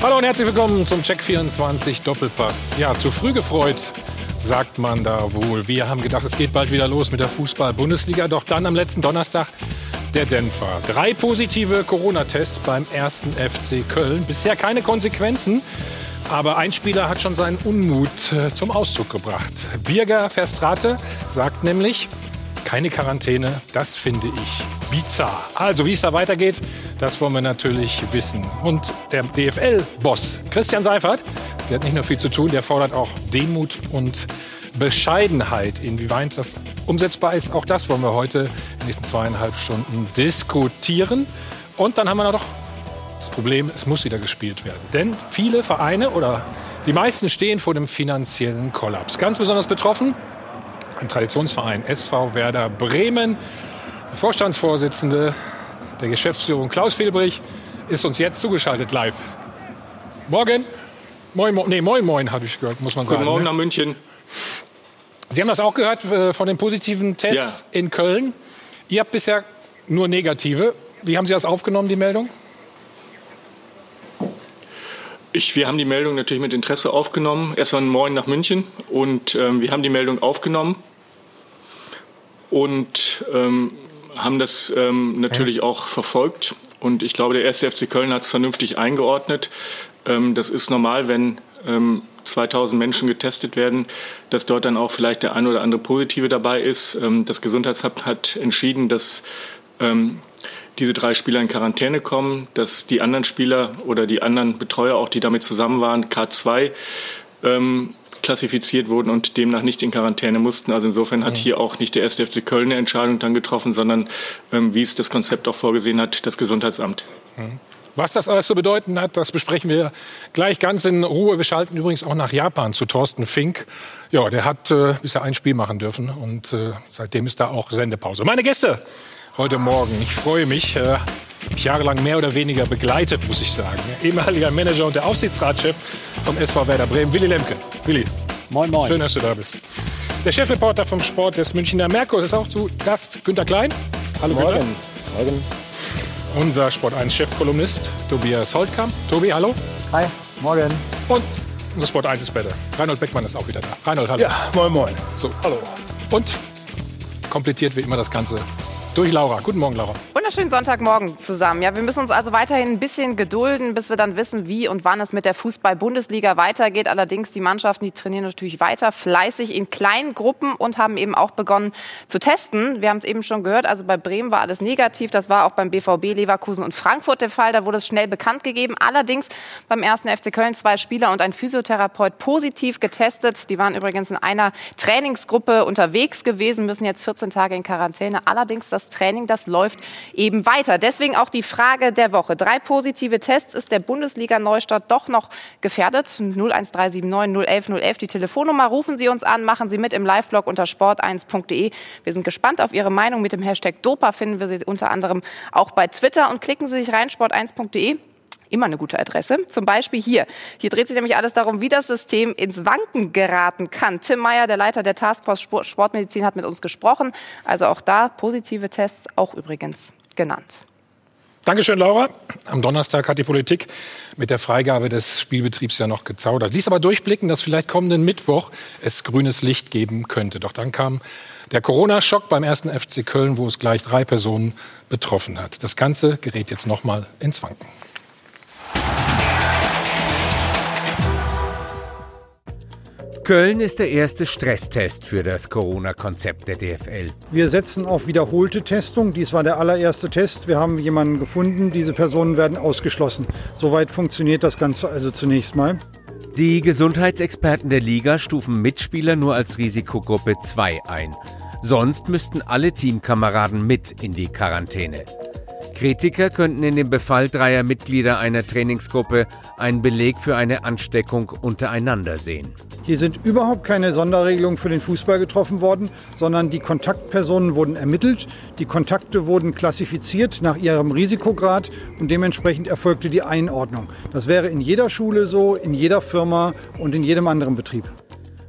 Hallo und herzlich willkommen zum Check 24 Doppelpass. Ja, zu früh gefreut, sagt man da wohl. Wir haben gedacht, es geht bald wieder los mit der Fußball-Bundesliga. Doch dann am letzten Donnerstag der Dämpfer. Drei positive Corona-Tests beim ersten FC Köln. Bisher keine Konsequenzen. Aber ein Spieler hat schon seinen Unmut äh, zum Ausdruck gebracht. Birger Verstrate sagt nämlich, keine Quarantäne, das finde ich bizarr. Also, wie es da weitergeht, das wollen wir natürlich wissen. Und der DFL-Boss Christian Seifert, der hat nicht nur viel zu tun, der fordert auch Demut und Bescheidenheit. Inwieweit das umsetzbar ist, auch das wollen wir heute in den nächsten zweieinhalb Stunden diskutieren. Und dann haben wir noch das Problem, es muss wieder gespielt werden. Denn viele Vereine oder die meisten stehen vor dem finanziellen Kollaps. Ganz besonders betroffen Traditionsverein SV Werder Bremen. Der Vorstandsvorsitzende der Geschäftsführung Klaus Fehlbrich ist uns jetzt zugeschaltet live. Morgen. Moin, moin, nee, moin, moin, habe ich gehört, muss man sagen. Guten Morgen ne? nach München. Sie haben das auch gehört äh, von den positiven Tests Ja. in Köln. Ihr habt bisher nur negative. Wie haben Sie das aufgenommen, die Meldung? Ich, wir haben die Meldung natürlich mit Interesse aufgenommen. Erstmal einen Moin nach München und ähm, wir haben die Meldung aufgenommen und ähm, haben das ähm, natürlich auch verfolgt. Und ich glaube, der erste FC Köln hat es vernünftig eingeordnet. Ähm, das ist normal, wenn ähm, 2000 Menschen getestet werden, dass dort dann auch vielleicht der ein oder andere Positive dabei ist. Ähm, das Gesundheitsamt hat entschieden, dass ähm, diese drei Spieler in Quarantäne kommen, dass die anderen Spieler oder die anderen Betreuer, auch die damit zusammen waren, K2, ähm, klassifiziert wurden und demnach nicht in Quarantäne mussten. Also insofern hat hier auch nicht der 1. FC Köln eine Entscheidung dann getroffen, sondern ähm, wie es das Konzept auch vorgesehen hat, das Gesundheitsamt. Was das alles zu bedeuten hat, das besprechen wir gleich ganz in Ruhe. Wir schalten übrigens auch nach Japan zu Thorsten Fink. Ja, der hat äh, bisher ein Spiel machen dürfen und äh, seitdem ist da auch Sendepause. Meine Gäste heute Morgen, ich freue mich. Äh, mich jahrelang mehr oder weniger begleitet, muss ich sagen. Ehemaliger Manager und der Aufsichtsratschef vom SV Werder Bremen, Willi Lemke. Willi, Moin, moin. schön, dass du da bist. Der Chefreporter vom Sport des Münchner Merkur ist auch zu Gast, Günter Klein. Hallo Günter. Morgen. Morgen. Unser Sport 1 Chefkolumnist Tobias Holtkamp. Tobi, hallo. Hi. Morgen. Und unser Sport 1 ist Better. Reinhold Beckmann ist auch wieder da. Reinhold, hallo. Ja, moin moin. So, hallo. Und komplettiert wie immer das Ganze durch Laura. Guten Morgen, Laura. Wunderschönen Sonntagmorgen zusammen. Ja, wir müssen uns also weiterhin ein bisschen gedulden, bis wir dann wissen, wie und wann es mit der Fußball-Bundesliga weitergeht. Allerdings die Mannschaften, die trainieren natürlich weiter fleißig in kleinen Gruppen und haben eben auch begonnen zu testen. Wir haben es eben schon gehört, also bei Bremen war alles negativ. Das war auch beim BVB, Leverkusen und Frankfurt der Fall. Da wurde es schnell bekannt gegeben. Allerdings beim ersten FC Köln zwei Spieler und ein Physiotherapeut positiv getestet. Die waren übrigens in einer Trainingsgruppe unterwegs gewesen, müssen jetzt 14 Tage in Quarantäne. Allerdings das Training, das läuft eben weiter. Deswegen auch die Frage der Woche. Drei positive Tests. Ist der Bundesliga-Neustart doch noch gefährdet? 01379 011 011 die Telefonnummer. Rufen Sie uns an, machen Sie mit im Live-Blog unter sport1.de. Wir sind gespannt auf Ihre Meinung. Mit dem Hashtag Dopa finden wir Sie unter anderem auch bei Twitter. Und klicken Sie sich rein, sport1.de. Immer eine gute Adresse. Zum Beispiel hier. Hier dreht sich nämlich alles darum, wie das System ins Wanken geraten kann. Tim Meyer, der Leiter der Taskforce Sport Sportmedizin, hat mit uns gesprochen. Also auch da positive Tests, auch übrigens genannt. Dankeschön, Laura. Am Donnerstag hat die Politik mit der Freigabe des Spielbetriebs ja noch gezaudert. Ließ aber durchblicken, dass vielleicht kommenden Mittwoch es grünes Licht geben könnte. Doch dann kam der Corona-Schock beim ersten FC Köln, wo es gleich drei Personen betroffen hat. Das Ganze gerät jetzt nochmal ins Wanken. Köln ist der erste Stresstest für das Corona-Konzept der DFL. Wir setzen auf wiederholte Testung. Dies war der allererste Test. Wir haben jemanden gefunden. Diese Personen werden ausgeschlossen. Soweit funktioniert das Ganze also zunächst mal. Die Gesundheitsexperten der Liga stufen Mitspieler nur als Risikogruppe 2 ein. Sonst müssten alle Teamkameraden mit in die Quarantäne. Kritiker könnten in dem Befall dreier Mitglieder einer Trainingsgruppe einen Beleg für eine Ansteckung untereinander sehen. Hier sind überhaupt keine Sonderregelungen für den Fußball getroffen worden, sondern die Kontaktpersonen wurden ermittelt, die Kontakte wurden klassifiziert nach ihrem Risikograd und dementsprechend erfolgte die Einordnung. Das wäre in jeder Schule so, in jeder Firma und in jedem anderen Betrieb.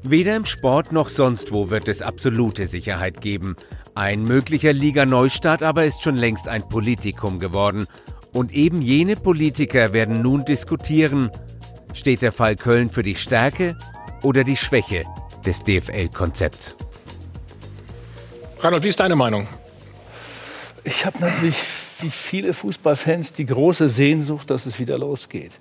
Weder im Sport noch sonst wo wird es absolute Sicherheit geben. Ein möglicher Liga-Neustart aber ist schon längst ein Politikum geworden. Und eben jene Politiker werden nun diskutieren, steht der Fall Köln für die Stärke oder die Schwäche des DFL-Konzepts. Reinhold, wie ist deine Meinung? Ich habe natürlich wie viele Fußballfans die große Sehnsucht, dass es wieder losgeht.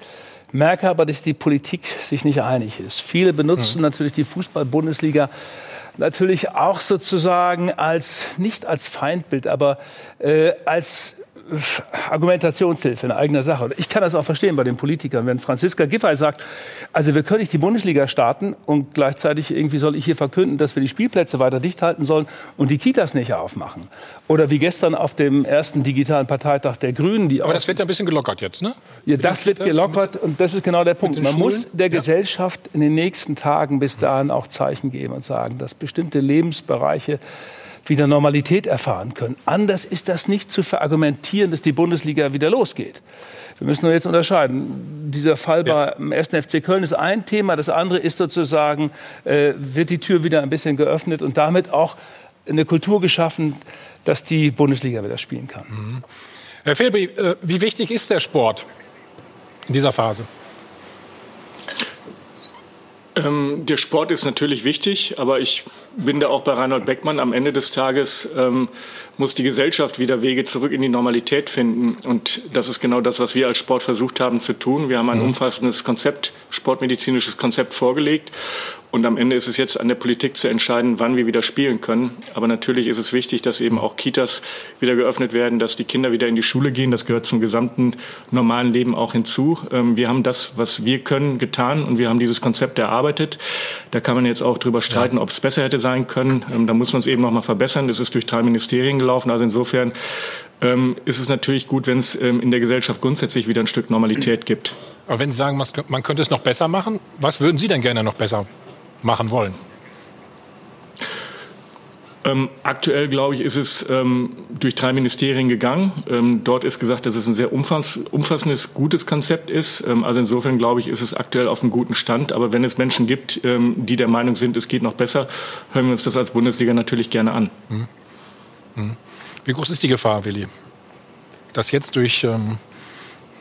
Merke aber, dass die Politik sich nicht einig ist. Viele benutzen hm. natürlich die Fußball-Bundesliga natürlich auch sozusagen als nicht als Feindbild, aber äh, als Argumentationshilfe in eigener Sache. Ich kann das auch verstehen bei den Politikern. Wenn Franziska Giffey sagt, also wir können nicht die Bundesliga starten und gleichzeitig irgendwie soll ich hier verkünden, dass wir die Spielplätze weiter dicht halten sollen und die Kitas nicht aufmachen. Oder wie gestern auf dem ersten digitalen Parteitag der Grünen. Die Aber das wird ja ein bisschen gelockert jetzt, ne? Ja, das wird gelockert und das ist genau der Punkt. Man muss der. Gesellschaft in den nächsten Tagen bis dahin auch Zeichen geben und sagen, dass bestimmte Lebensbereiche wieder Normalität erfahren können. Anders ist das nicht zu verargumentieren, dass die Bundesliga wieder losgeht. Wir müssen nur jetzt unterscheiden. Dieser Fall ja. beim 1. FC Köln ist ein Thema. Das andere ist sozusagen, äh, wird die Tür wieder ein bisschen geöffnet und damit auch eine Kultur geschaffen, dass die Bundesliga wieder spielen kann. Mhm. Herr Felby, äh, wie wichtig ist der Sport in dieser Phase? Ähm, der Sport ist natürlich wichtig, aber ich bin da auch bei Reinhold Beckmann. Am Ende des Tages ähm, muss die Gesellschaft wieder Wege zurück in die Normalität finden. Und das ist genau das, was wir als Sport versucht haben zu tun. Wir haben ein mhm. umfassendes Konzept, sportmedizinisches Konzept vorgelegt. Und am Ende ist es jetzt an der Politik zu entscheiden, wann wir wieder spielen können. Aber natürlich ist es wichtig, dass eben auch Kitas wieder geöffnet werden, dass die Kinder wieder in die Schule gehen. Das gehört zum gesamten normalen Leben auch hinzu. Ähm, wir haben das, was wir können, getan und wir haben dieses Konzept erarbeitet. Da kann man jetzt auch drüber streiten, ob es besser hätte sein können. Ähm, da muss man es eben noch mal verbessern. Es ist durch drei Ministerien gelaufen. Also insofern ähm, ist es natürlich gut, wenn es in der Gesellschaft grundsätzlich wieder ein Stück Normalität gibt. Aber wenn Sie sagen, man könnte es noch besser machen, was würden Sie denn gerne noch besser machen wollen? Ähm, aktuell, glaube ich, ist es ähm, durch drei Ministerien gegangen. Ähm, dort ist gesagt, dass es ein sehr umfass umfassendes, gutes Konzept ist. Ähm, also insofern, glaube ich, ist es aktuell auf einem guten Stand. Aber wenn es Menschen gibt, ähm, die der Meinung sind, es geht noch besser, hören wir uns das als Bundesliga natürlich gerne an. Mhm. Mhm. Wie groß ist die Gefahr, Willi? Dass jetzt durch ähm,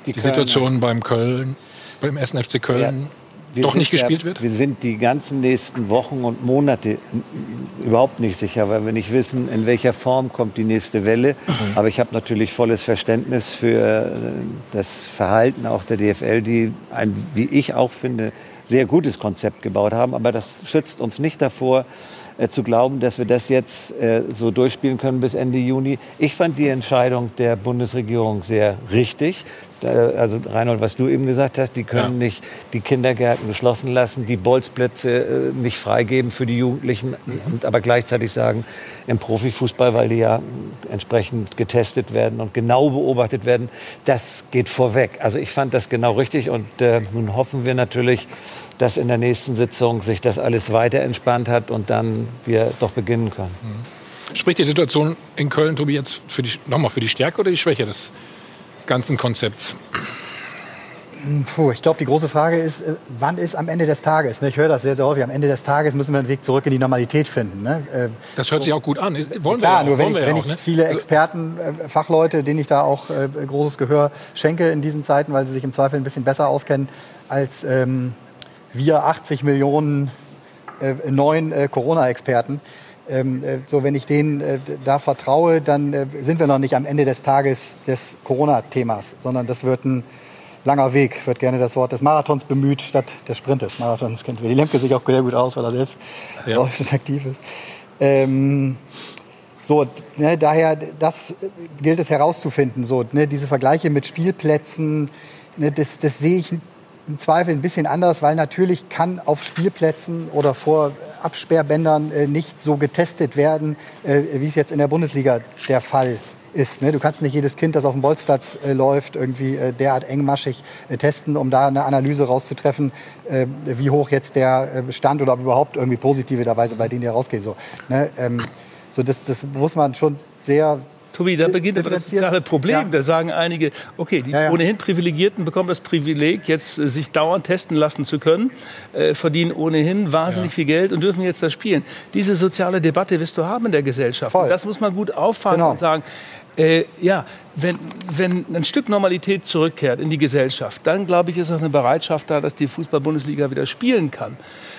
die, die Situation beim Köln, beim 1. FC Köln ja doch nicht gespielt ja, wird? Wir sind die ganzen nächsten Wochen und Monate überhaupt nicht sicher, weil wir nicht wissen, in welcher Form kommt die nächste Welle. Mhm. Aber ich habe natürlich volles Verständnis für äh, das Verhalten auch der DFL, die ein, wie ich auch finde, sehr gutes Konzept gebaut haben. Aber das schützt uns nicht davor, äh, zu glauben, dass wir das jetzt äh, so durchspielen können bis Ende Juni. Ich fand die Entscheidung der Bundesregierung sehr richtig also Reinhold, was du eben gesagt hast, die können ja. nicht die Kindergärten geschlossen lassen, die Bolzplätze äh, nicht freigeben für die Jugendlichen, und aber gleichzeitig sagen, im Profifußball, weil die ja entsprechend getestet werden und genau beobachtet werden, das geht vorweg. Also ich fand das genau richtig und äh, nun hoffen wir natürlich, dass in der nächsten Sitzung sich das alles weiter entspannt hat und dann wir doch beginnen können. Mhm. Spricht die Situation in Köln, Tobi, jetzt für die, nochmal für die Stärke oder die Schwäche des ganzen Konzepts? Puh, ich glaube, die große Frage ist, äh, wann ist am Ende des Tages? Ne, ich höre das sehr, sehr häufig. Am Ende des Tages müssen wir einen Weg zurück in die Normalität finden. Ne? Äh, das hört sich auch gut an. Wollen Klar, wir ja auch. nur wenn ich, wenn ich ne? viele Experten, äh, Fachleute, denen ich da auch großes Gehör schenke in diesen Zeiten, weil sie sich im Zweifel ein bisschen besser auskennen als ähm, wir 80 Millionen äh, neuen äh, Corona-Experten. Ähm, äh, so, wenn ich denen äh, da vertraue, dann äh, sind wir noch nicht am Ende des Tages des Corona-Themas, sondern das wird ein langer Weg. Wird gerne das Wort des Marathons bemüht statt des Sprintes. Marathons kennt Willy Lemke sich auch sehr gut aus, weil er selbst ja. aktiv ist. Ähm, so, ne, daher, das gilt es herauszufinden. So, ne, diese Vergleiche mit Spielplätzen, ne, das, das sehe ich im Zweifel ein bisschen anders, weil natürlich kann auf Spielplätzen oder vor Absperrbändern äh, nicht so getestet werden, äh, wie es jetzt in der Bundesliga der Fall ist. Ne? Du kannst nicht jedes Kind, das auf dem Bolzplatz äh, läuft, irgendwie äh, derart engmaschig äh, testen, um da eine Analyse rauszutreffen, äh, wie hoch jetzt der Stand oder ob überhaupt irgendwie positive dabei sind, bei denen die rausgehen. So, ne? ähm, so das, das muss man schon sehr Tobi, da beginnt aber das soziale Problem. Ja. Da sagen einige, okay, die ja, ohnehin Privilegierten bekommen das Privileg, jetzt äh, sich dauernd testen lassen zu können, äh, verdienen ohnehin wahnsinnig viel Geld und dürfen jetzt das spielen. Diese soziale Debatte wirst du haben in der Gesellschaft. Das muss man gut auffangen genau. und sagen, Äh, ja, wenn, wenn ein Stück Normalität zurückkehrt in die Gesellschaft, dann glaube ich, ist auch eine Bereitschaft da, dass die Fußball-Bundesliga wieder spielen kann.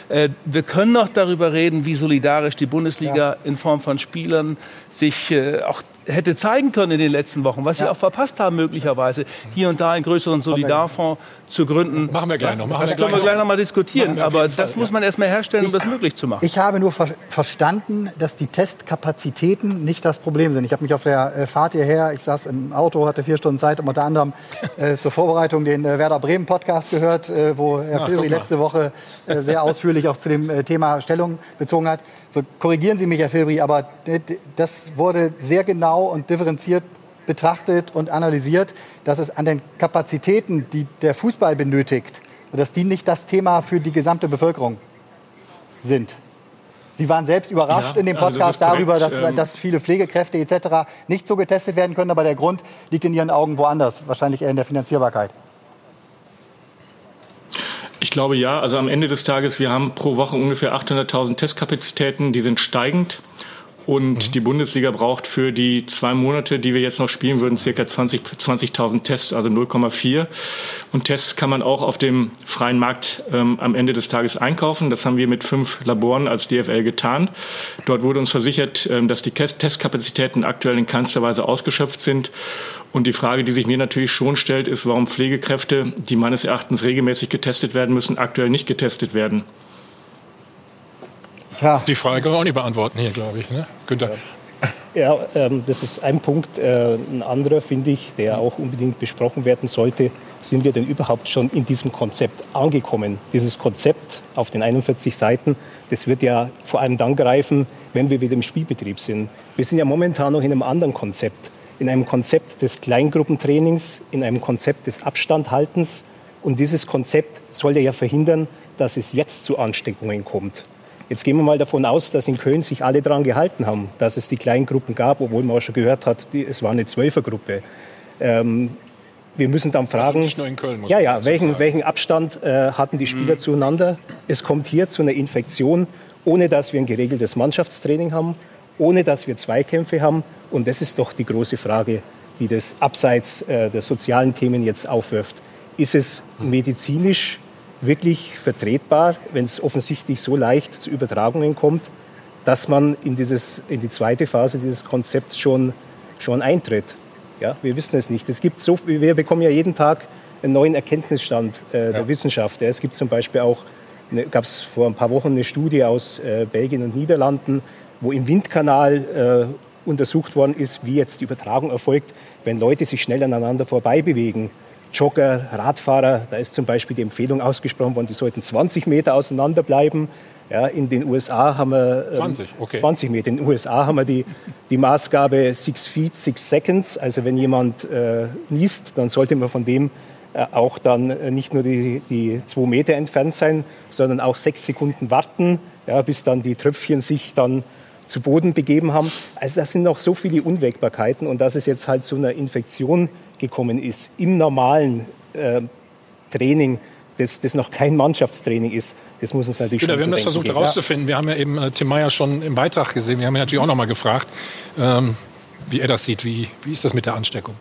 Äh, wir können noch darüber reden, wie solidarisch die Bundesliga ja. in Form von Spielern sich äh, auch hätte zeigen können in den letzten Wochen, was sie auch verpasst haben möglicherweise, hier und da einen größeren Solidarfonds zu gründen. Machen wir gleich noch. Machen das können wir gleich noch mal diskutieren. Aber das muss man erst mal herstellen, um das möglich zu machen. Ich habe nur ver verstanden, dass die Testkapazitäten nicht das Problem sind. Ich habe mich auf der äh, Fahrt hierher, ich saß im Auto, hatte vier Stunden Zeit, um unter anderem äh, zur Vorbereitung den äh, Werder Bremen Podcast gehört, äh, wo Herr Filri letzte Woche äh, sehr ausführlich auch zu dem äh, Thema Stellung bezogen hat. So korrigieren Sie mich, Herr Filri, aber das wurde sehr genau und differenziert betrachtet und analysiert, dass es an den Kapazitäten, die der Fußball benötigt, dass die nicht das Thema für die gesamte Bevölkerung sind. Sie waren selbst überrascht ja, in dem Podcast also das darüber, dass, ähm, dass, viele Pflegekräfte etc. nicht so getestet werden können, aber der Grund liegt in Ihren Augen woanders, wahrscheinlich eher in der Finanzierbarkeit. Ich glaube ja. Also am Ende des Tages, wir haben pro Woche ungefähr 800.000 Testkapazitäten, die sind steigend. Und mhm. die Bundesliga braucht für die zwei Monate, die wir jetzt noch spielen würden, circa 20.000 20 Tests, also 0,4. Und Tests kann man auch auf dem freien Markt ähm, am Ende des Tages einkaufen. Das haben wir mit fünf Laboren als DFL getan. Dort wurde uns versichert, ähm, dass die Testkapazitäten aktuell in keinster Weise ausgeschöpft sind. Und die Frage, die sich mir natürlich schon stellt, ist, warum Pflegekräfte, die meines Erachtens regelmäßig getestet werden müssen, aktuell nicht getestet werden. Ja. Die Frage können wir auch nicht beantworten hier, glaube ich. Ne? Günther. Ja, ähm, das ist ein Punkt. Äh, ein anderer, finde ich, der auch unbedingt besprochen werden sollte. Sind wir denn überhaupt schon in diesem Konzept angekommen? Dieses Konzept auf den 41 Seiten, das wird ja vor allem dann greifen, wenn wir wieder im Spielbetrieb sind. Wir sind ja momentan noch in einem anderen Konzept. In einem Konzept des Kleingruppentrainings, in einem Konzept des Abstandhaltens. Und dieses Konzept soll ja verhindern, dass es jetzt zu Ansteckungen kommt. Jetzt gehen wir mal davon aus, dass in Köln sich alle daran gehalten haben, dass es die kleinen Gruppen gab, obwohl man auch schon gehört hat, die, es war eine Zwölfergruppe. Ähm, wir müssen dann fragen, also nur in Köln, ja, ja, welchen, welchen Abstand äh, hatten die Spieler mhm. zueinander? Es kommt hier zu einer Infektion, ohne dass wir ein geregeltes Mannschaftstraining haben, ohne dass wir Zweikämpfe haben. Und das ist doch die große Frage, die das abseits äh, der sozialen Themen jetzt aufwirft. Ist es mhm. medizinisch wirklich vertretbar, wenn es offensichtlich so leicht zu Übertragungen kommt, dass man in, dieses, in die zweite Phase dieses Konzepts schon, schon eintritt. Ja, wir wissen es nicht. Es gibt so, wir bekommen ja jeden Tag einen neuen Erkenntnisstand äh, der ja. Wissenschaft. Ja, es gibt zum Beispiel auch, gab es vor ein paar Wochen eine Studie aus äh, Belgien und Niederlanden, wo im Windkanal äh, untersucht worden ist, wie jetzt die Übertragung erfolgt, wenn Leute sich schnell aneinander vorbei bewegen. Jogger, Radfahrer, da ist zum Beispiel die Empfehlung ausgesprochen worden, die sollten 20 Meter auseinander bleiben. Ja, in den USA haben wir ähm, 20, okay. 20 Meter. In den USA haben wir die, die Maßgabe 6 Feet, 6 Seconds. Also wenn jemand äh, niest, dann sollte man von dem äh, auch dann äh, nicht nur die, die zwei Meter entfernt sein, sondern auch sechs Sekunden warten, ja, bis dann die Tröpfchen sich dann zu Boden begeben haben. Also das sind noch so viele Unwägbarkeiten und dass es jetzt halt zu einer Infektion gekommen ist im normalen äh, Training, das, das noch kein Mannschaftstraining ist, das muss uns natürlich Güter, schon Wir haben das versucht herauszufinden. Wir haben ja eben äh, Tim Meyer schon im Beitrag gesehen. Wir haben ihn natürlich auch noch mal gefragt, ähm, wie er das sieht. Wie, wie ist das mit der Ansteckung?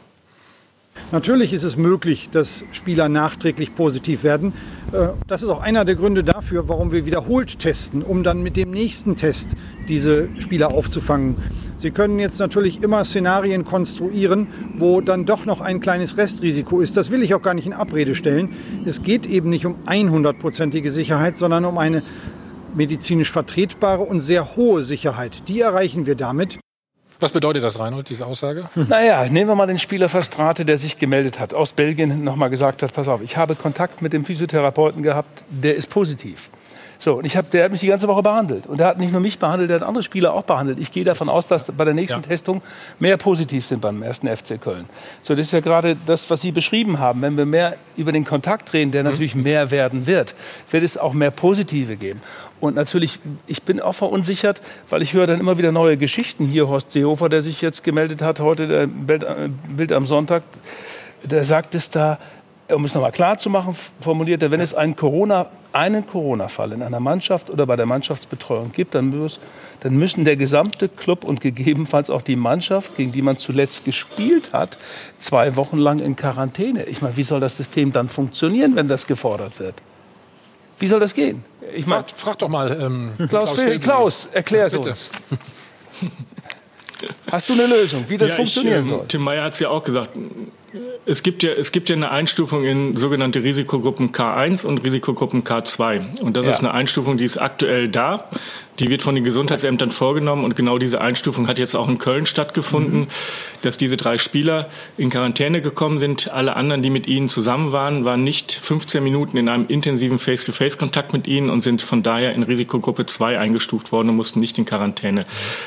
Natürlich ist es möglich, dass Spieler nachträglich positiv werden. Äh, das ist auch einer der Gründe dafür, warum wir wiederholt testen, um dann mit dem nächsten Test diese Spieler aufzufangen. Sie können jetzt natürlich immer Szenarien konstruieren, wo dann doch noch ein kleines Restrisiko ist. Das will ich auch gar nicht in Abrede stellen. Es geht eben nicht um 100-prozentige Sicherheit, sondern um eine medizinisch vertretbare und sehr hohe Sicherheit. Die erreichen wir damit, was bedeutet das, Reinhold, diese Aussage? Naja, nehmen wir mal den Spieler Verstrate, der sich gemeldet hat, aus Belgien nochmal gesagt hat, pass auf, ich habe Kontakt mit dem Physiotherapeuten gehabt, der ist positiv. So, und ich hab, der hat mich die ganze Woche behandelt. Und der hat nicht nur mich behandelt, der hat andere Spieler auch behandelt. Ich gehe davon aus, dass bei der nächsten ja. Testung mehr positiv sind beim ersten FC Köln. So, das ist ja gerade das, was Sie beschrieben haben. Wenn wir mehr über den Kontakt reden, der mhm. natürlich mehr werden wird, wird es auch mehr Positive geben. Und natürlich, ich bin auch verunsichert, weil ich höre dann immer wieder neue Geschichten. Hier Horst Seehofer, der sich jetzt gemeldet hat, heute der Bild, Bild am Sonntag, der sagt es da, um es nochmal klar zu machen, formuliert er, wenn es einen Corona, einen Corona-Fall in einer Mannschaft oder bei der Mannschaftsbetreuung gibt, dann, muss, dann müssen der gesamte Club und gegebenenfalls auch die Mannschaft, gegen die man zuletzt gespielt hat, zwei Wochen lang in Quarantäne. Ich meine, wie soll das System dann funktionieren, wenn das gefordert wird? Wie soll das gehen? Ich mein, frag, frag doch mal ähm, Klaus, Klaus, Klaus erklär es uns. Hast du eine Lösung, wie das ja, funktionieren ich, ähm, soll? Tim Meyer hat es ja auch gesagt. Es gibt ja, es gibt ja eine Einstufung in sogenannte Risikogruppen K1 und Risikogruppen K2. Und das ja. ist eine Einstufung, die ist aktuell da. Die wird von den Gesundheitsämtern vorgenommen und genau diese Einstufung hat jetzt auch in Köln stattgefunden, mhm. dass diese drei Spieler in Quarantäne gekommen sind. Alle anderen, die mit ihnen zusammen waren, waren nicht 15 Minuten in einem intensiven Face-to-Face-Kontakt mit ihnen und sind von daher in Risikogruppe 2 eingestuft worden und mussten nicht in Quarantäne.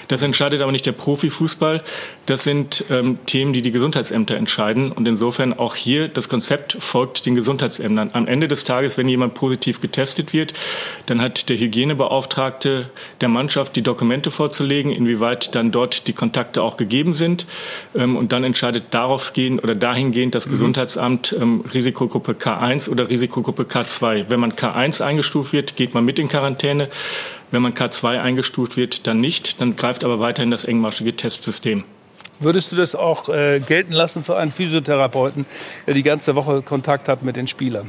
Das entscheidet aber nicht der Profifußball. Das sind ähm, Themen, die die Gesundheitsämter entscheiden und insofern auch hier das Konzept folgt den Gesundheitsämtern. Am Ende des Tages, wenn jemand positiv getestet wird, dann hat der Hygienebeauftragte der Mannschaft die Dokumente vorzulegen, inwieweit dann dort die Kontakte auch gegeben sind. Ähm, und dann entscheidet darauf gehen oder dahingehend das mhm. Gesundheitsamt ähm, Risikogruppe K1 oder Risikogruppe K2. Wenn man K1 eingestuft wird, geht man mit in Quarantäne. Wenn man K2 eingestuft wird, dann nicht. Dann greift aber weiterhin das engmaschige Testsystem. Würdest du das auch äh, gelten lassen für einen Physiotherapeuten, der die ganze Woche Kontakt hat mit den Spielern?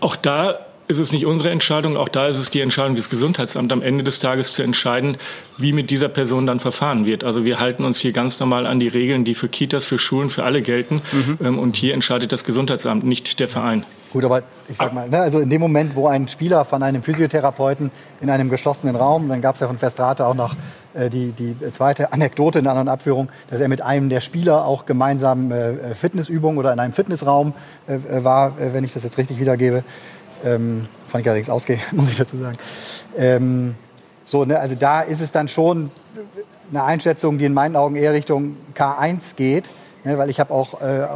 Auch da ist es nicht unsere Entscheidung, auch da ist es die Entscheidung des Gesundheitsamts am Ende des Tages zu entscheiden, wie mit dieser Person dann verfahren wird. Also wir halten uns hier ganz normal an die Regeln, die für Kitas, für Schulen, für alle gelten. Mhm. Ähm, und hier entscheidet das Gesundheitsamt, nicht der Verein. Gut, aber ich sag mal, ne, also in dem Moment, wo ein Spieler von einem Physiotherapeuten in einem geschlossenen Raum, dann gab es ja von Verstrate auch noch äh, die, die zweite Anekdote in einer anderen Abführung, dass er mit einem der Spieler auch gemeinsam äh, Fitnessübungen oder in einem Fitnessraum äh, war, äh, wenn ich das jetzt richtig wiedergebe. Ähm, fand ich allerdings ausgehe, muss ich dazu sagen. Ähm, so, ne, also da ist es dann schon eine Einschätzung, die in meinen Augen eher Richtung K1 geht, ne, weil ich habe auch äh,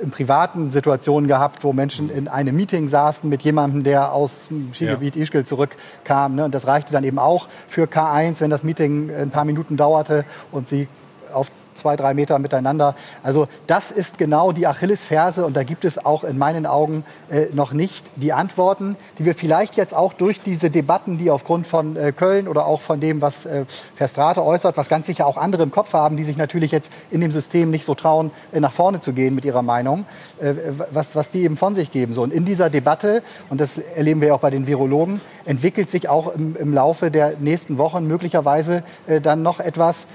in privaten Situationen gehabt, wo Menschen in einem Meeting saßen mit jemandem, der aus dem Skigebiet ja. Ischgl zurückkam. Ne, und das reichte dann eben auch für K1, wenn das Meeting ein paar Minuten dauerte und sie auf zwei, drei Meter miteinander. Also das ist genau die Achillesferse und da gibt es auch in meinen Augen äh, noch nicht die Antworten, die wir vielleicht jetzt auch durch diese Debatten, die aufgrund von äh, Köln oder auch von dem, was äh, Verstrate äußert, was ganz sicher auch andere im Kopf haben, die sich natürlich jetzt in dem System nicht so trauen, äh, nach vorne zu gehen mit ihrer Meinung, äh, was, was die eben von sich geben. So, und in dieser Debatte, und das erleben wir auch bei den Virologen, entwickelt sich auch im, im Laufe der nächsten Wochen möglicherweise äh, dann noch etwas,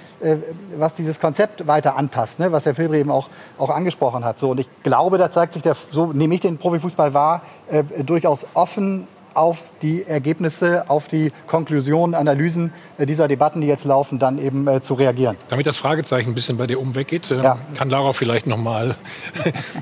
was dieses Konzept Konzept weiter anpasst, ne? was Herr Filbre eben auch, auch angesprochen hat. So, und ich glaube, da zeigt sich, der, so nehme ich den Profifußball wahr, äh, durchaus offen auf die Ergebnisse, auf die Konklusionen, Analysen äh, dieser Debatten, die jetzt laufen, dann eben äh, zu reagieren. Damit das Fragezeichen ein bisschen bei dir umweggeht, äh, ja. kann Lara vielleicht noch mal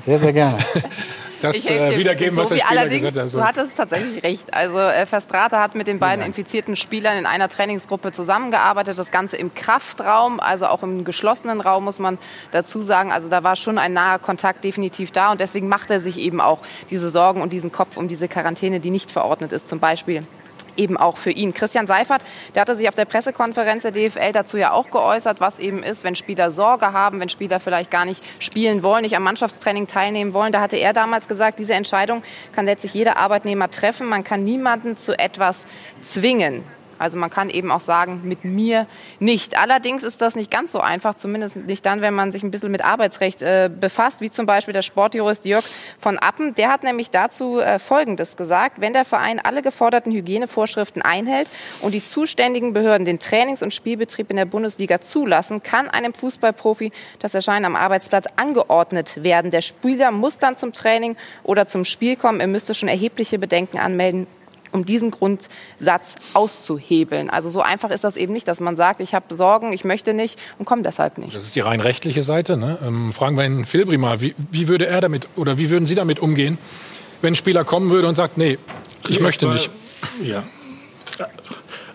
sehr, sehr gerne. das äh, wiedergeben, was der Spieler Allerdings, gesagt hat. Du hattest tatsächlich recht. Also äh, Verstrate hat mit den beiden infizierten Spielern in einer Trainingsgruppe zusammengearbeitet. Das Ganze im Kraftraum, also auch im geschlossenen Raum, muss man dazu sagen. Also da war schon ein naher Kontakt definitiv da. Und deswegen macht er sich eben auch diese Sorgen und diesen Kopf um diese Quarantäne, die nicht verordnet ist, zum Beispiel eben auch für ihn. Christian Seifert, der hatte sich auf der Pressekonferenz der DFL dazu ja auch geäußert, was eben ist, wenn Spieler Sorge haben, wenn Spieler vielleicht gar nicht spielen wollen, nicht am Mannschaftstraining teilnehmen wollen. Da hatte er damals gesagt, diese Entscheidung kann letztlich jeder Arbeitnehmer treffen. Man kann niemanden zu etwas zwingen. Also man kann eben auch sagen, mit mir nicht. Allerdings ist das nicht ganz so einfach, zumindest nicht dann, wenn man sich ein bisschen mit Arbeitsrecht äh, befasst, wie zum Beispiel der Sportjurist Jörg von Appen. Der hat nämlich dazu äh, Folgendes gesagt. Wenn der Verein alle geforderten Hygienevorschriften einhält und die zuständigen Behörden den Trainings- und Spielbetrieb in der Bundesliga zulassen, kann einem Fußballprofi das Erscheinen am Arbeitsplatz angeordnet werden. Der Spieler muss dann zum Training oder zum Spiel kommen. Er müsste schon erhebliche Bedenken anmelden um diesen Grundsatz auszuhebeln. Also so einfach ist das eben nicht, dass man sagt, ich habe Sorgen, ich möchte nicht und komme deshalb nicht. Das ist die rein rechtliche Seite. Ne? Ähm, fragen wir Herrn Filbri mal, wie, wie, würde er damit oder wie würden Sie damit umgehen, wenn ein Spieler kommen würde und sagt, nee, ich möchte nicht? Ja.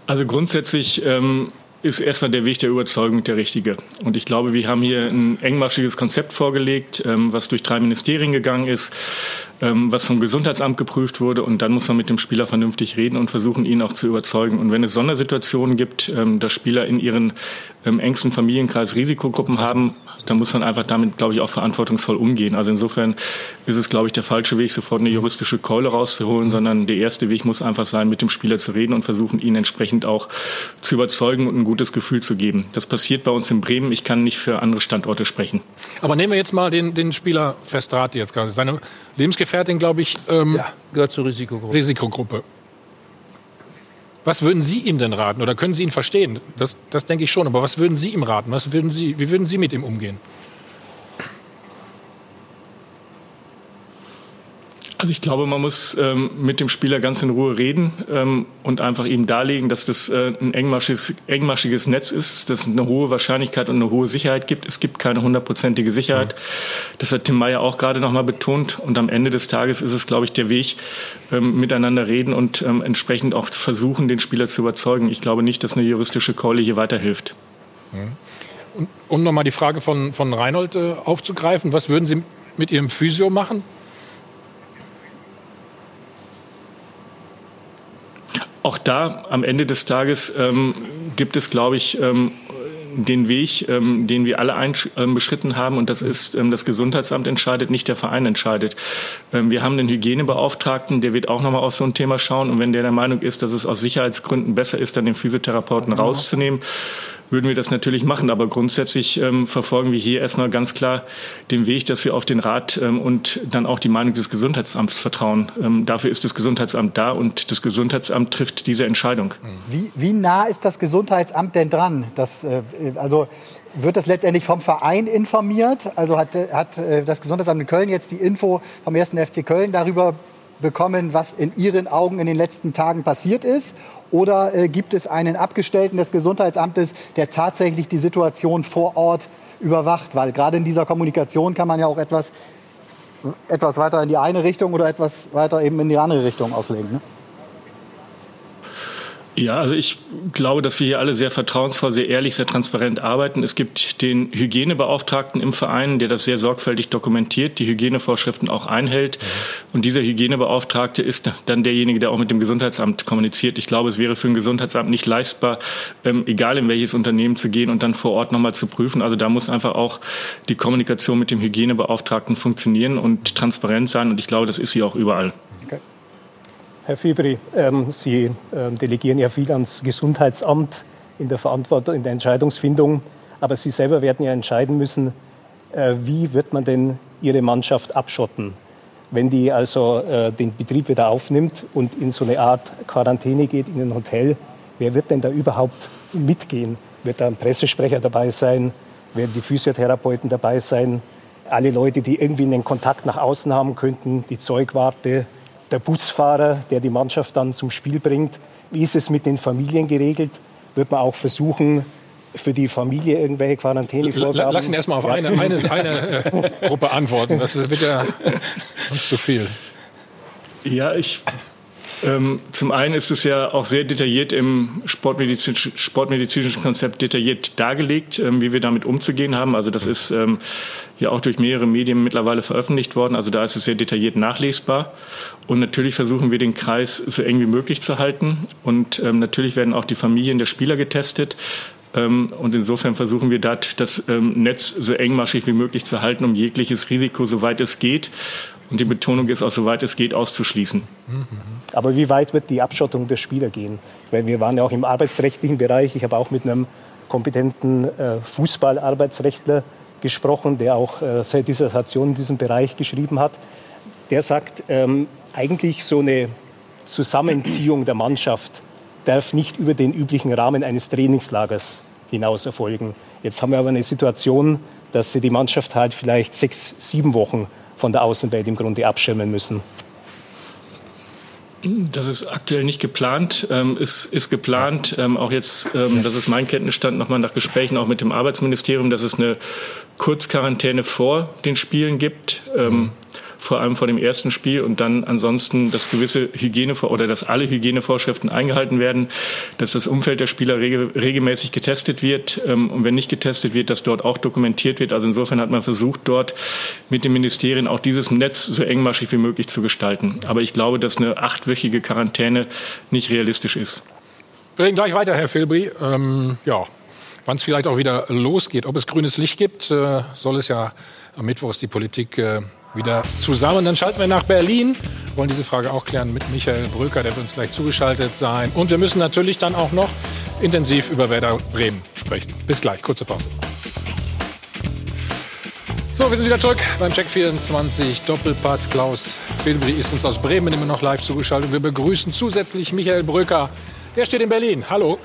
Also grundsätzlich ähm, ist erstmal der Weg der Überzeugung der richtige. Und ich glaube, wir haben hier ein engmaschiges Konzept vorgelegt, ähm, was durch drei Ministerien gegangen ist. ähm, was vom Gesundheitsamt geprüft wurde. Und dann muss man mit dem Spieler vernünftig reden und versuchen, ihn auch zu überzeugen. Und wenn es Sondersituationen gibt, ähm, dass Spieler in ihren engsten Familienkreis Risikogruppen haben, da muss man einfach damit, glaube ich, auch verantwortungsvoll umgehen. Also insofern ist es, glaube ich, der falsche Weg, sofort eine juristische Keule rauszuholen, sondern der erste Weg muss einfach sein, mit dem Spieler zu reden und versuchen, ihn entsprechend auch zu überzeugen und ein gutes Gefühl zu geben. Das passiert bei uns in Bremen. Ich kann nicht für andere Standorte sprechen. Aber nehmen wir jetzt mal den, den Spieler Festrati jetzt gerade. Seine Lebensgefährtin, glaube ich, ähm, ja, gehört zur Risikogruppe. Risikogruppe. Was würden Sie ihm denn raten? Oder können Sie ihn verstehen? Das, das denke ich schon. Aber was würden Sie ihm raten? Was würden Sie, wie würden Sie mit ihm umgehen? Also ich glaube, man muss ähm, mit dem Spieler ganz in Ruhe reden ähm, und einfach ihm darlegen, dass das äh, ein engmaschiges, engmaschiges Netz ist, dass es eine hohe Wahrscheinlichkeit und eine hohe Sicherheit gibt. Es gibt keine hundertprozentige Sicherheit. Das hat Tim Meyer auch gerade noch mal betont. Und am Ende des Tages ist es, glaube ich, der Weg, ähm, miteinander reden und ähm, entsprechend auch versuchen, den Spieler zu überzeugen. Ich glaube nicht, dass eine juristische Keule hier weiterhilft. Und, um nochmal die Frage von, von Reinhold äh, aufzugreifen, was würden Sie mit Ihrem Physio machen? Auch da am Ende des Tages ähm, gibt es, glaube ich, ähm, den Weg, ähm, den wir alle ähm, beschritten haben, und das ist, ähm, das Gesundheitsamt entscheidet, nicht der Verein entscheidet. Ähm, wir haben einen Hygienebeauftragten, der wird auch nochmal auf so ein Thema schauen. Und wenn der der Meinung ist, dass es aus Sicherheitsgründen besser ist, dann den Physiotherapeuten rauszunehmen, würden wir das natürlich machen. Aber grundsätzlich ähm, verfolgen wir hier erstmal ganz klar den Weg, dass wir auf den Rat ähm, und dann auch die Meinung des Gesundheitsamts vertrauen. Ähm, dafür ist das Gesundheitsamt da und das Gesundheitsamt trifft diese Entscheidung. Wie, wie nah ist das Gesundheitsamt denn dran? Das, äh, also wird das letztendlich vom Verein informiert? Also hat, hat äh, das Gesundheitsamt in Köln jetzt die Info vom 1. FC Köln darüber bekommen, was in Ihren Augen in den letzten Tagen passiert ist? Oder äh, gibt es einen Abgestellten des Gesundheitsamtes, der tatsächlich die Situation vor Ort überwacht? Weil gerade in dieser Kommunikation kann man ja auch etwas, etwas weiter in die eine Richtung oder etwas weiter eben in die andere Richtung auslegen. Ne? Ja, also ich glaube, dass wir hier alle sehr vertrauensvoll, sehr ehrlich, sehr transparent arbeiten. Es gibt den Hygienebeauftragten im Verein, der das sehr sorgfältig dokumentiert, die Hygienevorschriften auch einhält. Mhm. Und dieser Hygienebeauftragte ist dann derjenige, der auch mit dem Gesundheitsamt kommuniziert. Ich glaube, es wäre für ein Gesundheitsamt nicht leistbar, ähm, egal in welches Unternehmen zu gehen und dann vor Ort nochmal zu prüfen. Also da muss einfach auch die Kommunikation mit dem Hygienebeauftragten funktionieren und transparent sein. Und ich glaube, das ist sie auch überall. Herr Fibri, ähm, Sie ähm, delegieren ja viel ans Gesundheitsamt in der Verantwortung, in der Entscheidungsfindung. Aber Sie selber werden ja entscheiden müssen, äh, wie wird man denn Ihre Mannschaft abschotten? Wenn die also äh, den Betrieb wieder aufnimmt und in so eine Art Quarantäne geht, in ein Hotel, wer wird denn da überhaupt mitgehen? Wird da ein Pressesprecher dabei sein? Werden die Physiotherapeuten dabei sein? Alle Leute, die irgendwie einen Kontakt nach außen haben könnten, die Zeugwarte, der Busfahrer, der die Mannschaft dann zum Spiel bringt. Wie ist es mit den Familien geregelt? Wird man auch versuchen, für die Familie irgendwelche Quarantänevorgaben? Lass ihn erstmal auf ja. eine, eine, eine äh, Gruppe antworten. Das wird ja uns zu viel. Ja, ich zum einen ist es ja auch sehr detailliert im sportmedizinischen, Konzept detailliert dargelegt, ähm, wie wir damit umzugehen haben. Also das ist ähm, ja auch durch mehrere Medien mittlerweile veröffentlicht worden. Also da ist es sehr detailliert nachlesbar. Und natürlich versuchen wir den Kreis so eng wie möglich zu halten. Und ähm, natürlich werden auch die Familien der Spieler getestet. Ähm, und insofern versuchen wir dort das ähm, Netz so engmaschig wie möglich zu halten, um jegliches Risiko, soweit es geht, und die Betonung ist auch, soweit es geht, auszuschließen. Aber wie weit wird die Abschottung der Spieler gehen? Weil wir waren ja auch im arbeitsrechtlichen Bereich. Ich habe auch mit einem kompetenten äh, Fußballarbeitsrechtler gesprochen, der auch äh, seine Dissertation in diesem Bereich geschrieben hat. Der sagt, ähm, eigentlich so eine Zusammenziehung der Mannschaft darf nicht über den üblichen Rahmen eines Trainingslagers hinaus erfolgen. Jetzt haben wir aber eine Situation, dass sie die Mannschaft halt vielleicht sechs, sieben Wochen von der Außenwelt im Grunde abschirmen müssen? Das ist aktuell nicht geplant. Ähm, ist, ist geplant, ähm, auch jetzt, ähm, das ist mein Kenntnisstand, nochmal nach Gesprächen auch mit dem Arbeitsministerium, dass es eine Kurzquarantäne vor den Spielen gibt. Ähm, vor allem vor dem ersten Spiel und dann ansonsten, dass gewisse Hygiene oder dass alle Hygienevorschriften eingehalten werden, dass das Umfeld der Spieler rege, regelmäßig getestet wird ähm, und wenn nicht getestet wird, dass dort auch dokumentiert wird. Also insofern hat man versucht, dort mit den Ministerien auch dieses Netz so engmaschig wie möglich zu gestalten. Aber ich glaube, dass eine achtwöchige Quarantäne nicht realistisch ist. Wir reden gleich weiter, Herr Filbri. Ähm, ja, wann es vielleicht auch wieder losgeht. Ob es grünes Licht gibt, äh, soll es ja am Mittwoch ist die Politik äh, wieder zusammen. Dann schalten wir nach Berlin, wollen diese Frage auch klären mit Michael Bröker, der wird uns gleich zugeschaltet sein. Und wir müssen natürlich dann auch noch intensiv über Werder Bremen sprechen. Bis gleich, kurze Pause. So, wir sind wieder zurück beim Check 24 Doppelpass. Klaus Filbri ist uns aus Bremen immer noch live zugeschaltet. Wir begrüßen zusätzlich Michael Bröker. Der steht in Berlin. Hallo.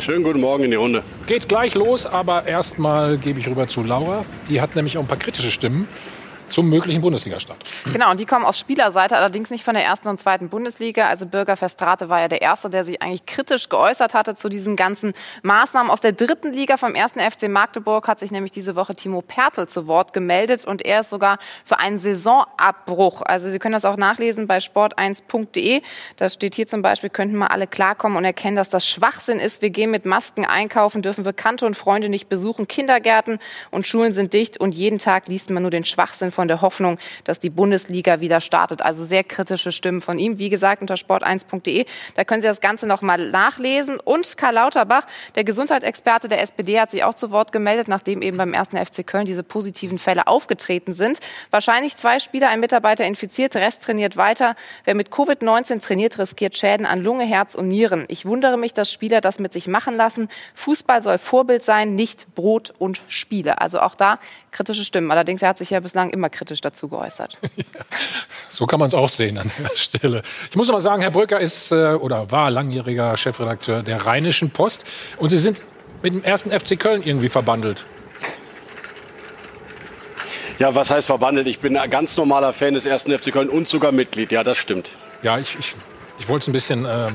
Schönen guten Morgen in die Runde. Geht gleich los, aber erstmal gebe ich rüber zu Laura. Die hat nämlich auch ein paar kritische Stimmen zum möglichen Bundesliga-Start. Genau, und die kommen aus Spielerseite, allerdings nicht von der ersten und zweiten Bundesliga. Also Bürger Verstrate war ja der Erste, der sich eigentlich kritisch geäußert hatte zu diesen ganzen Maßnahmen. Aus der dritten Liga vom ersten FC Magdeburg hat sich nämlich diese Woche Timo Pertl zu Wort gemeldet und er ist sogar für einen Saisonabbruch. Also Sie können das auch nachlesen bei sport1.de. Da steht hier zum Beispiel, könnten mal alle klarkommen und erkennen, dass das Schwachsinn ist. Wir gehen mit Masken einkaufen, dürfen Bekannte und Freunde nicht besuchen. Kindergärten und Schulen sind dicht und jeden Tag liest man nur den Schwachsinn von der Hoffnung, dass die Bundesliga wieder startet. Also sehr kritische Stimmen von ihm. Wie gesagt, unter sport1.de. Da können Sie das Ganze noch mal nachlesen. Und Karl Lauterbach, der Gesundheitsexperte der SPD, hat sich auch zu Wort gemeldet, nachdem eben beim ersten FC Köln diese positiven Fälle aufgetreten sind. Wahrscheinlich zwei Spieler, ein Mitarbeiter infiziert, Rest trainiert weiter. Wer mit Covid-19 trainiert, riskiert Schäden an Lunge, Herz und Nieren. Ich wundere mich, dass Spieler das mit sich machen lassen. Fußball soll Vorbild sein, nicht Brot und Spiele. Also auch da kritische Stimmen. Allerdings, er hat sich ja bislang immer kritisch dazu geäußert. so kann man es auch sehen an der Stelle. Ich muss aber sagen, Herr Brücker ist äh, oder war langjähriger Chefredakteur der Rheinischen Post. Und Sie sind mit dem ersten FC Köln irgendwie verbandelt. Ja, was heißt verbandelt? Ich bin ein ganz normaler Fan des ersten FC Köln und sogar Mitglied. Ja, das stimmt. Ja, ich, ich, ich wollte es ein bisschen äh,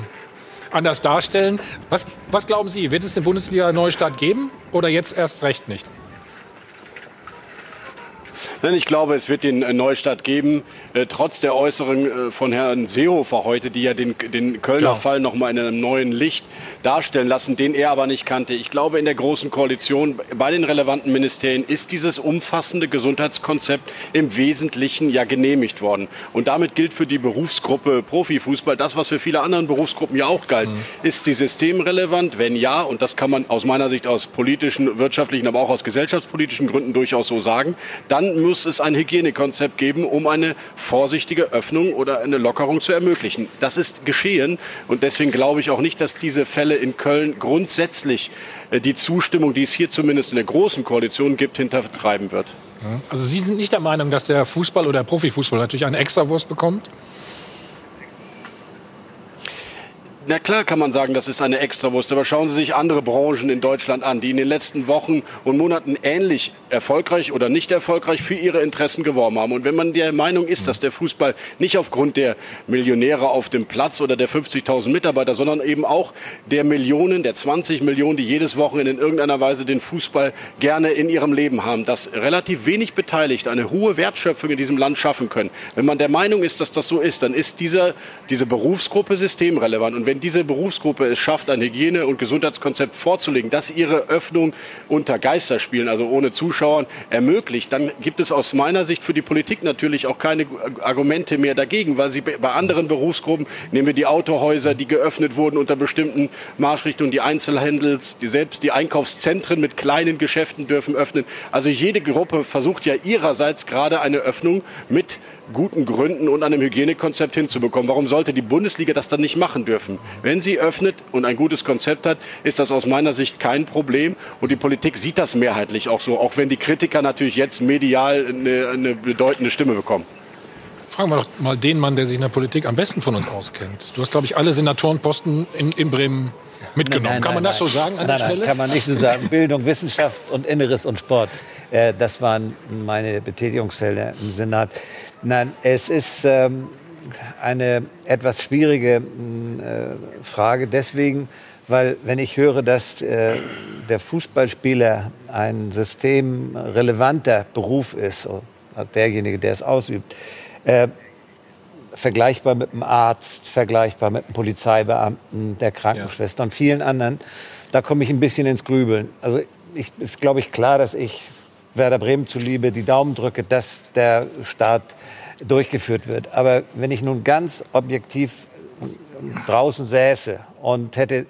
anders darstellen. Was, was glauben Sie, wird es den Bundesliga-Neustart geben oder jetzt erst recht nicht? Nein, ich glaube, es wird den äh, Neustart geben, äh, trotz der Äußerung äh, von Herrn Seehofer heute, die ja den, den Kölner Klar. Fall noch mal in einem neuen Licht darstellen lassen, den er aber nicht kannte. Ich glaube, in der Großen Koalition bei den relevanten Ministerien ist dieses umfassende Gesundheitskonzept im Wesentlichen ja genehmigt worden. Und damit gilt für die Berufsgruppe Profifußball das, was für viele andere Berufsgruppen ja auch galt. Mhm. Ist sie systemrelevant? Wenn ja, und das kann man aus meiner Sicht aus politischen, wirtschaftlichen, aber auch aus gesellschaftspolitischen Gründen durchaus so sagen, dann muss muss es ein Hygienekonzept geben, um eine vorsichtige Öffnung oder eine Lockerung zu ermöglichen. Das ist geschehen und deswegen glaube ich auch nicht, dass diese Fälle in Köln grundsätzlich äh, die Zustimmung, die es hier zumindest in der großen Koalition gibt, hintertreiben wird. Also Sie sind nicht der Meinung, dass der Fußball oder der Profifußball natürlich eine Extrawurst bekommt? Na klar kann man sagen, das ist eine Extrawurst, aber schauen Sie sich andere Branchen in Deutschland an, die in den letzten Wochen und Monaten ähnlich erfolgreich oder nicht erfolgreich für ihre Interessen geworben haben. Und wenn man der Meinung ist, dass der Fußball nicht aufgrund der Millionäre auf dem Platz oder der 50.000 Mitarbeiter, sondern eben auch der Millionen, der 20 Millionen, die jedes Wochenende in irgendeiner Weise den Fußball gerne in ihrem Leben haben, dass relativ wenig Beteiligte eine hohe Wertschöpfung in diesem Land schaffen können. Wenn man der Meinung ist, dass das so ist, dann ist dieser, diese Berufsgruppe systemrelevant. Und wenn diese Berufsgruppe es schafft, ein Hygiene- und Gesundheitskonzept vorzulegen, das ihre Öffnung unter Geisterspielen, also ohne Zuschauern, ermöglicht, dann gibt es aus meiner Sicht für die Politik natürlich auch keine Argumente mehr dagegen, weil sie bei anderen Berufsgruppen, nehmen wir die Autohäuser, die geöffnet wurden unter bestimmten Marschrichtungen, die Einzelhandels, die selbst die Einkaufszentren mit kleinen Geschäften dürfen öffnen. Also jede Gruppe versucht ja ihrerseits gerade eine Öffnung mit guten Gründen und einem Hygienekonzept hinzubekommen. Warum sollte die Bundesliga das dann nicht machen dürfen? Wenn sie öffnet und ein gutes Konzept hat, ist das aus meiner Sicht kein Problem. Und die Politik sieht das mehrheitlich auch so, auch wenn die Kritiker natürlich jetzt medial eine, eine bedeutende Stimme bekommen. Fragen wir doch mal den Mann, der sich in der Politik am besten von uns auskennt. Du hast, glaube ich, alle Senatorenposten in, in Bremen mitgenommen. Nein, nein, kann man nein, das so sagen an der Stelle? kann man nicht so sagen. Bildung, Wissenschaft und Inneres und Sport. Äh, das waren meine Betätigungsfelder im Senat. Nein, es ist ähm, eine etwas schwierige äh, Frage deswegen, weil wenn ich höre, dass äh, der Fußballspieler ein systemrelevanter Beruf ist, derjenige, der es ausübt, äh, vergleichbar mit einem Arzt, vergleichbar mit einem Polizeibeamten, der Krankenschwester ja. und vielen anderen, da komme ich ein bisschen ins Grübeln. Also ich, ist, glaube ich, klar, dass ich Werder Bremen zuliebe die Daumen drücke, dass der Staat durchgeführt wird. Aber wenn ich nun ganz objektiv draußen säße und hätte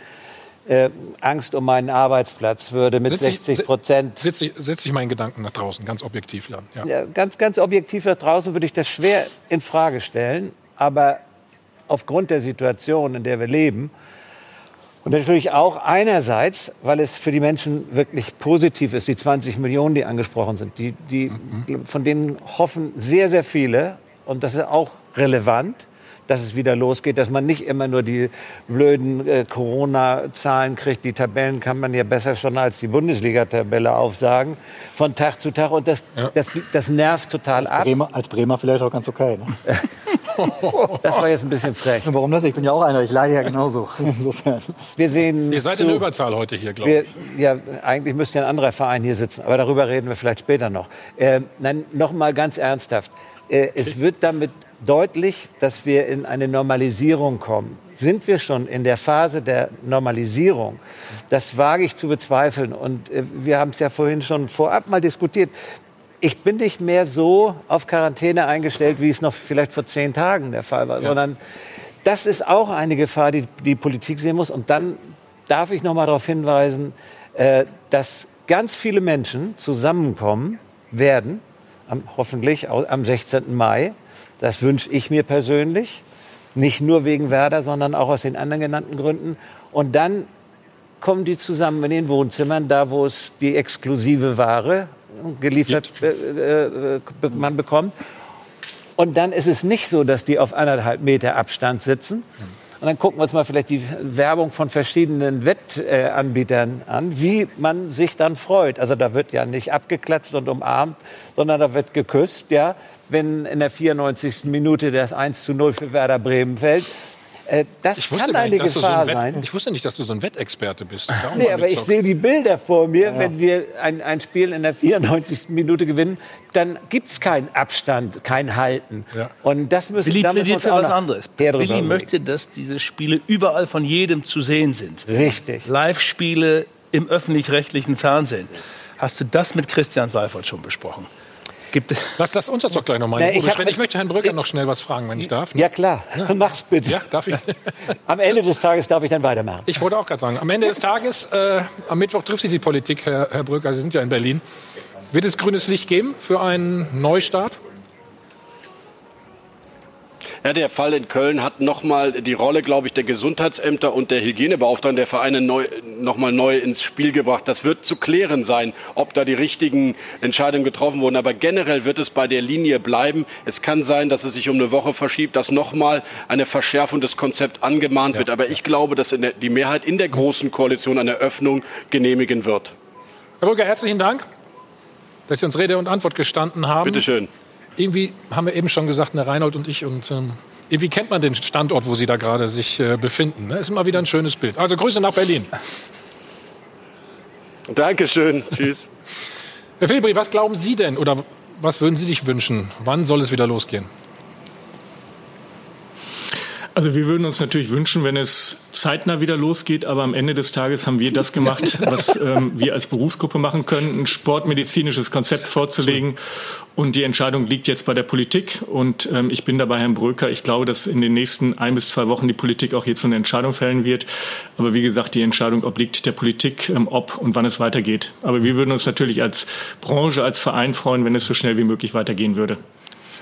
äh, Angst um meinen Arbeitsplatz, würde mit sitz 60 Prozent... Sitze ich, sitz ich meinen Gedanken nach draußen, ganz objektiv, Jan. Ja. ja. ganz, ganz objektiv nach draußen würde ich das schwer in Frage stellen. Aber aufgrund der Situation, in der wir leben, und natürlich auch einerseits, weil es für die Menschen wirklich positiv ist, die 20 Millionen, die angesprochen sind, die, die, mhm. von denen hoffen sehr, sehr viele, und das ist auch relevant, dass es wieder losgeht, dass man nicht immer nur die blöden äh, Corona-Zahlen kriegt. Die Tabellen kann man ja besser schon als die Bundesliga-Tabelle aufsagen, von Tag zu Tag. Und das, ja. das, das nervt total als ab. Bremer, als Bremer vielleicht auch ganz okay. Ne? Das war jetzt ein bisschen frech. Warum das? Ich bin ja auch einer. Ich leide ja genauso. Insofern. Wir sehen Ihr seid zu, in der Überzahl heute hier, glaube ich. ja, eigentlich müsste ja ein anderer Verein hier sitzen. Aber darüber reden wir vielleicht später noch. Äh, nein, noch mal ganz ernsthaft. Äh, es wird damit deutlich, dass wir in eine Normalisierung kommen. Sind wir schon in der Phase der Normalisierung? Das wage ich zu bezweifeln. Und äh, wir haben es ja vorhin schon vorab mal diskutiert ich bin nicht mehr so auf Quarantäne eingestellt, wie es noch vielleicht vor zehn Tagen der Fall war, ja. sondern das ist auch eine Gefahr, die die Politik sehen muss. Und dann darf ich noch mal darauf hinweisen, äh, dass ganz viele Menschen zusammenkommen werden, am, hoffentlich am 16. Mai. Das wünsche ich mir persönlich. Nicht nur wegen Werder, sondern auch aus den anderen genannten Gründen. Und dann kommen die zusammen in den Wohnzimmern, da wo es die exklusive Ware geliefert äh, äh, man bekommt. Und dann ist es nicht so, dass die auf anderthalb Meter Abstand sitzen. Und dann gucken wir uns mal vielleicht die Werbung von verschiedenen Wettanbietern an, wie man sich dann freut. Also da wird ja nicht abgeklatscht und umarmt, sondern da wird geküsst, ja. Wenn in der 94. Minute das 1 zu 0 für Werder Bremen fällt, äh, das kann eine nicht, Gefahr so ein sein. Ich wusste nicht, dass du so ein Wettexperte bist. Nee, aber ich sehe die Bilder vor mir. Ja. Wenn wir ein, ein, Spiel in der 94. Minute gewinnen, dann gibt es keinen Abstand, kein Halten. Ja. Und das müssen Willi plädiert für was anderes. Willi möchte, dass diese Spiele überall von jedem zu sehen sind. Richtig. Live-Spiele im öffentlich-rechtlichen Fernsehen. Hast du das mit Christian Seifert schon besprochen? Gibt lass, lass uns das doch gleich noch mal Na, ich, ich, möchte Herrn Brücker noch schnell was fragen, wenn ich darf. Ne? Ja, klar. Ja. Mach's bitte. Ja, darf ich? am Ende des Tages darf ich dann weitermachen. Ich wollte auch gerade sagen, am Ende des Tages, äh, am Mittwoch trifft sich die Politik, Herr, Herr Brücker. Sie sind ja in Berlin. Wird es grünes Licht geben für einen Neustart? Ja, der Fall in Köln hat nochmal die Rolle, glaube ich, der Gesundheitsämter und der Hygienebeauftragten der Vereine neu, nochmal neu ins Spiel gebracht. Das wird zu klären sein, ob da die richtigen Entscheidungen getroffen wurden. Aber generell wird es bei der Linie bleiben. Es kann sein, dass es sich um eine Woche verschiebt, dass nochmal eine Verschärfung des Konzepts angemahnt ja. wird. Aber ich glaube, dass der, die Mehrheit in der großen Koalition eine Öffnung genehmigen wird. Herr Brücker, herzlichen Dank, dass Sie uns Rede und Antwort gestanden haben. Bitte schön irgendwie haben wir eben schon gesagt, ne, Reinhold und ich, und ähm, irgendwie kennt man den Standort, wo Sie da gerade sich äh, befinden. Ne? Ist immer wieder ein schönes Bild. Also Grüße nach Berlin. Dankeschön. Tschüss. Herr Filbri, was glauben Sie denn oder was würden Sie sich wünschen? Wann soll es wieder losgehen? Also wir würden uns natürlich wünschen, wenn es zeitnah wieder losgeht, aber am Ende des Tages haben wir das gemacht, was ähm, wir als Berufsgruppe machen können, ein sportmedizinisches Konzept vorzulegen. Und die Entscheidung liegt jetzt bei der Politik. Und ähm, ich bin dabei, Herrn Bröker. Ich glaube, dass in den nächsten ein bis zwei Wochen die Politik auch hierzu eine Entscheidung fällen wird. Aber wie gesagt, die Entscheidung obliegt der Politik, ähm, ob und wann es weitergeht. Aber wir würden uns natürlich als Branche, als Verein freuen, wenn es so schnell wie möglich weitergehen würde.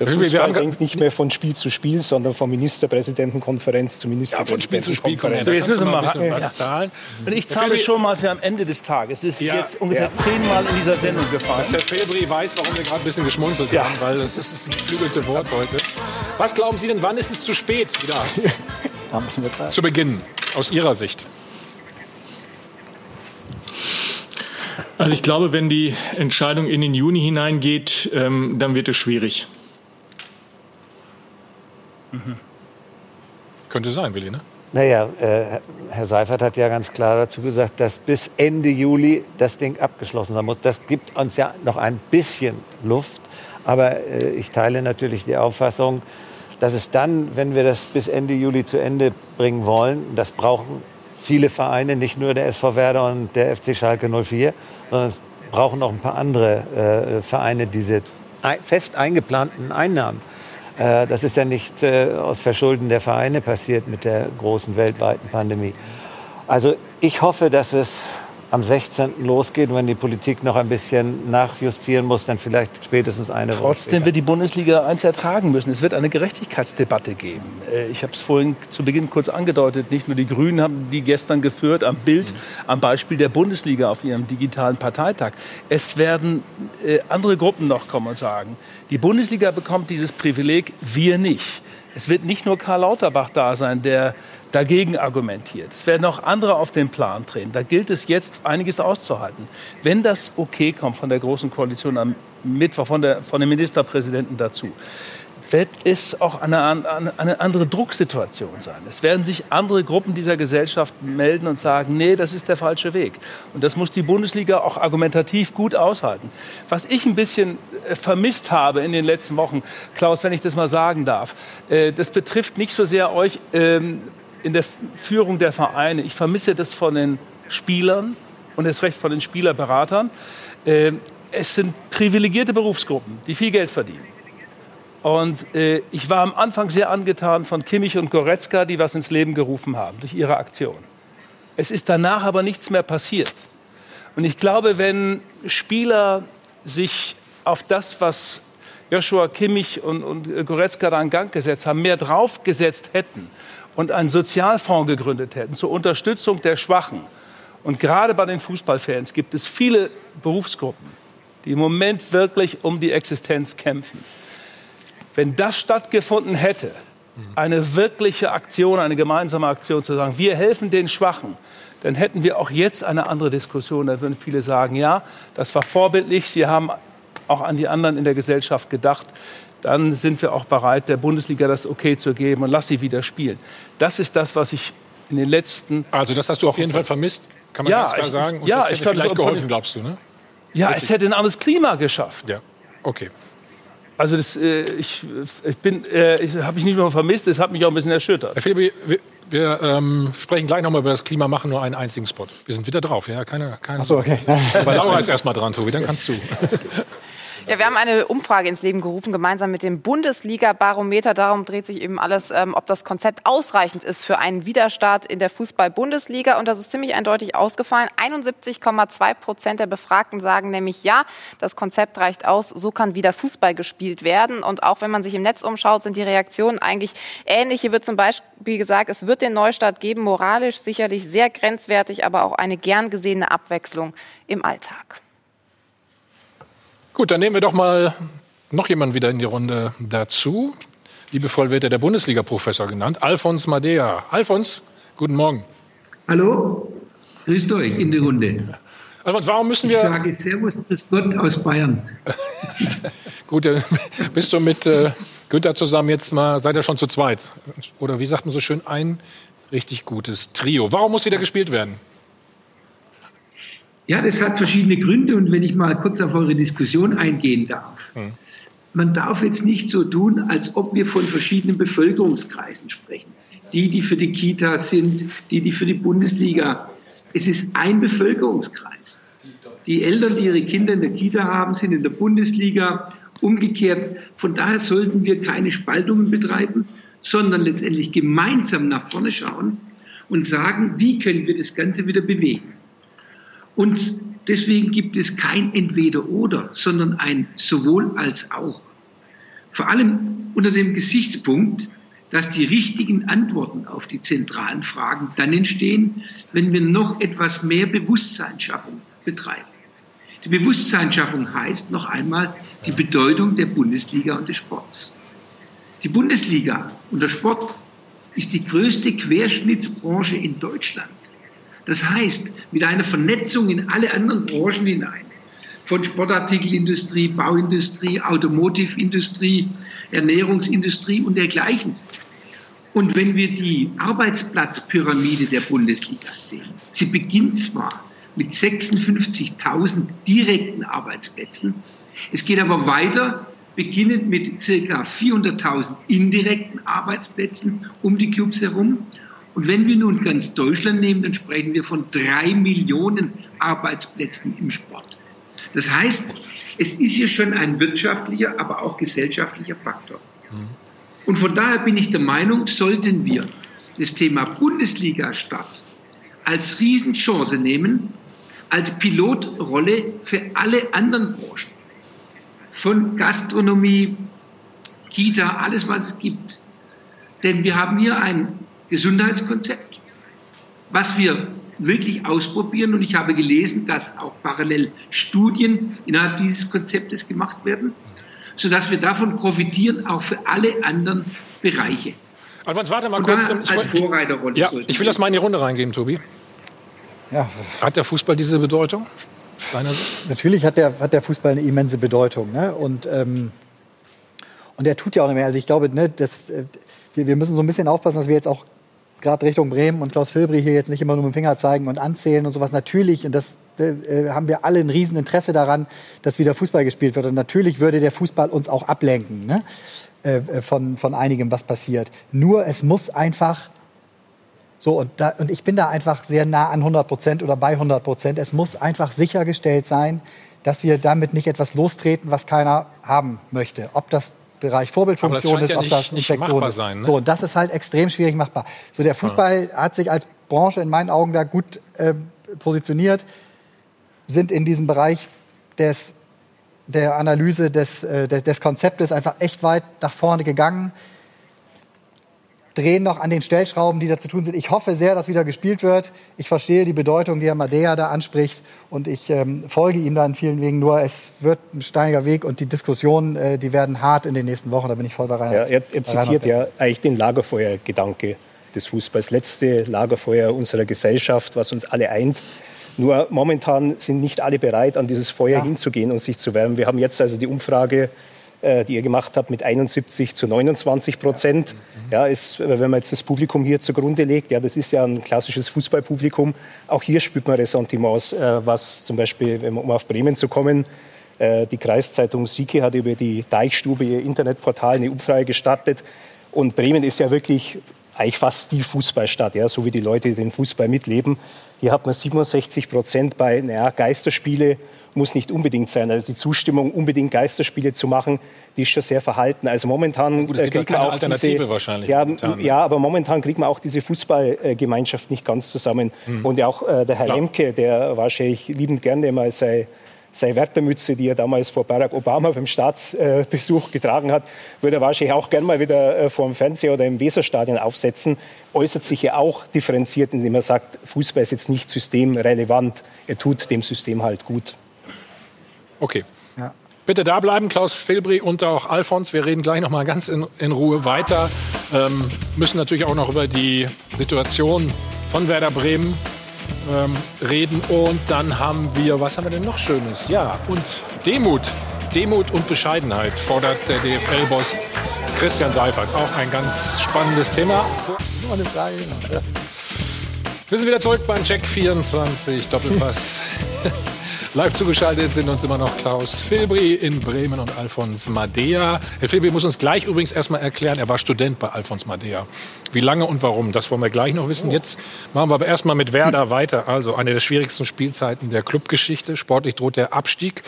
Der Fußball denkt nicht mehr von Spiel zu Spiel, sondern von Ministerpräsidentenkonferenz zu Ministerpräsidentenkonferenz. Ja, von Spiel zu Spiel. So, jetzt müssen wir mal was zahlen. Und ich zahle schon mal für am Ende des Tages. Es ist ja. jetzt ungefähr ja. zehnmal in dieser Sendung gefallen. Dass Herr Felbri weiß, warum wir gerade ein bisschen geschmunzelt ja. haben, weil das ist das geflügelte Wort heute. Was glauben Sie denn, wann ist es zu spät wieder zu beginnen, aus Ihrer Sicht? Also ich glaube, wenn die Entscheidung in den Juni hineingeht, ähm, dann wird es schwierig. Mhm. Könnte sein, Willi, ne? Naja, äh, Herr Seifert hat ja ganz klar dazu gesagt, dass bis Ende Juli das Ding abgeschlossen sein muss. Das gibt uns ja noch ein bisschen Luft. Aber äh, ich teile natürlich die Auffassung, dass es dann, wenn wir das bis Ende Juli zu Ende bringen wollen, das brauchen viele Vereine, nicht nur der SV Werder und der FC Schalke 04, sondern es brauchen auch ein paar andere äh, Vereine diese fest eingeplanten Einnahmen. Äh, das ist ja nicht äh, aus Verschulden der Vereine passiert mit der großen weltweiten Pandemie. Also ich hoffe, dass es am 16. losgeht. Wenn die Politik noch ein bisschen nachjustieren muss, dann vielleicht spätestens eine Woche. Trotzdem wird die Bundesliga eins ertragen müssen. Es wird eine Gerechtigkeitsdebatte geben. Äh, ich habe es vorhin zu Beginn kurz angedeutet. Nicht nur die Grünen haben die gestern geführt, am Bild, mhm. am Beispiel der Bundesliga auf ihrem digitalen Parteitag. Es werden äh, andere Gruppen noch kommen und sagen, die Bundesliga bekommt dieses Privileg, wir nicht. Es wird nicht nur Karl Lauterbach da sein, der dagegen argumentiert. Es werden auch andere auf den Plan treten. Da gilt es jetzt, einiges auszuhalten. Wenn das okay kommt von der Großen Koalition am Mittwoch, von, der, von dem Ministerpräsidenten dazu, wird es auch eine, eine, eine, andere Drucksituation sein. Es werden sich andere Gruppen dieser Gesellschaft melden und sagen, nee, das ist der falsche Weg. Und das muss die Bundesliga auch argumentativ gut aushalten. Was ich ein bisschen äh, vermisst habe in den letzten Wochen, Klaus, wenn ich das mal sagen darf, äh, das betrifft nicht so sehr euch ähm, in der Führung der Vereine. Ich vermisse das von den Spielern und das Recht von den Spielerberatern. Ähm, es sind privilegierte Berufsgruppen, die viel Geld verdienen. Und äh, ich war am Anfang sehr angetan von Kimmich und Goretzka, die was ins Leben gerufen haben durch ihre Aktion. Es ist danach aber nichts mehr passiert. Und ich glaube, wenn Spieler sich auf das, was Joshua Kimmich und, und Goretzka da in Gang gesetzt haben, mehr draufgesetzt hätten und einen Sozialfonds gegründet hätten zur Unterstützung der Schwachen. Und gerade bei den Fußballfans gibt es viele Berufsgruppen, die im Moment wirklich um die Existenz kämpfen. Wenn das stattgefunden hätte, eine wirkliche Aktion, eine gemeinsame Aktion zu sagen, wir helfen den Schwachen, dann hätten wir auch jetzt eine andere Diskussion. Da würden viele sagen, ja, das war vorbildlich, Sie haben auch an die anderen in der Gesellschaft gedacht dann sind wir auch bereit, der Bundesliga das Okay zu geben und lass sie wieder spielen. Das ist das, was ich in den letzten. Also, das hast du auf jeden Fall vermisst, kann man ja, ganz klar ich, sagen. Und ja, das hätte ich vielleicht geholfen, glaubst du, ne? Ja, Richtig. es hätte ein anderes Klima geschafft. Ja, okay. Also das, äh, ich, ich bin, äh, ich habe mich nicht nur vermisst, es hat mich auch ein bisschen erschüttert. Herr Philipp, wir, wir ähm, sprechen gleich nochmal über das Klima, machen nur einen einzigen Spot. Wir sind wieder drauf, ja, keine, keine. Ach so, okay. Aber Laura ist erst mal dran, Tobi, dann kannst du. Ja, wir haben eine Umfrage ins Leben gerufen, gemeinsam mit dem Bundesliga-Barometer. Darum dreht sich eben alles, ähm, ob das Konzept ausreichend ist für einen Widerstart in der Fußball-Bundesliga. Und das ist ziemlich eindeutig ausgefallen. 71,2 Prozent der Befragten sagen nämlich, ja, das Konzept reicht aus, so kann wieder Fußball gespielt werden. Und auch wenn man sich im Netz umschaut, sind die Reaktionen eigentlich ähnlich. Hier wird zum Beispiel gesagt, es wird den Neustart geben, moralisch sicherlich sehr grenzwertig, aber auch eine gern gesehene Abwechslung im Alltag. Gut, dann nehmen wir doch mal noch jemanden wieder in die Runde dazu. Liebevoll wird er der Bundesliga-Professor genannt, Alfons Madea. Alfons, guten Morgen. Hallo, grüßt euch in die Runde. Alfons, warum müssen wir... Ich sage Servus, grüß Gott aus Bayern. Gut, bist du mit äh, Günther zusammen jetzt mal, seid ihr schon zu zweit? Oder wie sagt man so schön, ein richtig gutes Trio. Warum muss wieder gespielt werden? Ja, das hat verschiedene Gründe und wenn ich mal kurz auf eure Diskussion eingehen darf. Hm. Man darf jetzt nicht so tun, als ob wir von verschiedenen Bevölkerungskreisen sprechen. Die, die für die Kita sind, die, die für die Bundesliga. Es ist ein Bevölkerungskreis. Die Eltern, die ihre Kinder in der Kita haben, sind in der Bundesliga. Umgekehrt. Von daher sollten wir keine Spaltungen betreiben, sondern letztendlich gemeinsam nach vorne schauen und sagen, wie können wir das Ganze wieder bewegen. Und deswegen gibt es kein Entweder-Oder, sondern ein sowohl als auch. Vor allem unter dem Gesichtspunkt, dass die richtigen Antworten auf die zentralen Fragen dann entstehen, wenn wir noch etwas mehr Bewusstseinsschaffung betreiben. Die Bewusstseinsschaffung heißt noch einmal die Bedeutung der Bundesliga und des Sports. Die Bundesliga und der Sport ist die größte Querschnittsbranche in Deutschland. Das heißt, mit einer Vernetzung in alle anderen Branchen hinein, von Sportartikelindustrie, Bauindustrie, Automotivindustrie, Ernährungsindustrie und dergleichen. Und wenn wir die Arbeitsplatzpyramide der Bundesliga sehen, sie beginnt zwar mit 56.000 direkten Arbeitsplätzen, es geht aber weiter beginnend mit circa 400.000 indirekten Arbeitsplätzen um die Clubs herum. Und wenn wir nun ganz Deutschland nehmen, dann sprechen wir von drei Millionen Arbeitsplätzen im Sport. Das heißt, es ist hier schon ein wirtschaftlicher, aber auch gesellschaftlicher Faktor. Und von daher bin ich der Meinung, sollten wir das Thema Bundesliga-Start als Riesenchance nehmen, als Pilotrolle für alle anderen Branchen. Von Gastronomie, Kita, alles, was es gibt. Denn wir haben hier ein Gesundheitskonzept, was wir wirklich ausprobieren. Und ich habe gelesen, dass auch parallel Studien innerhalb dieses Konzeptes gemacht werden, sodass wir davon profitieren, auch für alle anderen Bereiche. Alfons, warte mal kurz. Ich, als Vorreiterrolle. Ja, ich will das mal in die Runde reingeben, Tobi. Ja. Hat der Fußball diese Bedeutung? Natürlich hat der, hat der Fußball eine immense Bedeutung. Ne? Und, ähm, und er tut ja auch nicht mehr. Also ich glaube, ne, das, äh, wir, wir müssen so ein bisschen aufpassen, dass wir jetzt auch gerade Richtung Bremen und Klaus Filbri hier jetzt nicht immer nur mit dem Finger zeigen und anzählen und sowas. Natürlich, und das äh, haben wir alle ein Rieseninteresse daran, dass wieder Fußball gespielt wird. Und natürlich würde der Fußball uns auch ablenken ne? äh, äh von, von einigem, was passiert. Nur es muss einfach so, und, da, und ich bin da einfach sehr nah an 100 Prozent oder bei 100 Prozent. Es muss einfach sichergestellt sein, dass wir damit nicht etwas lostreten, was keiner haben möchte. Ob das Bereich Vorbildfunktion ist, ja ob das Infektion ist. Sein, ne? So, und das ist halt extrem schwierig machbar. So, der Fußball ja. hat sich als Branche in meinen Augen da gut äh, positioniert, sind in diesem Bereich des, der Analyse des, äh, des, des Konzeptes einfach echt weit nach vorne gegangen drehen noch an den Stellschrauben, die da zu tun sind. Ich hoffe sehr, dass wieder gespielt wird. Ich verstehe die Bedeutung, die Herr Madea da anspricht und ich ähm, folge ihm da in vielen Wegen. Nur es wird ein steiniger Weg und die Diskussionen, äh, die werden hart in den nächsten Wochen. Da bin ich voll bei Rainer. Ja, er, er zitiert ja eigentlich den Lagerfeuergedanke des Fußballs, letzte Lagerfeuer unserer Gesellschaft, was uns alle eint. Nur momentan sind nicht alle bereit, an dieses Feuer ja. hinzugehen und sich zu wärmen. Wir haben jetzt also die Umfrage äh, die ihr gemacht habt, mit 71 zu 29 Prozent. Ja, ist, wenn man jetzt das Publikum hier zugrunde legt, ja, das ist ja ein klassisches Fußballpublikum. Auch hier spürt man Ressentiments, äh, was zum Beispiel, um auf Bremen zu kommen, äh, die Kreiszeitung Sieke hat über die Deichstube, ihr Internetportal, eine Umfrage gestartet. Und Bremen ist ja wirklich eigentlich fast die Fußballstadt, ja, so wie die Leute den Fußball mitleben. Hier hat man 67 Prozent bei naja, Geisterspiele muss nicht unbedingt sein. Also die Zustimmung, unbedingt Geisterspiele zu machen, die ist schon sehr verhalten. Also momentan Gut, es gibt äh, kriegt man auch Alternative diese, wahrscheinlich. Ja, ja, aber momentan kriegt man auch diese Fußballgemeinschaft nicht ganz zusammen. Mhm. Und auch äh, der Herr Klar. Lemke, der wahrscheinlich liebend gerne mal sei seine Wärtermütze, die er damals vor Barack Obama beim Staatsbesuch getragen hat, würde er wahrscheinlich auch gern mal wieder äh, vor dem Fernseher oder im Weserstadion aufsetzen. Äußert sich ja auch differenziert, indem er sagt, Fußball ist jetzt nicht systemrelevant. Er tut dem System halt gut. Okay. Ja. Bitte da bleiben, Klaus Filbri und auch Alfons. Wir reden gleich noch mal ganz in, in Ruhe weiter. Ähm, müssen natürlich auch noch über die Situation von Werder Bremen ähm, reden. Und dann haben wir, was haben wir denn noch Schönes? Ja, und Demut. Demut und Bescheidenheit fordert der DFL-Boss Christian Seifert. Auch ein ganz spannendes Thema. Nur eine Frage. Wir sind wieder zurück beim Check 24 Doppelpass. Live zugeschaltet sind uns immer noch Klaus Filbri in Bremen und Alfons Madea. Herr Filbri muss uns gleich übrigens erstmal erklären, er war Student bei Alfons Madea. Wie lange und warum, das wollen wir gleich noch wissen. Jetzt machen wir aber erstmal mit Werder weiter. Also eine der schwierigsten Spielzeiten der Clubgeschichte. Sportlich droht der Abstieg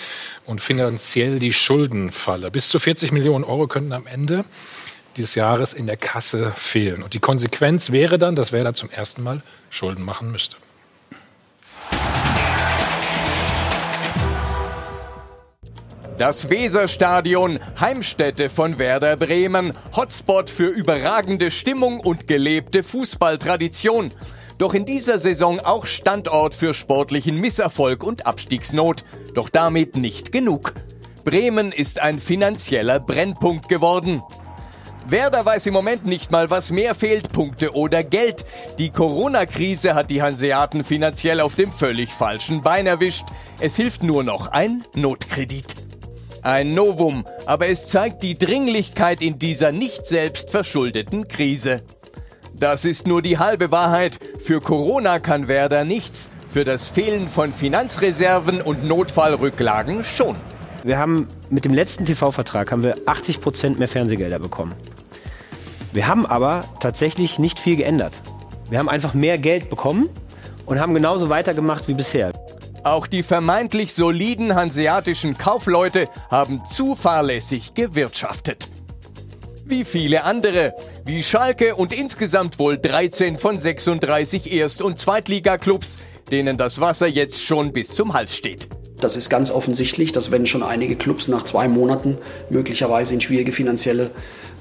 und finanziell die Schuldenfalle. Bis zu 40 Millionen Euro könnten am Ende dieses Jahres in der Kasse fehlen. Und die Konsequenz wäre dann, dass Werder zum ersten Mal Schulden machen müsste. Das Weserstadion, Heimstätte von Werder Bremen, Hotspot für überragende Stimmung und gelebte Fußballtradition. Doch in dieser Saison auch Standort für sportlichen Misserfolg und Abstiegsnot. Doch damit nicht genug. Bremen ist ein finanzieller Brennpunkt geworden. Werder weiß im Moment nicht mal, was mehr fehlt, Punkte oder Geld. Die Corona-Krise hat die Hanseaten finanziell auf dem völlig falschen Bein erwischt. Es hilft nur noch ein Notkredit. Ein Novum, aber es zeigt die Dringlichkeit in dieser nicht selbst verschuldeten Krise. Das ist nur die halbe Wahrheit. Für Corona kann Werder nichts, für das Fehlen von Finanzreserven und Notfallrücklagen schon. Wir haben mit dem letzten TV-Vertrag haben wir 80 Prozent mehr Fernsehgelder bekommen. Wir haben aber tatsächlich nicht viel geändert. Wir haben einfach mehr Geld bekommen und haben genauso weitergemacht wie bisher. Auch die vermeintlich soliden hanseatischen Kaufleute haben zuverlässig gewirtschaftet. Wie viele andere, wie Schalke und insgesamt wohl 13 von 36 Erst- und Zweitligaklubs, denen das Wasser jetzt schon bis zum Hals steht. Das ist ganz offensichtlich, dass wenn schon einige Clubs nach zwei Monaten möglicherweise in schwierige finanzielle,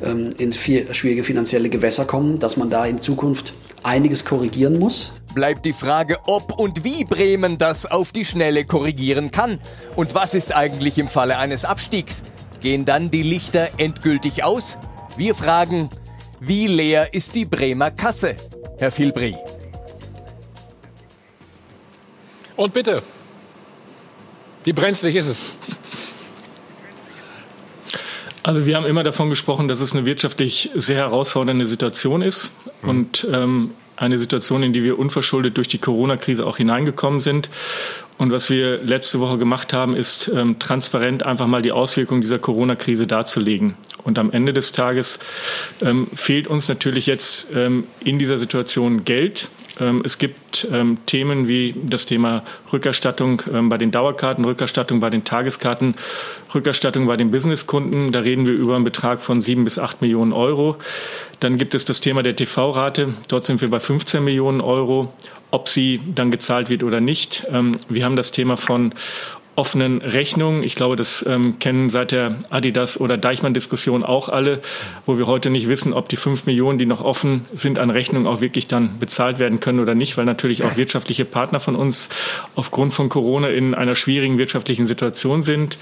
ähm, in schwierige finanzielle Gewässer kommen, dass man da in Zukunft einiges korrigieren muss. Bleibt die Frage, ob und wie Bremen das auf die Schnelle korrigieren kann. Und was ist eigentlich im Falle eines Abstiegs? Gehen dann die Lichter endgültig aus? Wir fragen, wie leer ist die Bremer Kasse, Herr Filbri? Und bitte, wie brenzlig ist es? Also wir haben immer davon gesprochen, dass es eine wirtschaftlich sehr herausfordernde Situation ist mhm. und ähm, eine Situation, in die wir unverschuldet durch die Corona-Krise auch hineingekommen sind. Und was wir letzte Woche gemacht haben, ist ähm, transparent einfach mal die Auswirkungen dieser Corona-Krise darzulegen. Und am Ende des Tages ähm, fehlt uns natürlich jetzt ähm, in dieser Situation Geld. Ähm, es gibt ähm, Themen wie das Thema Rückerstattung ähm, bei den Dauerkarten, Rückerstattung bei den Tageskarten, Rückerstattung bei den Businesskunden. Da reden wir über einen Betrag von sieben bis acht Millionen Euro. Dann gibt es das Thema der TV-Rate. Dort sind wir bei 15 Millionen Euro. Ob sie dann gezahlt wird oder nicht. Wir haben das Thema von offenen Rechnungen. Ich glaube, das ähm, kennen seit der Adidas- oder Deichmann-Diskussion auch alle, wo wir heute nicht wissen, ob die fünf Millionen, die noch offen sind an Rechnungen, auch wirklich dann bezahlt werden können oder nicht, weil natürlich auch wirtschaftliche Partner von uns aufgrund von Corona in einer schwierigen wirtschaftlichen Situation sind.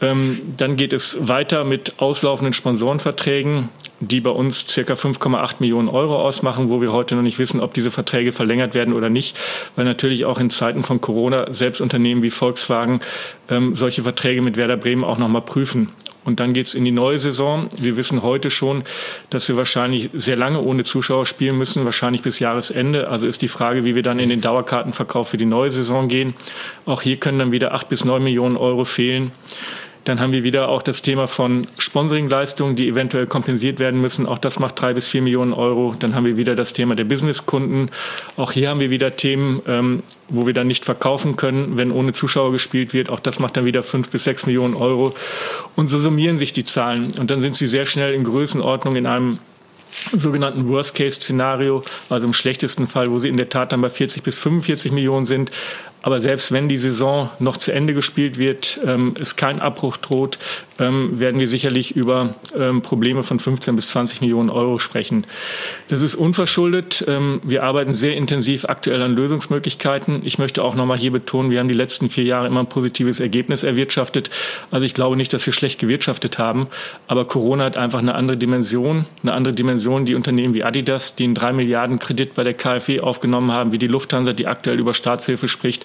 Ähm, dann geht es weiter mit auslaufenden Sponsorenverträgen, die bei uns circa 5,8 Millionen Euro ausmachen, wo wir heute noch nicht wissen, ob diese Verträge verlängert werden oder nicht, weil natürlich auch in Zeiten von Corona selbst Unternehmen wie Volkswagen ähm, solche Verträge mit Werder Bremen auch nochmal prüfen. Und dann geht's in die neue Saison. Wir wissen heute schon, dass wir wahrscheinlich sehr lange ohne Zuschauer spielen müssen, wahrscheinlich bis Jahresende. Also ist die Frage, wie wir dann in den Dauerkartenverkauf für die neue Saison gehen. Auch hier können dann wieder acht bis neun Millionen Euro fehlen. Dann haben wir wieder auch das Thema von Sponsoringleistungen, die eventuell kompensiert werden müssen. Auch das macht drei bis vier Millionen Euro. Dann haben wir wieder das Thema der Businesskunden. Auch hier haben wir wieder Themen, ähm, wo wir dann nicht verkaufen können, wenn ohne Zuschauer gespielt wird. Auch das macht dann wieder fünf bis sechs Millionen Euro. Und so summieren sich die Zahlen. Und dann sind sie sehr schnell in Größenordnung in einem sogenannten Worst-Case-Szenario, also im schlechtesten Fall, wo sie in der Tat dann bei 40 bis 45 Millionen sind. Aber selbst wenn die Saison noch zu Ende gespielt wird, ähm, es kein Abbruch droht, ähm, werden wir sicherlich über ähm, Probleme von 15 bis 20 Millionen Euro sprechen. Das ist unverschuldet. Ähm, wir arbeiten sehr intensiv aktuell an Lösungsmöglichkeiten. Ich möchte auch noch mal hier betonen, wir haben die letzten vier Jahre immer ein positives Ergebnis erwirtschaftet. Also ich glaube nicht, dass wir schlecht gewirtschaftet haben, aber Corona hat einfach eine andere Dimension, eine andere Dimension, die Unternehmen wie Adidas, die einen drei Milliarden Kredit bei der KfW aufgenommen haben, wie die Lufthansa, die aktuell über Staatshilfe spricht,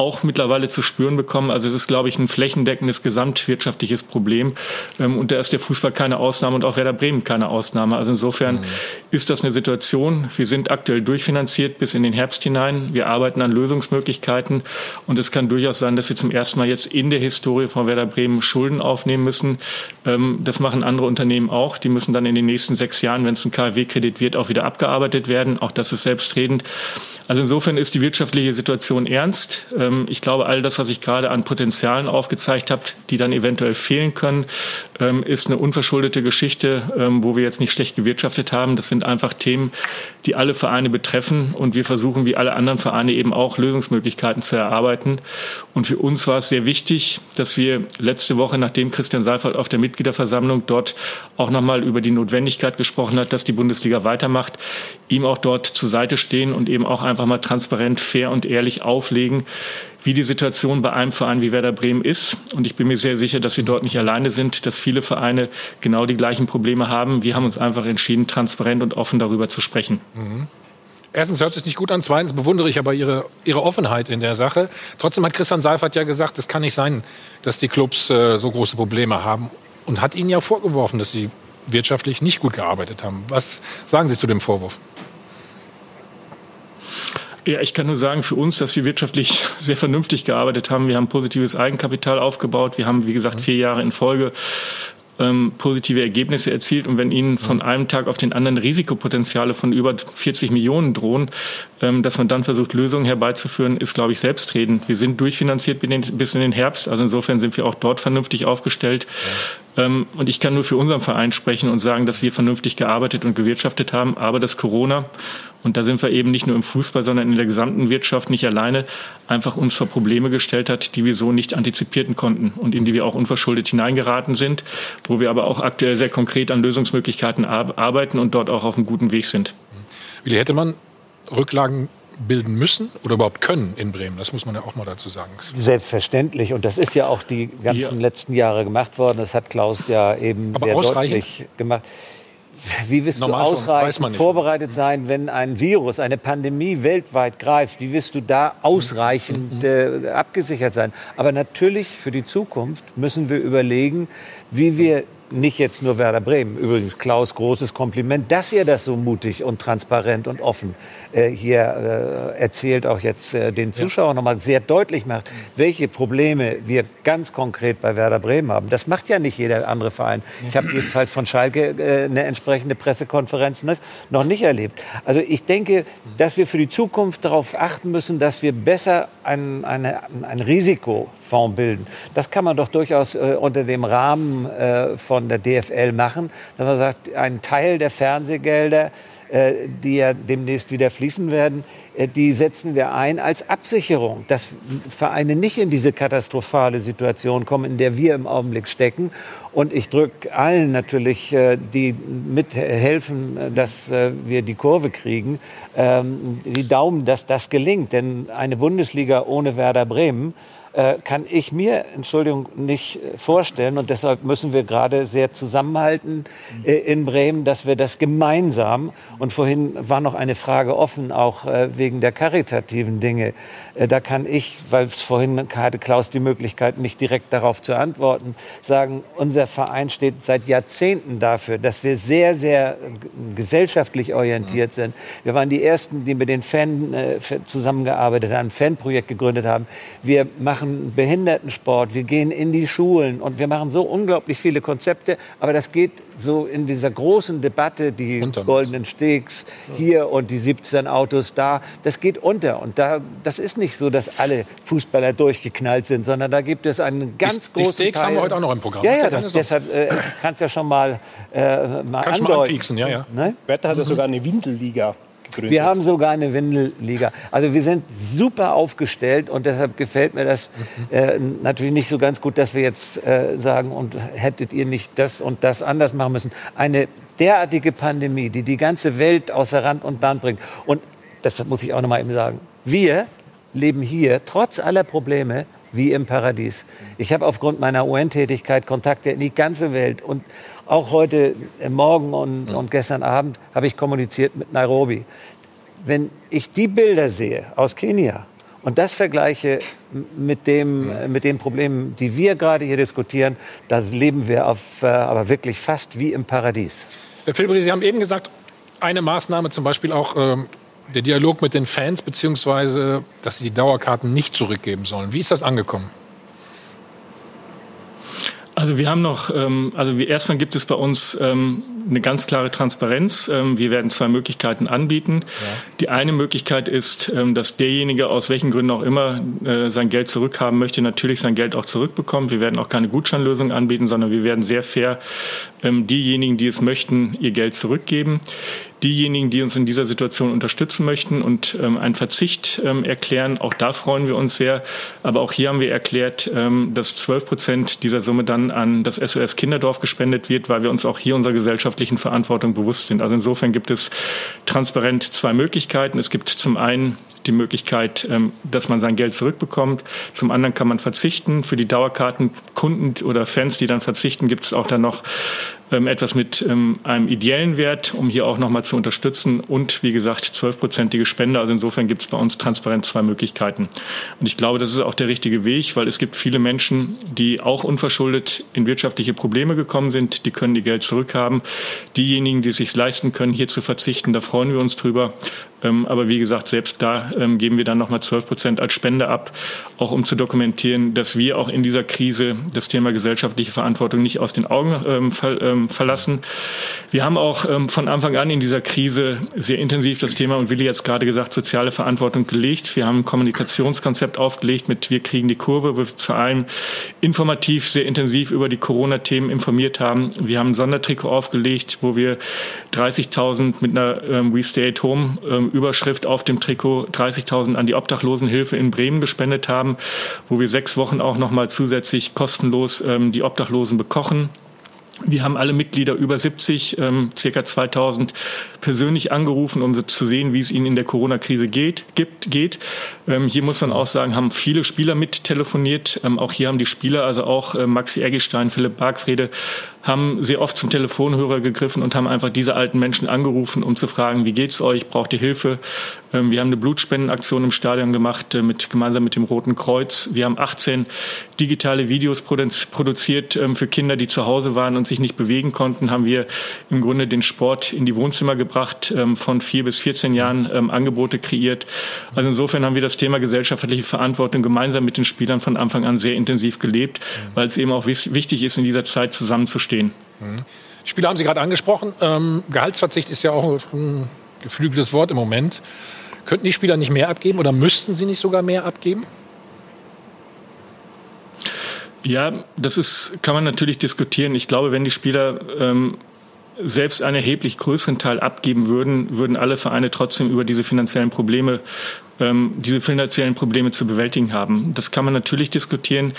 auch mittlerweile zu spüren bekommen. Also es ist, glaube ich, ein flächendeckendes gesamtwirtschaftliches Problem. Ähm, und da ist der Fußball keine Ausnahme und auch Werder Bremen keine Ausnahme. Also insofern mhm. ist das eine Situation. Wir sind aktuell durchfinanziert bis in den Herbst hinein. Wir arbeiten an Lösungsmöglichkeiten. Und es kann durchaus sein, dass wir zum ersten Mal jetzt in der Historie von Werder Bremen Schulden aufnehmen müssen. Ähm, das machen andere Unternehmen auch. Die müssen dann in den nächsten sechs Jahren, wenn es ein KfW-Kredit wird, auch wieder abgearbeitet werden. Auch das ist selbstredend. Also insofern ist die wirtschaftliche Situation ernst. Ähm, ich glaube, all das, was ich gerade an Potenzialen aufgezeigt habe, die dann eventuell fehlen können, ähm, ist eine unverschuldete Geschichte, ähm, wo wir jetzt nicht schlecht gewirtschaftet haben. Das sind einfach Themen, die alle Vereine betreffen und wir versuchen, wie alle anderen Vereine eben auch Lösungsmöglichkeiten zu erarbeiten. Und für uns war es sehr wichtig, dass wir letzte Woche, nachdem Christian Seifert auf der Mitgliederversammlung dort auch nochmal über die Notwendigkeit gesprochen hat, dass die Bundesliga weitermacht, ihm auch dort zur Seite stehen und eben auch einfach mal transparent, fair und ehrlich auflegen, wie die Situation bei einem Verein wie Werder Bremen ist. Und ich bin mir sehr sicher, dass wir dort nicht alleine sind, dass viele Vereine genau die gleichen Probleme haben. Wir haben uns einfach entschieden, transparent und offen darüber zu sprechen. Mhm. Erstens hört es sich nicht gut an, zweitens bewundere ich aber ihre, ihre Offenheit in der Sache. Trotzdem hat Christian Seifert ja gesagt, es kann nicht sein, dass die Clubs äh, so große Probleme haben und hat ihnen ja vorgeworfen, dass sie wirtschaftlich nicht gut gearbeitet haben. Was sagen Sie zu dem Vorwurf? Ja, ich kann nur sagen für uns, dass wir wirtschaftlich sehr vernünftig gearbeitet haben. Wir haben positives Eigenkapital aufgebaut. Wir haben, wie gesagt, vier Jahre in Folge ähm, positive Ergebnisse erzielt. Und wenn Ihnen von einem Tag auf den anderen Risikopotenziale von über 40 Millionen drohen, ähm, dass man dann versucht, Lösungen herbeizuführen, ist, glaube ich, selbstredend. Wir sind durchfinanziert bis in den Herbst. Also insofern sind wir auch dort vernünftig aufgestellt. Ja. Ähm, und ich kann nur für unseren Verein sprechen und sagen, dass wir vernünftig gearbeitet und gewirtschaftet haben. Aber das Corona und da sind wir eben nicht nur im Fußball, sondern in der gesamten Wirtschaft nicht alleine, einfach uns vor Probleme gestellt hat, die wir so nicht antizipierten konnten und in die wir auch unverschuldet hineingeraten sind, wo wir aber auch aktuell sehr konkret an Lösungsmöglichkeiten arbeiten und dort auch auf einem guten Weg sind. Wie hätte man Rücklagen bilden müssen oder überhaupt können in Bremen. Das muss man ja auch mal dazu sagen. Selbstverständlich. Und das ist ja auch die ganzen ja. letzten Jahre gemacht worden. Das hat Klaus ja eben Aber sehr deutlich gemacht. Wie wirst Normal du ausreichend vorbereitet sein, wenn ein Virus, eine Pandemie weltweit greift? Wie wirst du da ausreichend äh, abgesichert sein? Aber natürlich für die Zukunft müssen wir überlegen, wie wir nicht jetzt nur Werder Bremen. Übrigens, Klaus, großes Kompliment, dass ihr das so mutig und transparent und offen äh, hier äh, erzählt, auch jetzt äh, den Zuschauern ja. nochmal sehr deutlich macht, welche Probleme wir ganz konkret bei Werder Bremen haben. Das macht ja nicht jeder andere Verein. Ich habe jedenfalls von Schalke äh, eine entsprechende Pressekonferenz ne, noch nicht erlebt. Also ich denke, dass wir für die Zukunft darauf achten müssen, dass wir besser ein, eine, ein Risikofonds bilden. Das kann man doch durchaus äh, unter dem Rahmen äh, von von der DFL machen, dass man sagt, ein Teil der Fernsehgelder, äh, die ja demnächst wieder fließen werden, äh, die setzen wir ein als Absicherung, dass Vereine nicht in diese katastrophale Situation kommen, in der wir im Augenblick stecken. Und ich drücke allen natürlich, äh, die mithelfen, dass wir die Kurve kriegen, ähm, die Daumen, dass das gelingt. Denn eine Bundesliga ohne Werder Bremen äh, kann ich mir, Entschuldigung, nicht äh, vorstellen. Und deshalb müssen wir gerade sehr zusammenhalten äh, in Bremen, dass wir das gemeinsam, und vorhin war noch eine Frage offen, auch wegen der karitativen Dinge, da kann ich, weil es vorhin hatte Klaus die Möglichkeit, nicht direkt darauf zu antworten, sagen, unser Verein steht seit Jahrzehnten dafür, dass wir sehr, sehr gesellschaftlich orientiert sind. Wir waren die Ersten, die mit den Fan zusammengearbeitet haben, ein Fanprojekt gegründet haben. Wir machen machen Behindertensport, wir gehen in die Schulen und wir machen so unglaublich viele Konzepte. Aber das geht so in dieser großen Debatte, die unter goldenen Steaks hier und die 17 Autos da, das geht unter. Und da, das ist nicht so, dass alle Fußballer durchgeknallt sind, sondern da gibt es einen ganz die, großen Die Steaks Teil. haben wir heute auch noch im Programm. Ja, ja, das, deshalb äh, kannst du ja schon mal, äh, mal Kannst andeuten. Mal ja, ja. Ne? Wetter hat ja sogar eine Windelliga gegründet. Wir haben sogar eine Windelliga. Also wir sind super aufgestellt und deshalb gefällt mir das äh, natürlich nicht so ganz gut, dass wir jetzt äh, sagen, und hättet ihr nicht das und das anders machen müssen. Eine derartige Pandemie, die die ganze Welt außer Rand und Band bringt. Und das muss ich auch noch mal eben sagen. Wir leben hier trotz aller Probleme wie im Paradies. Ich habe aufgrund meiner UN-Tätigkeit Kontakte in die ganze Welt und auch heute äh, Morgen und, und gestern Abend habe ich kommuniziert mit Nairobi. Wenn ich die Bilder sehe aus Kenia und das vergleiche mit, dem, ja. mit den Problemen, die wir gerade hier diskutieren, da leben wir auf, äh, aber wirklich fast wie im Paradies. Herr Filbri, Sie haben eben gesagt, eine Maßnahme zum Beispiel auch ähm, der Dialog mit den Fans, beziehungsweise dass sie die Dauerkarten nicht zurückgeben sollen. Wie ist das angekommen? Also wir haben noch, ähm, also wir, erstmal gibt es bei uns ähm, eine ganz klare Transparenz. Ähm, wir werden zwei Möglichkeiten anbieten. Ja. Die eine Möglichkeit ist, ähm, dass derjenige aus welchen Gründen auch immer äh, sein Geld zurückhaben möchte, natürlich sein Geld auch zurückbekommt. Wir werden auch keine Gutscheinlösung anbieten, sondern wir werden sehr fair ähm, diejenigen, die es möchten, ihr Geld zurückgeben diejenigen, die uns in dieser Situation unterstützen möchten und ähm, einen Verzicht ähm, erklären. Auch da freuen wir uns sehr. Aber auch hier haben wir erklärt, ähm, dass 12 Prozent dieser Summe dann an das SOS Kinderdorf gespendet wird, weil wir uns auch hier unserer gesellschaftlichen Verantwortung bewusst sind. Also insofern gibt es transparent zwei Möglichkeiten. Es gibt zum einen die Möglichkeit, ähm, dass man sein Geld zurückbekommt. Zum anderen kann man verzichten. Für die Dauerkartenkunden oder Fans, die dann verzichten, gibt es auch dann noch ähm, etwas mit ähm, einem ideellen Wert, um hier auch nochmal zu unterstützen. Und wie gesagt, zwölfprozentige Spende. Also insofern gibt es bei uns transparent zwei Möglichkeiten. Und ich glaube, das ist auch der richtige Weg, weil es gibt viele Menschen, die auch unverschuldet in wirtschaftliche Probleme gekommen sind. Die können die Geld zurückhaben. Diejenigen, die es sich leisten können, hier zu verzichten, da freuen wir uns drüber. Ähm, aber wie gesagt, selbst da ähm, geben wir dann nochmal 12 Prozent als Spende ab, auch um zu dokumentieren, dass wir auch in dieser Krise das Thema gesellschaftliche Verantwortung nicht aus den Augen ähm, ver ähm, verlassen. Wir haben auch ähm, von Anfang an in dieser Krise sehr intensiv das Thema, und Willi jetzt gerade gesagt, soziale Verantwortung gelegt. Wir haben ein Kommunikationskonzept aufgelegt mit Wir kriegen die Kurve, wo wir zu allem informativ, sehr intensiv über die Corona-Themen informiert haben. Wir haben ein Sondertrikot aufgelegt, wo wir 30.000 mit einer ähm, We Stay at Home ähm, Überschrift auf dem Trikot 30.000 an die Obdachlosenhilfe in Bremen gespendet haben, wo wir sechs Wochen auch noch mal zusätzlich kostenlos ähm, die Obdachlosen bekochen. Wir haben alle Mitglieder über 70, ähm, circa 2000 persönlich angerufen, um zu sehen, wie es ihnen in der Corona-Krise geht. Gibt, geht. Ähm, hier muss man auch sagen, haben viele Spieler mit telefoniert. Ähm, auch hier haben die Spieler, also auch äh, Maxi Eggestein, Philipp Bargfrede, haben sehr oft zum Telefonhörer gegriffen und haben einfach diese alten Menschen angerufen, um zu fragen, wie geht's euch, braucht ihr Hilfe? Ähm, wir haben eine Blutspendenaktion im Stadion gemacht, äh, mit, gemeinsam mit dem Roten Kreuz. Wir haben 18 digitale Videos produziert ähm, für Kinder, die zu Hause waren und sich nicht bewegen konnten, haben wir im Grunde den Sport in die Wohnzimmer gebracht, ähm, von vier bis 14 Jahren Angebote kreiert. Also insofern haben wir das Thema gesellschaftliche Verantwortung gemeinsam mit den Spielern von Anfang an sehr intensiv gelebt, weil es eben auch wichtig ist, in dieser Zeit zusammenzustehen stehen. Mhm. Spieler haben Sie gerade angesprochen. Ähm, Gehaltsverzicht ist ja auch ein geflügeltes Wort im Moment. Könnten die Spieler nicht mehr abgeben oder müssten sie nicht sogar mehr abgeben? Ja, das ist, kann man natürlich diskutieren. Ich glaube, wenn die Spieler ähm, selbst einen erheblich größeren Teil abgeben würden, würden alle Vereine trotzdem über diese finanziellen Probleme ähm, diese finanziellen Probleme zu bewältigen haben. Das kann man natürlich diskutieren.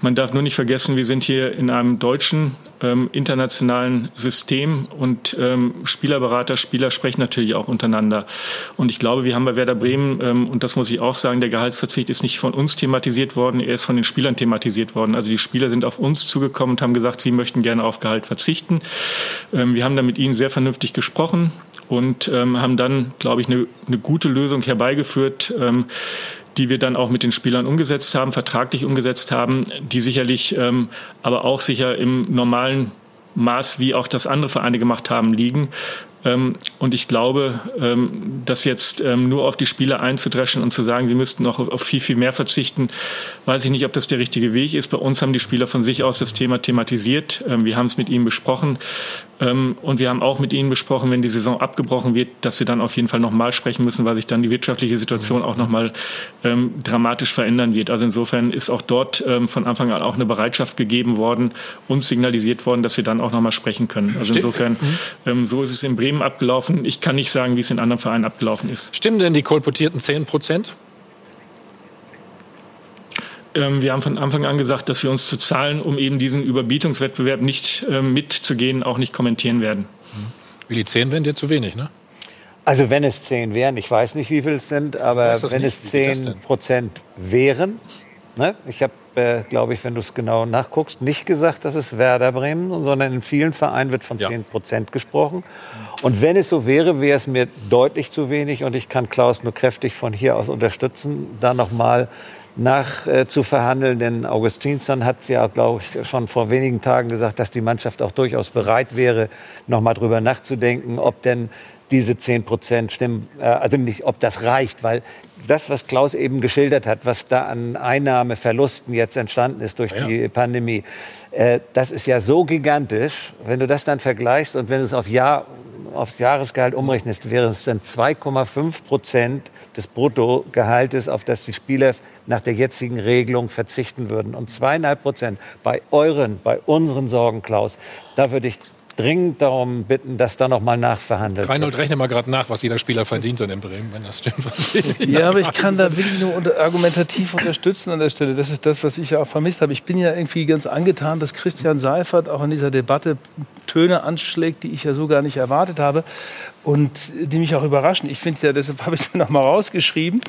Man darf nur nicht vergessen, wir sind hier in einem deutschen ähm, internationalen System und ähm, Spielerberater, Spieler sprechen natürlich auch untereinander. Und ich glaube, wir haben bei Werder Bremen, ähm, und das muss ich auch sagen, der Gehaltsverzicht ist nicht von uns thematisiert worden, er ist von den Spielern thematisiert worden. Also die Spieler sind auf uns zugekommen und haben gesagt, sie möchten gerne auf Gehalt verzichten. Ähm, wir haben da mit ihnen sehr vernünftig gesprochen und ähm, haben dann, glaube ich, eine, eine gute Lösung herbeigeführt, ähm, die wir dann auch mit den Spielern umgesetzt haben, vertraglich umgesetzt haben, die sicherlich ähm, aber auch sicher im normalen Maß, wie auch das andere Vereine gemacht haben, liegen. Ähm, und ich glaube, ähm, das jetzt ähm, nur auf die Spieler einzudreschen und zu sagen, sie müssten noch auf viel, viel mehr verzichten, weiß ich nicht, ob das der richtige Weg ist. Bei uns haben die Spieler von sich aus das Thema thematisiert. Wir haben es mit ihnen besprochen. Und wir haben auch mit ihnen besprochen, wenn die Saison abgebrochen wird, dass sie dann auf jeden Fall nochmal sprechen müssen, weil sich dann die wirtschaftliche Situation auch nochmal ähm, dramatisch verändern wird. Also insofern ist auch dort von Anfang an auch eine Bereitschaft gegeben worden, uns signalisiert worden, dass wir dann auch nochmal sprechen können. Also insofern, mhm. so ist es in Bremen Bremen abgelaufen. Ich kann nicht sagen, wie es in anderen Vereinen abgelaufen ist. Stimmen denn die kolportierten 10 Prozent? Ähm, wir haben von Anfang an gesagt, dass wir uns zu Zahlen, um eben diesen Überbietungswettbewerb nicht äh, mitzugehen, auch nicht kommentieren werden. Die 10 wären dir zu wenig, ne? Also wenn es 10 wären, ich weiß nicht, wie viel es sind, aber wenn nicht. es 10 Prozent wären, ne? ich habe äh, glaube ich, wenn du es genau nachguckst, nicht gesagt, dass es Werder Bremen, sondern in vielen Vereinen wird von ja. 10 Prozent gesprochen. Und wenn es so wäre, wäre es mir deutlich zu wenig und ich kann Klaus nur kräftig von hier aus unterstützen, da noch mal nach äh, zu verhandeln. Denn Augustinsson hat ja, glaube ich, schon vor wenigen Tagen gesagt, dass die Mannschaft auch durchaus bereit wäre, noch mal drüber nachzudenken, ob denn diese 10 Prozent stimmen, äh, also nicht, ob das reicht, weil das, was Klaus eben geschildert hat, was da an Einnahmeverlusten jetzt entstanden ist durch ja. die Pandemie, äh, das ist ja so gigantisch. Wenn du das dann vergleichst und wenn du es auf Jahr, aufs Jahresgehalt umrechnest, wären es dann 2,5 Prozent des Bruttogehaltes, auf das die Spieler nach der jetzigen Regelung verzichten würden. Und zweieinhalb Prozent bei euren, bei unseren Sorgen, Klaus, da würde ich dringend darum bitten, dass da noch mal nachverhandelt Reinhold, wird. rechne mal gerade nach, was jeder Spieler verdient in Bremen, wenn das stimmt. Was ja, aber ich kann da wirklich nur unter, argumentativ unterstützen an der Stelle. Das ist das, was ich ja auch vermisst habe. Ich bin ja irgendwie ganz angetan, dass Christian Seifert auch in dieser Debatte Töne anschlägt, die ich ja so gar nicht erwartet habe und die mich auch überraschen. Ich finde ja, deshalb habe ich es mir noch mal rausgeschrieben,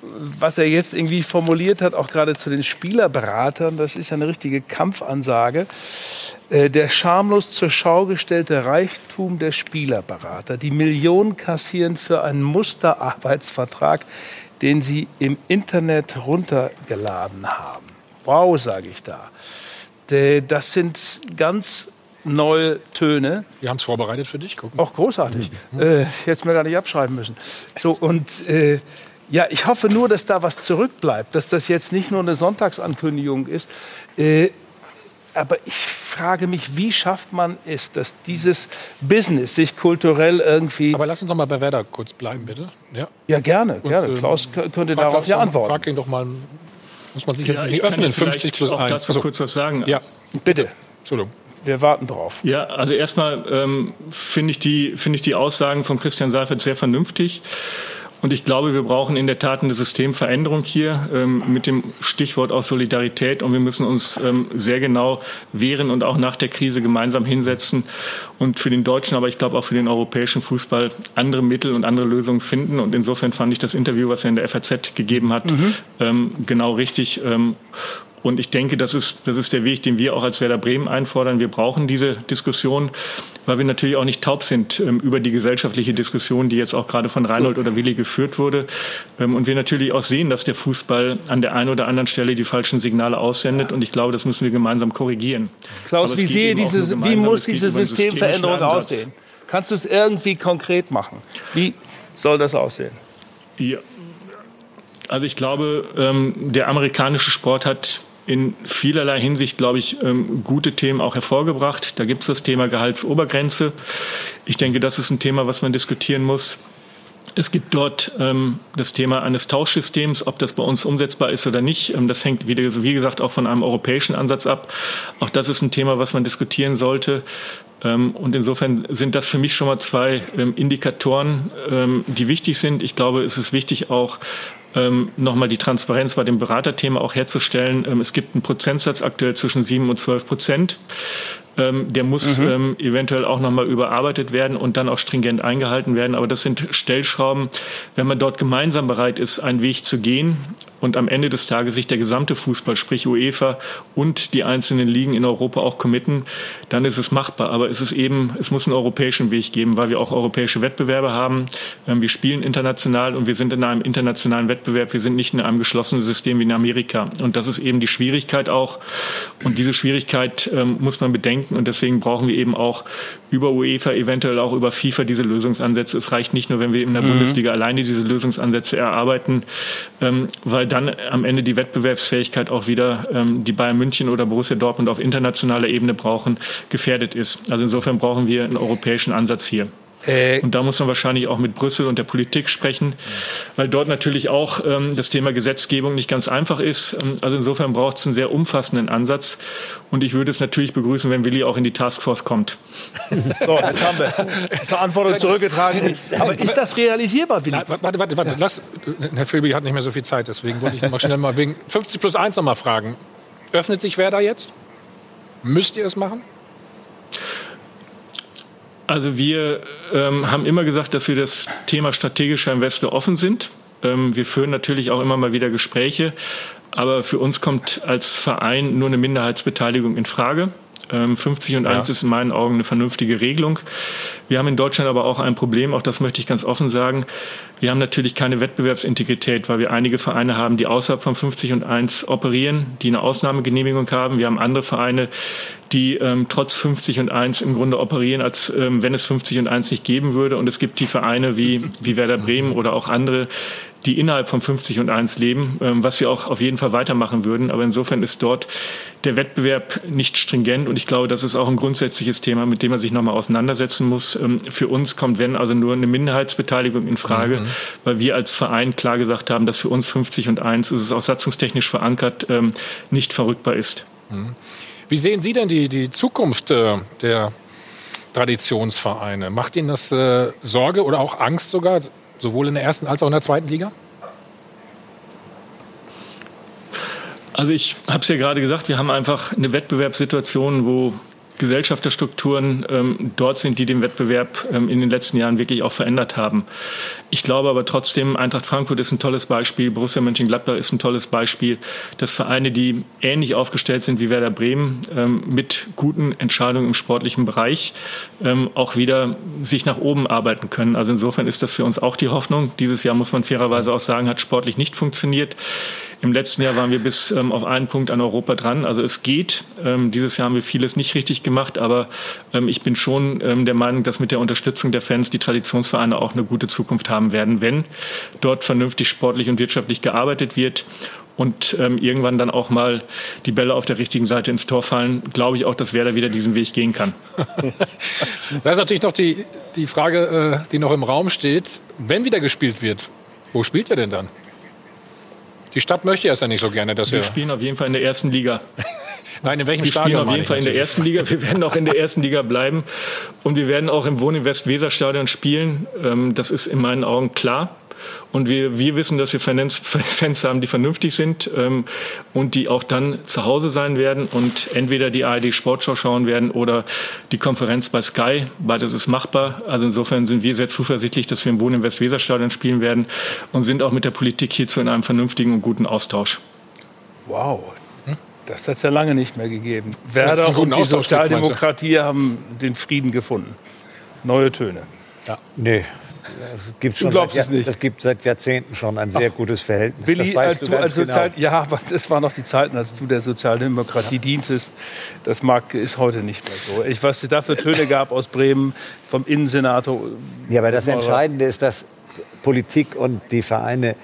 was er jetzt irgendwie formuliert hat, auch gerade zu den Spielerberatern, das ist ja eine richtige Kampfansage. Äh, der schamlos zur Schau gestellte Reichtum der Spielerberater, die Millionen kassieren für einen Musterarbeitsvertrag, den sie im Internet runtergeladen haben. Wow, sage ich da. Das sind ganz neue Töne. Wir haben es vorbereitet für dich. Gucken. Auch großartig. Mhm. Äh, jetzt mir gar nicht abschreiben müssen. So und äh, ja, ich hoffe nur, dass da was zurückbleibt, dass das jetzt nicht nur eine Sonntagsankündigung ist. Äh, aber ich frage mich, wie schafft man es, dass dieses Business sich kulturell irgendwie. Aber lass uns doch mal bei Werder kurz bleiben, bitte. Ja, ja gerne, Und, gerne. Ähm, Klaus könnte darauf ja antworten. Frag ihn doch mal. Muss man sich jetzt nicht öffnen, 50 plus 1. dazu also, kurz was sagen. Ja, bitte. Entschuldigung. Wir warten drauf. Ja, also erstmal ähm, finde ich, die, find ich die Aussagen von Christian Seifert sehr vernünftig. Und ich glaube, wir brauchen in der Tat eine Systemveränderung hier ähm, mit dem Stichwort auch Solidarität. Und wir müssen uns ähm, sehr genau wehren und auch nach der Krise gemeinsam hinsetzen und für den deutschen, aber ich glaube auch für den europäischen Fußball andere Mittel und andere Lösungen finden. Und insofern fand ich das Interview, was er in der FAZ gegeben hat, mhm. ähm, genau richtig. Und ich denke, das ist, das ist der Weg, den wir auch als Werder Bremen einfordern. Wir brauchen diese Diskussion, weil wir natürlich auch nicht taub sind ähm, über die gesellschaftliche Diskussion, die jetzt auch gerade von Reinhold oder Willi geführt wurde. Ähm, und wir natürlich auch sehen, dass der Fußball an der einen oder anderen Stelle die falschen Signale aussendet. Und ich glaube, das müssen wir gemeinsam korrigieren. Klaus, wie, sehe diese, wie muss diese Systemveränderung aussehen? Kannst du es irgendwie konkret machen? Wie soll das aussehen? Ja. Also ich glaube, ähm, der amerikanische Sport hat in vielerlei Hinsicht, glaube ich, ähm, gute Themen auch hervorgebracht. Da gibt es das Thema Gehaltsobergrenze. Ich denke, das ist ein Thema, was man diskutieren muss. Es gibt dort ähm, das Thema eines Tauschsystems, ob das bei uns umsetzbar ist oder nicht. Ähm, das hängt, wieder, wie gesagt, auch von einem europäischen Ansatz ab. Auch das ist ein Thema, was man diskutieren sollte. Ähm, und insofern sind das für mich schon mal zwei ähm, Indikatoren, ähm, die wichtig sind. Ich glaube, es ist wichtig auch, ähm, nochmal die Transparenz bei dem Beraterthema auch herzustellen. Ähm, es gibt einen Prozentsatz aktuell zwischen sieben und zwölf Prozent. Ähm, der muss mhm. ähm, eventuell auch nochmal überarbeitet werden und dann auch stringent eingehalten werden. Aber das sind Stellschrauben, wenn man dort gemeinsam bereit ist, einen Weg zu gehen und am Ende des Tages sich der gesamte Fußball, sprich UEFA und die einzelnen Ligen in Europa auch committen, dann ist es machbar. Aber es ist eben, es muss einen europäischen Weg geben, weil wir auch europäische Wettbewerbe haben. Ähm, wir spielen international und wir sind in einem internationalen Wettbewerb. Wir sind nicht in einem geschlossenen System wie in Amerika. Und das ist eben die Schwierigkeit auch. Und diese Schwierigkeit ähm, muss man bedenken. Und deswegen brauchen wir eben auch über UEFA, eventuell auch über FIFA diese Lösungsansätze. Es reicht nicht nur, wenn wir in der mhm. Bundesliga alleine diese Lösungsansätze erarbeiten, ähm, weil dann am Ende die Wettbewerbsfähigkeit auch wieder, ähm, die Bayern München oder Borussia Dortmund auf internationaler Ebene brauchen, gefährdet ist. Also insofern brauchen wir einen europäischen Ansatz hier. Äh, und da muss man wahrscheinlich auch mit Brüssel und der Politik sprechen, weil dort natürlich auch ähm, das Thema Gesetzgebung nicht ganz einfach ist. Ähm, also insofern braucht es einen sehr umfassenden Ansatz. Und ich würde es natürlich begrüßen, wenn Willi auch in die Taskforce kommt. So, jetzt haben wir Verantwortung zurückgetragen. Aber ist das realisierbar, Willi? Na, warte, warte, warte. Lass, Herr Filby hat nicht mehr so viel Zeit, deswegen wollte ich noch mal schnell mal wegen 50 plus 1 noch mal fragen. Öffnet sich Werder jetzt? Müsst ihr es machen? Also wir ähm, haben immer gesagt, dass wir das Thema strategischer Investor offen sind. Ähm, wir führen natürlich auch immer mal wieder Gespräche, aber für uns kommt als Verein nur eine Minderheitsbeteiligung in Frage. 50 ähm, und 1 ja. ist in meinen Augen eine vernünftige Regelung. Wir haben in Deutschland aber auch ein Problem, auch das möchte ich ganz offen sagen. Wir haben natürlich keine Wettbewerbsintegrität, weil wir einige Vereine haben, die außerhalb von 50 und 1 operieren, die eine Ausnahmegenehmigung haben. Wir haben andere Vereine, die ähm, trotz 50 und 1 im Grunde operieren, als ähm, wenn es 50 und 1 nicht geben würde. Und es gibt die Vereine wie, wie Werder Bremen oder auch andere, die innerhalb von 50 und 1 leben, ähm, was wir auch auf jeden Fall weitermachen würden. Aber insofern ist dort der Wettbewerb nicht stringent und ich glaube, das ist auch ein grundsätzliches Thema, mit dem man sich nochmal auseinandersetzen muss. Ähm, für uns kommt, wenn, also nur eine Minderheitsbeteiligung in Frage, mhm. weil wir als Verein klar gesagt haben, dass für uns 50 und 1, ist es auch satzungstechnisch verankert, ähm, nicht verrückbar ist. Mhm. Wie sehen Sie denn die, die Zukunft äh, der Traditionsvereine? Macht Ihnen das äh, Sorge oder auch Angst sogar, sowohl in der ersten als auch in der zweiten Liga? Also ich habe es ja gerade gesagt, wir haben einfach eine Wettbewerbssituation, wo Gesellschafterstrukturen ähm, dort sind, die den Wettbewerb ähm, in den letzten Jahren wirklich auch verändert haben. Ich glaube aber trotzdem, Eintracht Frankfurt ist ein tolles Beispiel, Borussia Mönchengladbach ist ein tolles Beispiel, dass Vereine, die ähnlich aufgestellt sind wie Werder Bremen, ähm, mit guten Entscheidungen im sportlichen Bereich ähm, auch wieder sich nach oben arbeiten können. Also insofern ist das für uns auch die Hoffnung. Dieses Jahr muss man fairerweise auch sagen, hat sportlich nicht funktioniert. Im letzten Jahr waren wir bis ähm, auf einen Punkt an Europa dran. Also es geht. Ähm, dieses Jahr haben wir vieles nicht richtig gemacht, aber ähm, ich bin schon ähm, der Meinung, dass mit der Unterstützung der Fans die Traditionsvereine auch eine gute Zukunft haben werden, wenn dort vernünftig sportlich und wirtschaftlich gearbeitet wird und ähm, irgendwann dann auch mal die Bälle auf der richtigen Seite ins Tor fallen, glaube ich auch, dass Werder wieder diesen Weg gehen kann. da ist natürlich noch die, die Frage, äh, die noch im Raum steht. Wenn wieder gespielt wird, wo spielt er denn dann? Die Stadt möchte ja nicht so gerne, dass wir... Wir spielen auf jeden Fall in der ersten Liga. Nein, in welchem wir Stadion? Wir spielen auf jeden Fall in der ersten Liga. Wir werden auch in der ersten Liga bleiben. Und wir werden auch im Wohninvest Weserstadion spielen. Ähm, das ist in meinen Augen klar. Und wir, wir wissen, dass wir Fans haben, die vernünftig sind ähm, und die auch dann zu Hause sein werden und entweder die ARD Sportschau schauen werden oder die Konferenz bei Sky. Beides ist machbar. Also insofern sind wir sehr zuversichtlich, dass wir im Wohn- im Westweserstadion spielen werden und sind auch mit der Politik hierzu in einem vernünftigen und guten Austausch. Wow, das hat es ja lange nicht mehr gegeben. Werder und die Sozialdemokratie haben den Frieden gefunden. Neue Töne. Ja. Nee, es gibt schon du glaubst seit, es nicht. Es gibt seit Jahrzehnten schon ein sehr Ach, gutes Verhältnis. Willi, als du, du als Sozial genau. ja, aber das waren noch die Zeiten, als du der Sozialdemokratie ja. dientest. Das mag, ist heute nicht mehr so. Ich weiß, es dafür Töne gab aus Bremen vom Innensenator. Ja, aber das Entscheidende ist, dass Politik und die Vereine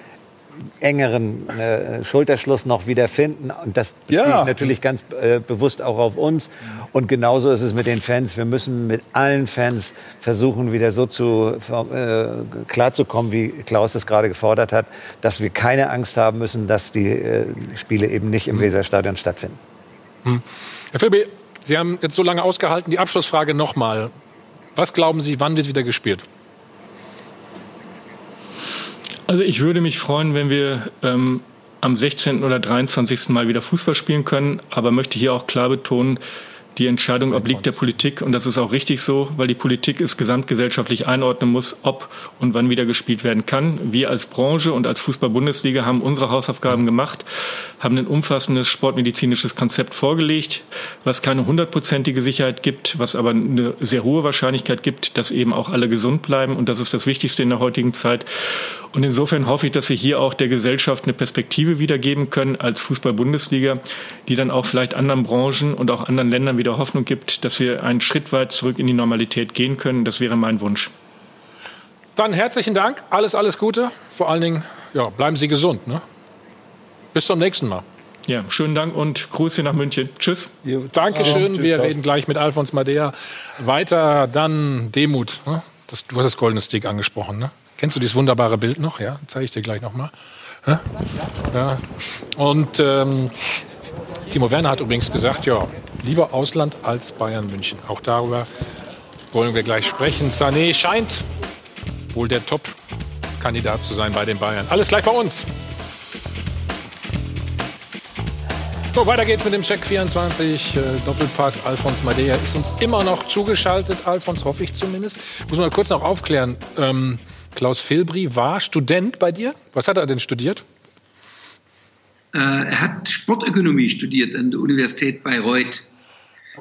engeren äh, Schulterschluss noch wiederfinden. Und das beziehe ja. ich natürlich ganz äh, bewusst auch auf uns. Und genauso ist es mit den Fans. Wir müssen mit allen Fans versuchen, wieder so zu, äh, klarzukommen, wie Klaus es gerade gefordert hat, dass wir keine Angst haben müssen, dass die äh, Spiele eben nicht im mhm. Weserstadion stattfinden. Mhm. Herr Philby, Sie haben jetzt so lange ausgehalten. Die Abschlussfrage nochmal. Was glauben Sie, wann wird wieder gespielt? Also ich würde mich freuen, wenn wir ähm, am 16. oder 23. Mal wieder Fußball spielen können, aber möchte hier auch klar betonen, die Entscheidung obliegt der Politik und das ist auch richtig so, weil die Politik es gesamtgesellschaftlich einordnen muss, ob und wann wieder gespielt werden kann. Wir als Branche und als Fußball-Bundesliga haben unsere Hausaufgaben gemacht, haben ein umfassendes sportmedizinisches Konzept vorgelegt, was keine hundertprozentige Sicherheit gibt, was aber eine sehr hohe Wahrscheinlichkeit gibt, dass eben auch alle gesund bleiben und das ist das Wichtigste in der heutigen Zeit. Und insofern hoffe ich, dass wir hier auch der Gesellschaft eine Perspektive wiedergeben können als Fußball-Bundesliga, die dann auch vielleicht anderen Branchen und auch anderen Ländern wieder Hoffnung gibt, dass wir einen Schritt weit zurück in die Normalität gehen können. Das wäre mein Wunsch. Dann herzlichen Dank, alles, alles Gute. Vor allen Dingen, ja, bleiben Sie gesund. Ne? Bis zum nächsten Mal. Ja, schönen Dank und Grüße nach München. Tschüss. Jo, Dankeschön. Wir reden gleich mit Alfons Madea weiter. Dann Demut. Ne? Das, du hast das Goldene Stick angesprochen. Ne? Kennst du dieses wunderbare Bild noch? Ja, zeige ich dir gleich nochmal. Ja? ja. Und ähm, Timo Werner hat übrigens gesagt, ja, lieber Ausland als Bayern München. Auch darüber wollen wir gleich sprechen. Sané scheint wohl der Top-Kandidat zu sein bei den Bayern. Alles gleich bei uns. So, weiter geht's mit dem Check 24. Äh, Doppelpass. Alfons Madea ist uns immer noch zugeschaltet. Alfons, hoffe ich zumindest. Muss man kurz noch aufklären. Ähm, Klaus Filbri war Student bei dir. Was hat er denn studiert? Äh, er hat Sportökonomie studiert an der Universität Bayreuth.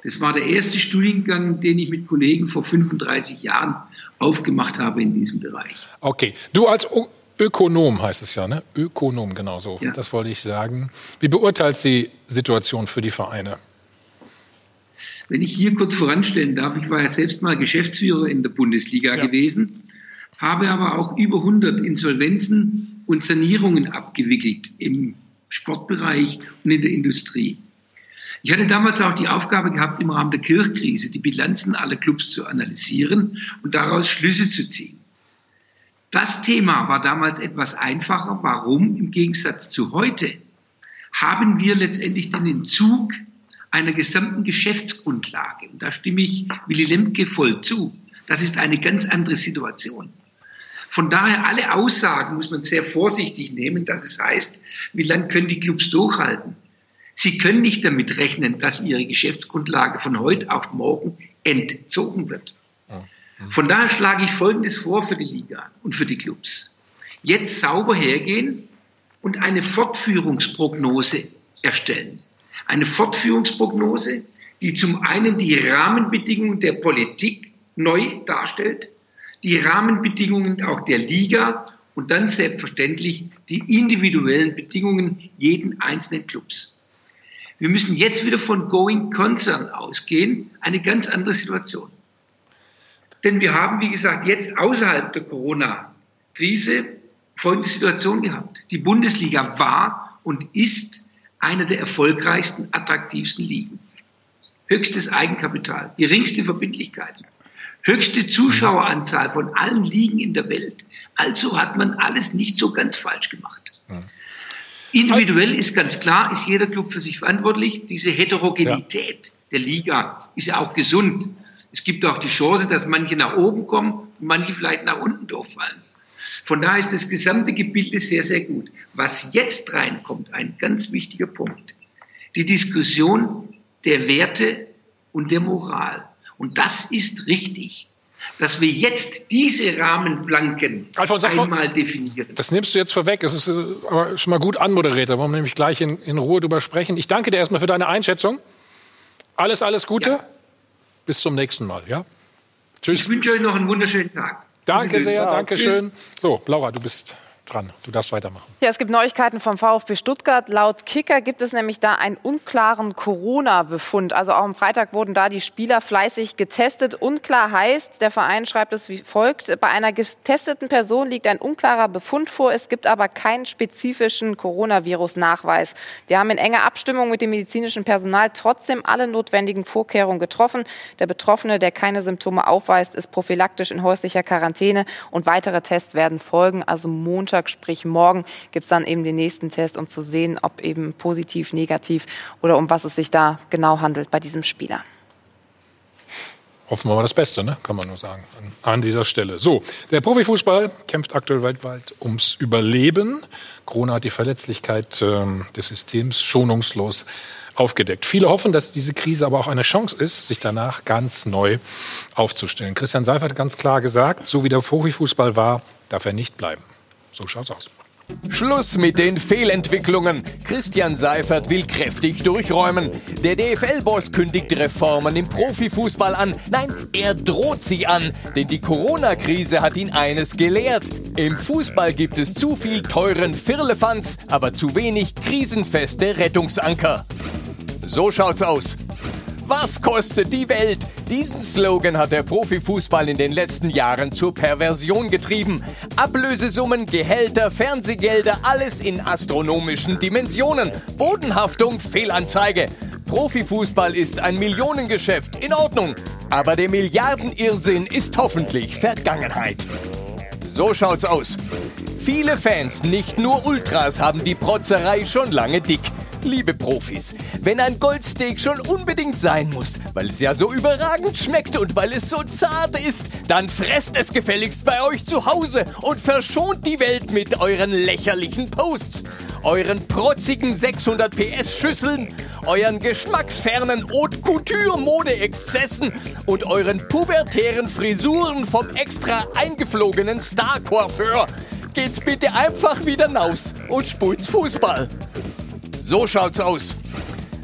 Das war der erste Studiengang, den ich mit Kollegen vor 35 Jahren aufgemacht habe in diesem Bereich. Okay, du als Ö Ökonom heißt es ja, ne? Ökonom, genau so. Ja. Das wollte ich sagen. Wie beurteilst du die Situation für die Vereine? Wenn ich hier kurz voranstellen darf, ich war ja selbst mal Geschäftsführer in der Bundesliga ja. gewesen habe aber auch über 100 Insolvenzen und Sanierungen abgewickelt im Sportbereich und in der Industrie. Ich hatte damals auch die Aufgabe gehabt, im Rahmen der Kirchkrise die Bilanzen aller Clubs zu analysieren und daraus Schlüsse zu ziehen. Das Thema war damals etwas einfacher. Warum? Im Gegensatz zu heute haben wir letztendlich den Entzug einer gesamten Geschäftsgrundlage. Und da stimme ich Willy Lemke voll zu. Das ist eine ganz andere Situation. Von daher alle Aussagen muss man sehr vorsichtig nehmen, dass es heißt, wie lange können die Clubs durchhalten. Sie können nicht damit rechnen, dass ihre Geschäftsgrundlage von heute auf morgen entzogen wird. Von daher schlage ich Folgendes vor für die Liga und für die Clubs. Jetzt sauber hergehen und eine Fortführungsprognose erstellen. Eine Fortführungsprognose, die zum einen die Rahmenbedingungen der Politik neu darstellt, die Rahmenbedingungen auch der Liga und dann selbstverständlich die individuellen Bedingungen jeden einzelnen Clubs. Wir müssen jetzt wieder von Going Concern ausgehen, eine ganz andere Situation. Denn wir haben, wie gesagt, jetzt außerhalb der Corona-Krise folgende Situation gehabt. Die Bundesliga war und ist einer der erfolgreichsten, attraktivsten Ligen. Höchstes Eigenkapital, geringste Verbindlichkeiten, höchste Zuschaueranzahl von allen Ligen in der Welt. Also hat man alles nicht so ganz falsch gemacht. Individuell ist ganz klar, ist jeder Club für sich verantwortlich. Diese Heterogenität ja. der Liga ist ja auch gesund. Es gibt auch die Chance, dass manche nach oben kommen und manche vielleicht nach unten durchfallen. Von daher ist das gesamte Gebilde sehr, sehr gut. Was jetzt reinkommt, ein ganz wichtiger Punkt, die Diskussion der Werte und der Moral. Und das ist richtig, dass wir jetzt diese Rahmenplanken Alfons, einmal definieren. Das nimmst du jetzt vorweg. Das ist äh, aber schon mal gut anmoderiert. Da wollen wir nämlich gleich in, in Ruhe drüber sprechen. Ich danke dir erstmal für deine Einschätzung. Alles, alles Gute. Ja. Bis zum nächsten Mal. Ja? Tschüss. Ich wünsche euch noch einen wunderschönen Tag. Danke sehr, danke schön. So, Laura, du bist dran. Du darfst weitermachen. Ja, es gibt Neuigkeiten vom VfB Stuttgart. Laut Kicker gibt es nämlich da einen unklaren Corona-Befund. Also auch am Freitag wurden da die Spieler fleißig getestet. Unklar heißt, der Verein schreibt es wie folgt. Bei einer getesteten Person liegt ein unklarer Befund vor. Es gibt aber keinen spezifischen Coronavirus-Nachweis. Wir haben in enger Abstimmung mit dem medizinischen Personal trotzdem alle notwendigen Vorkehrungen getroffen. Der Betroffene, der keine Symptome aufweist, ist prophylaktisch in häuslicher Quarantäne und weitere Tests werden folgen. Also Montag Montag, sprich morgen, gibt es dann eben den nächsten Test, um zu sehen, ob eben positiv, negativ oder um was es sich da genau handelt bei diesem Spieler. Hoffen wir mal das Beste, ne? kann man nur sagen, an, dieser Stelle. So, der Profifußball kämpft aktuell weltweit ums Überleben. Corona hat die Verletzlichkeit äh, des Systems schonungslos aufgedeckt. Viele hoffen, dass diese Krise aber auch eine Chance ist, sich danach ganz neu aufzustellen. Christian Seifert hat ganz klar gesagt, so wie der Profifußball war, darf er nicht bleiben. So schaut's aus. Schluss mit den Fehlentwicklungen. Christian Seifert will kräftig durchräumen. Der DFL-Boss kündigt Reformen im Profifußball an. Nein, er droht sie an, denn die Corona-Krise hat ihn eines gelehrt. Im Fußball gibt es zu viel teuren Firlefanz, aber zu wenig krisenfeste Rettungsanker. So schaut's aus. Was kostet die Welt? Diesen Slogan hat der Profifußball in den letzten Jahren zur Perversion getrieben. Ablösesummen, Gehälter, Fernsehgelder, alles in astronomischen Dimensionen. Bodenhaftung, Fehlanzeige. Profifußball ist ein Millionengeschäft, in Ordnung. Aber der Milliardenirrsinn ist hoffentlich Vergangenheit. So schaut's aus. Viele Fans, nicht nur Ultras, haben die Protzerei schon lange dick. Liebe Profis, wenn ein Goldsteak schon unbedingt sein muss, weil es ja so überragend schmeckt und weil es so zart ist, dann fresst es gefälligst bei euch zu Hause und verschont die Welt mit euren lächerlichen Posts, euren protzigen 600 PS Schüsseln, euren geschmacksfernen Haute Couture Mode-Exzessen und euren pubertären Frisuren vom extra eingeflogenen Star-Coiffeur. Geht's bitte einfach wieder naus und spult's Fußball. So schaut's aus.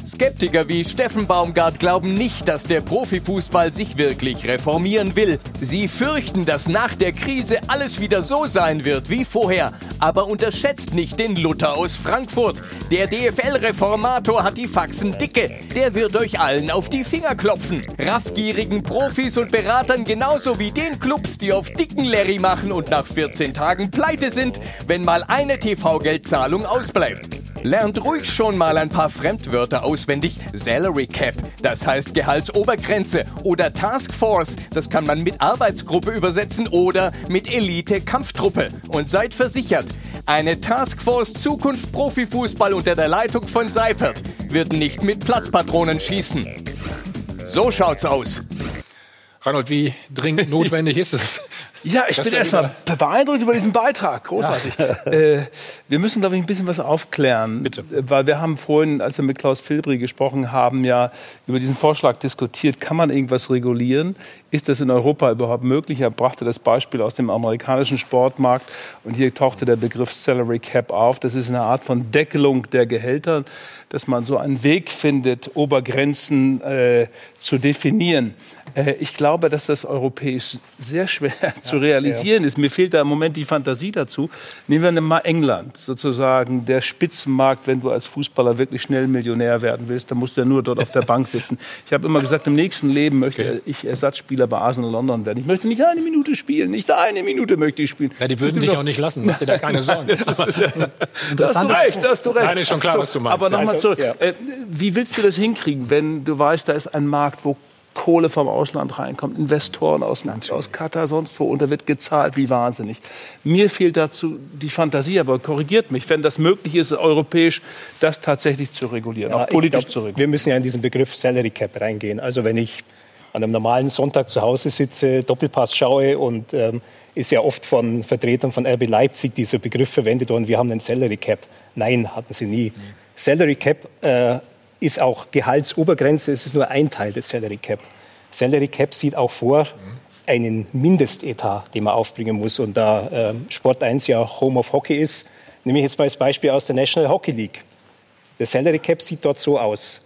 Skeptiker wie Steffen Baumgart glauben nicht, dass der Profifußball sich wirklich reformieren will. Sie fürchten, dass nach der Krise alles wieder so sein wird wie vorher. Aber unterschätzt nicht den Luther aus Frankfurt. Der DFL-Reformator hat die Faxen dicke. Der wird euch allen auf die Finger klopfen. Raffgierigen Profis und Beratern genauso wie den Clubs, die auf dicken Larry machen und nach 14 Tagen pleite sind, wenn mal eine TV-Geldzahlung ausbleibt. Lernt ruhig schon mal ein paar Fremdwörter auswendig. Salary Cap, das heißt Gehaltsobergrenze. Oder Task Force, das kann man mit Arbeitsgruppe übersetzen oder mit Elite Kampftruppe. Und seid versichert, eine Taskforce Zukunft Profifußball unter der Leitung von Seifert wird nicht mit Platzpatronen schießen. So schaut's aus. Reinhold, wie dringend notwendig ist es? Ja, ich bin erstmal beeindruckt über diesen Beitrag. Großartig. Ja. Äh, wir müssen, glaube ich, ein bisschen was aufklären. Bitte. Weil wir haben vorhin, als wir mit Klaus Filbri gesprochen haben, ja über diesen Vorschlag diskutiert, kann man irgendwas regulieren? Ist das in Europa überhaupt möglich? Er brachte das Beispiel aus dem amerikanischen Sportmarkt und hier tauchte der Begriff Salary Cap auf. Das ist eine Art von Deckelung der Gehälter, dass man so einen Weg findet, Obergrenzen äh, zu definieren. Äh, ich glaube, dass das europäisch sehr schwer zu realisieren ja. ist. Mir fehlt da im Moment die Fantasie dazu. Nehmen wir mal England, sozusagen der Spitzenmarkt, wenn du als Fußballer wirklich schnell Millionär werden willst, dann musst du ja nur dort auf der Bank sitzen. Ich habe immer gesagt, im nächsten Leben möchte okay. ich Ersatzspieler bei Arsenal London werden. Ich möchte nicht eine Minute spielen, nicht eine Minute möchte ich spielen. Ja, die würden dich auch nicht lassen, mach dir da keine Sorgen. das ist, ja, da hast du recht, da hast du recht. Nein, ist schon klar, so, was du meinst. Aber nochmal also, zurück. Ja. Äh, wie willst du das hinkriegen, wenn du weißt, da ist ein Markt, wo Kohle vom Ausland reinkommt, Investoren aus, aus Katar, sonst wo, und da wird gezahlt wie wahnsinnig. Mir fehlt dazu die Fantasie, aber korrigiert mich, wenn das möglich ist, europäisch das tatsächlich zu regulieren, ja, auch politisch glaub, zu regulieren. Wir müssen ja in diesen Begriff Salary Cap reingehen. Also wenn ich an einem normalen Sonntag zu Hause sitze, Doppelpass schaue und ähm, ist ja oft von Vertretern von RB Leipzig dieser Begriff verwendet worden, wir haben einen Salary Cap. Nein, hatten sie nie. Mhm. Salary Cap äh, ist auch Gehaltsobergrenze, es ist nur ein Teil des Salary Cap. Salary Cap sieht auch vor einen Mindestetat, den man aufbringen muss. Und da äh, Sport 1 ja Home of Hockey ist, nehme ich jetzt mal das Beispiel aus der National Hockey League. Der Salary Cap sieht dort so aus.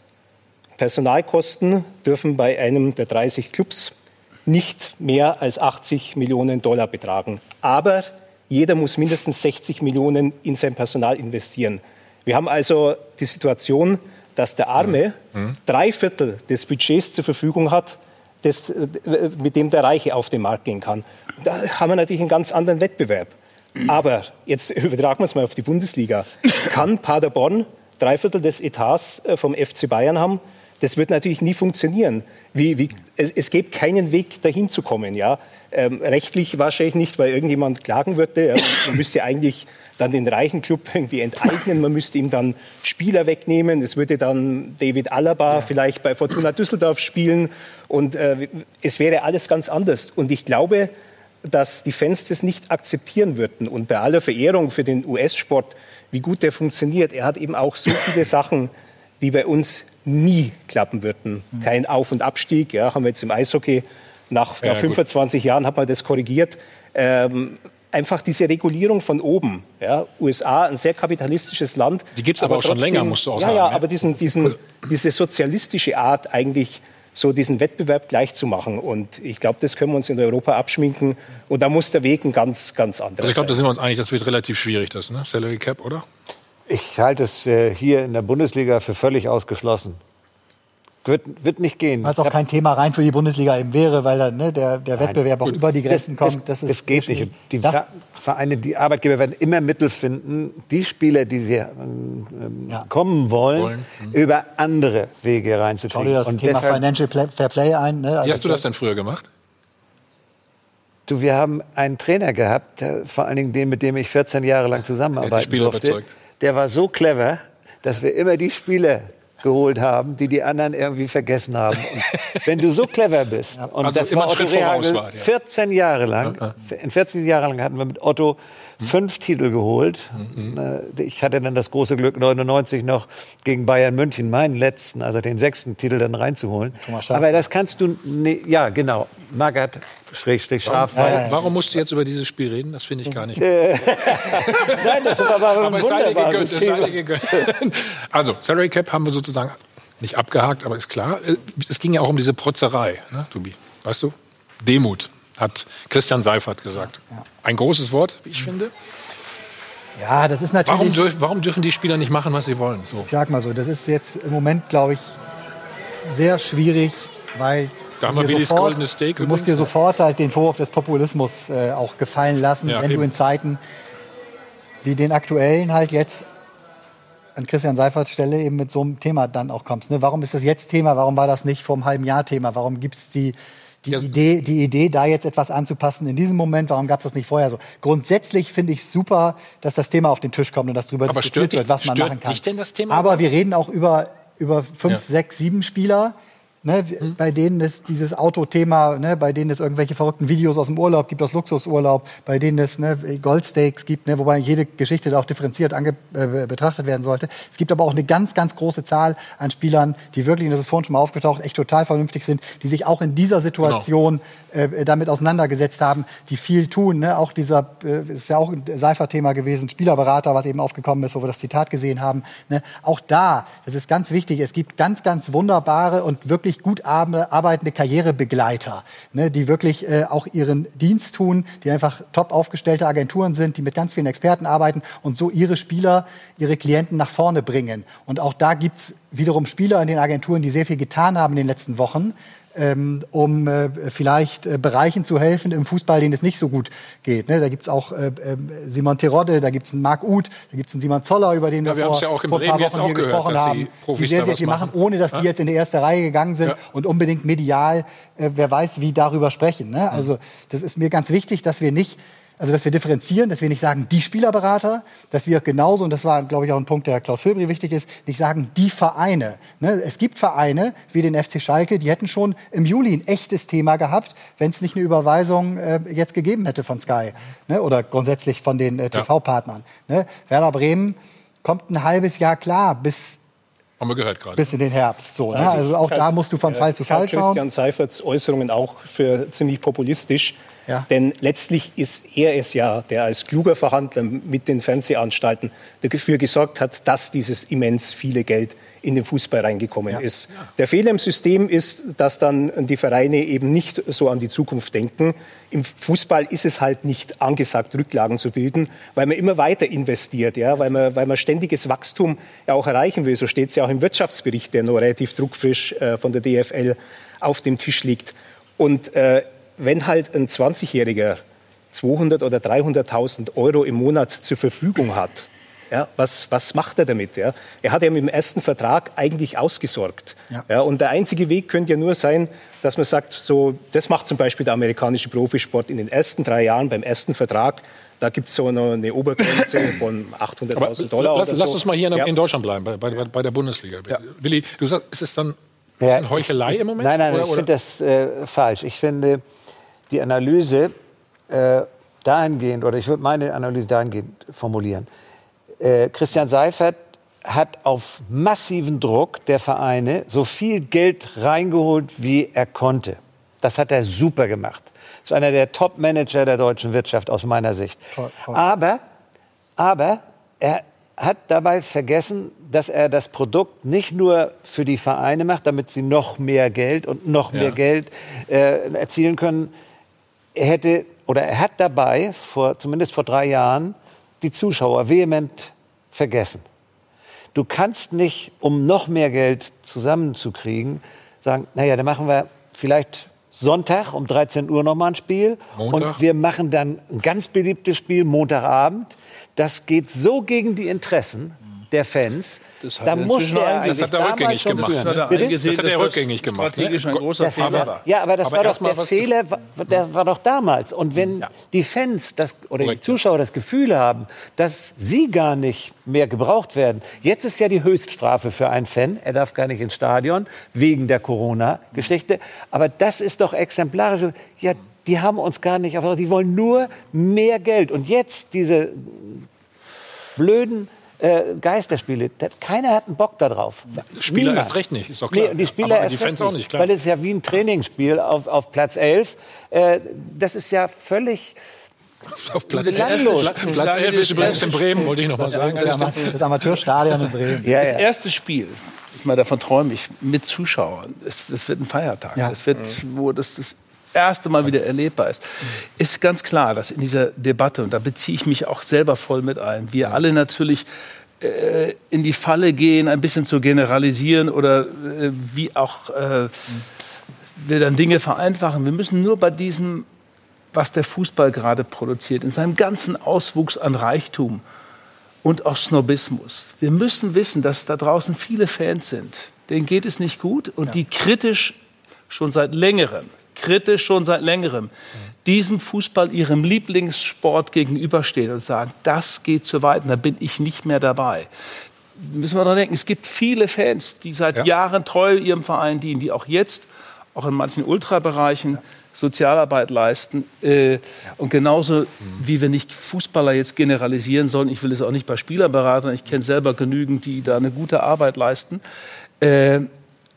Personalkosten dürfen bei einem der 30 Clubs nicht mehr als 80 Millionen Dollar betragen. Aber jeder muss mindestens 60 Millionen in sein Personal investieren. Wir haben also die Situation, dass der Arme mhm. drei Viertel des Budgets zur Verfügung hat, das, mit dem der Reiche auf den Markt gehen kann. Da haben wir natürlich einen ganz anderen Wettbewerb. Aber jetzt übertragen wir es mal auf die Bundesliga. Kann Paderborn drei Viertel des Etats äh, vom FC Bayern haben? Das wird natürlich nie funktionieren. Wie, wie, es, es gibt keinen Weg, dahin zu kommen. Ja? Ähm, rechtlich wahrscheinlich nicht, weil irgendjemand klagen würde. Ja? Man müsste eigentlich dann den reichen Club irgendwie enteignen. Man müsste ihm dann Spieler wegnehmen. Es würde dann David Alaba ja. vielleicht bei Fortuna Düsseldorf spielen. Und äh, es wäre alles ganz anders. Und ich glaube, dass die Fans das nicht akzeptieren würden. Und bei aller Verehrung für den US-Sport, wie gut der funktioniert, er hat eben auch so viele Sachen, die bei uns nie klappen würden. Mhm. Kein Auf- und Abstieg, ja, haben wir jetzt im Eishockey. Nach, ja, nach 25 gut. Jahren hat man das korrigiert. Ähm, einfach diese Regulierung von oben. Ja, USA, ein sehr kapitalistisches Land. Die gibt es aber, aber, auch trotzdem, schon länger, musst du auch ja, sagen. Ja, ne? aber diesen, diesen, diese sozialistische Art eigentlich so diesen Wettbewerb gleich zu machen. Und ich glaube, das können wir uns in Europa abschminken. Und da muss der Weg ein ganz, ganz anderer also ich glaube, da sind wir uns einig, das wird relativ schwierig, das, ne? Salary Cap, oder? Ich halte es äh, hier in der Bundesliga für völlig ausgeschlossen. Wird, wird nicht gehen. Weil es auch kein Thema rein für die Bundesliga eben wäre, weil ne, der, der Wettbewerb auch über die Grenzen das, kommt. Das, es geht nicht. Die das, Vereine, die Arbeitgeber werden immer Mittel finden, die Spieler, die sie ähm, ja. kommen wollen, wollen. Mhm. über andere Wege reinzukriegen. Schau dir das Und Thema deshalb, Financial Fair Play ein. Ne? Also Wie hast du das denn früher gemacht? Du, wir haben einen Trainer gehabt, vor allen Dingen den, mit dem ich 14 Jahre lang zusammenarbeiten durfte. Überzeugt. Der war so clever, dass wir immer die Spieler geholt haben, die die anderen irgendwie vergessen haben. Und wenn du so clever bist, ja. und also das war Otto Rehagel 14 Jahre lang, in 14 Jahren lang hatten wir mit Otto fünf Titel geholt. Mhm. Ich hatte dann das große Glück, 99 noch gegen Bayern München meinen letzten, also den sechsten Titel dann reinzuholen. Aber das kannst du, ne, ja genau, Magath Schrägstrich scharf. Warum, warum, musst du jetzt über dieses Spiel reden? Das finde ich gar nicht. Nein, das war aber, aber es sei dir gegönnt, es sei dir gegönnt. Also, Salary Cap haben wir sozusagen nicht abgehakt, aber ist klar. Äh, es ging ja auch um diese Protzerei, ne, Tobi. Weißt du? Demut hat Christian Seifert gesagt. Ja. Ein großes Wort, wie ich finde. Ja, das ist natürlich. Warum, dürf, warum, dürfen die Spieler nicht machen, was sie wollen? So. Ich sag mal so, das ist jetzt im Moment, glaube ich, sehr schwierig, weil. Da haben wir wie das goldene Steak. Du musst dir sofort halt den Vorwurf des Populismus äh, auch gefallen lassen, ja, wenn eben. du in Zeiten wie den aktuellen halt jetzt an Christian Seiferts Stelle eben mit so einem Thema dann auch kommst. Ne? Warum ist das jetzt Thema? Warum war das nicht vor einem halben Jahr Thema? Warum gibt es die die, ja. Idee, die Idee, da jetzt etwas anzupassen in diesem Moment, warum gab es das nicht vorher so? Grundsätzlich finde ich es super, dass das Thema auf den Tisch kommt und dass darüber diskutiert wird, was man machen kann. Aber wir reden auch über, über fünf, ja. sechs, sieben Spieler, Ne, hm. Bei denen es dieses Autothema, ne, bei denen es irgendwelche verrückten Videos aus dem Urlaub gibt, aus Luxusurlaub, bei denen es ne, Goldsteaks gibt, ne, wobei jede Geschichte da auch differenziert ange, äh, betrachtet werden sollte. Es gibt aber auch eine ganz, ganz große Zahl an Spielern, die wirklich, und das ist vorhin schon mal aufgetaucht, echt total vernünftig sind, die sich auch in dieser Situation genau. Äh, damit auseinandergesetzt haben, die viel tun. Ne? Auch dieser, äh, ist ja auch ein Seifer-Thema gewesen, Spielerberater, was eben aufgekommen ist, wo wir das Zitat gesehen haben. Ne? Auch da, das ist ganz wichtig, es gibt ganz, ganz wunderbare und wirklich gut arbeitende Karrierebegleiter, ne, die wirklich äh, auch ihren Dienst tun, die einfach top aufgestellte Agenturen sind, die mit ganz vielen Experten arbeiten und so ihre Spieler, ihre Klienten nach vorne bringen. Und auch da gibt's wiederum Spieler in den Agenturen, die sehr viel getan haben in den letzten Wochen, ähm, um äh, vielleicht äh, Bereichen zu helfen im Fußball, denen es nicht so gut geht. Ne? Da gibt's auch äh, ähm, Simon Terodde, da gibt's einen Marc Uth, da gibt's einen Simon Zoller, über den ja, wir, wir vor, ja auch vor ein paar Wochen hier gehört, gesprochen haben, die sehr, sehr viel machen, ohne dass ja? die jetzt in die erste Reihe gegangen sind ja. und unbedingt medial, äh, wer weiß, wie darüber sprechen. Ne? Also das ist mir ganz wichtig, dass wir nicht also, dass wir differenzieren, dass wir nicht sagen, die Spielerberater, dass wir genauso, und das war, glaube ich, auch ein Punkt, der Klaus Filbri wichtig ist, nicht sagen, die Vereine. Ne? Es gibt Vereine wie den FC Schalke, die hätten schon im Juli ein echtes Thema gehabt, wenn es nicht eine Überweisung äh, jetzt gegeben hätte von Sky ne? oder grundsätzlich von den äh, TV-Partnern. Ne? Werder Bremen kommt ein halbes Jahr klar, bis haben wir gehört gerade. Bis in den Herbst. So, ne? Also auch da musst du von Fall zu Fall schauen. Christian Seiferts Äußerungen auch für ziemlich populistisch. Ja. Denn letztlich ist er es ja, der als kluger Verhandler mit den Fernsehanstalten dafür gesorgt hat, dass dieses immens viele Geld in den Fußball reingekommen ja. ist. Der Fehler im System ist, dass dann die Vereine eben nicht so an die Zukunft denken. Im Fußball ist es halt nicht angesagt, Rücklagen zu bilden, weil man immer weiter investiert, ja, weil, man, weil man ständiges Wachstum ja auch erreichen will. So steht es ja auch im Wirtschaftsbericht, der noch relativ druckfrisch äh, von der DFL auf dem Tisch liegt. Und äh, wenn halt ein 20-Jähriger 200 oder 300.000 Euro im Monat zur Verfügung hat, ja, was, was macht er damit? Ja? Er hat ja mit dem ersten Vertrag eigentlich ausgesorgt. Ja. ja. und der einzige Weg könnte ja nur sein, dass man sagt, so, das macht zum Beispiel der amerikanische Profisport in den ersten drei Jahren beim ersten Vertrag. Da gibt es so eine, eine, Obergrenze von 800.000 Dollar. Lass, oder lass so. uns mal hier in, in Deutschland bleiben, bei, bei, bei der Bundesliga. Willi, du sagst, ist es dann ja, Heuchelei ich, im Moment? Nein, nein, oder, ich finde das äh, falsch. Ich finde die Analyse äh, dahingehend, oder ich würde meine Analyse dahingehend formulieren. Äh, Christian Seifert hat auf massiven Druck der Vereine so viel Geld reingeholt, wie er konnte. Das hat er super gemacht. Das ist einer der Top-Manager der deutschen Wirtschaft aus meiner Sicht. Voll, voll. Aber, aber er hat dabei vergessen, dass er das Produkt nicht nur für die Vereine macht, damit sie noch mehr Geld und noch ja. mehr Geld äh, erzielen können. Er hätte oder er hat dabei, vor, zumindest vor drei Jahren, die Zuschauer vehement vergessen. Du kannst nicht, um noch mehr Geld zusammenzukriegen, sagen, naja, dann machen wir vielleicht Sonntag um 13 Uhr nochmal ein Spiel. Montag. Und wir machen dann ein ganz beliebtes Spiel Montagabend. Das geht so gegen die Interessen der Fans. Das hat, da muss er das hat er rückgängig gemacht. Das hat er, das hat er rückgängig gemacht. Strategisch ein großer Fehler war. Ja, aber das aber war doch der Fehler, der war doch damals. Und wenn ja. die Fans das, oder Korrekt. die Zuschauer das Gefühl haben, dass sie gar nicht mehr gebraucht werden. Jetzt ist ja die Höchststrafe für einen Fan. Er darf gar nicht ins Stadion wegen der Corona-Geschichte. Aber das ist doch exemplarisch. Ja, die haben uns gar nicht auf. Die wollen nur mehr Geld. Und jetzt diese blöden äh, Geisterspiele. Keiner hat einen Bock darauf. Spieler Niemand. erst recht nicht, ist doch klar. Nee, die Spieler Aber erst die Fans auch nicht, klar. Weil es ist ja wie ein Trainingsspiel auf, auf Platz 11. Äh, das ist ja völlig... Auf Platz 11. Platz 11 ist übrigens in Bremen, wollte ich noch mal sagen. Das Amateurstadion in Bremen. Ja, ja. Das erste Spiel, ich meine, davon träume ich, mit Zuschauern. Es, das wird ein Feiertag. Ja. Das wird, wo das, das erste Mal wieder erlebbar ist, ist ganz klar, dass in dieser Debatte, und da beziehe ich mich auch selber voll mit ein, wir alle natürlich äh, in die Falle gehen, ein bisschen zu generalisieren oder äh, wie auch äh, wir dann Dinge vereinfachen. Wir müssen nur bei diesem, was der Fußball gerade produziert, in seinem ganzen Auswuchs an Reichtum und auch Snobismus. Wir müssen wissen, dass da draußen viele Fans sind, denen geht es nicht gut und ja. die kritisch schon seit längerem kritisch schon seit längerem diesem Fußball ihrem Lieblingssport gegenüberstehen und sagen, das geht zu weit und da bin ich nicht mehr dabei. Müssen wir daran denken, es gibt viele Fans, die seit ja. Jahren treu ihrem Verein dienen, die auch jetzt, auch in manchen Ultrabereichen, ja. Sozialarbeit leisten. Äh, ja. Und genauso wie wir nicht Fußballer jetzt generalisieren sollen, ich will es auch nicht bei Spielerberatern, ich kenne selber genügend, die da eine gute Arbeit leisten. Äh,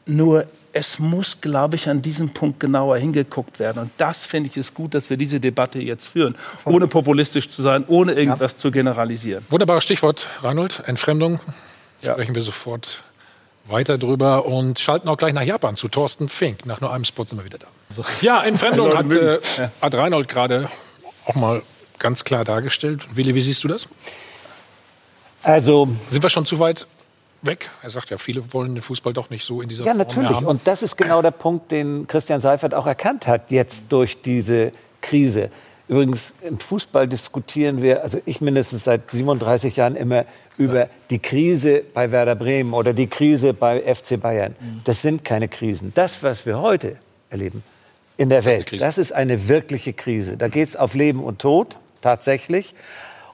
nur es muss, glaube ich, an diesem Punkt genauer hingeguckt werden. Und das finde ich es gut, dass wir diese Debatte jetzt führen, ohne populistisch zu sein, ohne irgendwas ja. zu generalisieren. Wunderbares Stichwort, Reinhold. Entfremdung. Ja. Sprechen wir sofort weiter drüber und schalten auch gleich nach Japan zu Thorsten Fink. Nach nur einem Spot sind wir wieder da. Ja, Entfremdung hat, äh, hat Reinhold gerade auch mal ganz klar dargestellt. Willi, wie siehst du das? Also sind wir schon zu weit weg? Er sagt ja, viele wollen den Fußball doch nicht so in dieser ja, Form natürlich. haben. Und das ist genau der Punkt, den Christian Seifert auch erkannt hat jetzt durch diese Krise. Übrigens, im Fußball diskutieren wir, also ich mindestens seit 37 Jahren immer über die Krise bei Werder Bremen oder die Krise bei FC Bayern. Das sind keine Krisen. Das, was wir heute erleben in der Welt, das ist eine wirkliche Krise. Da geht es auf Leben und Tod, tatsächlich.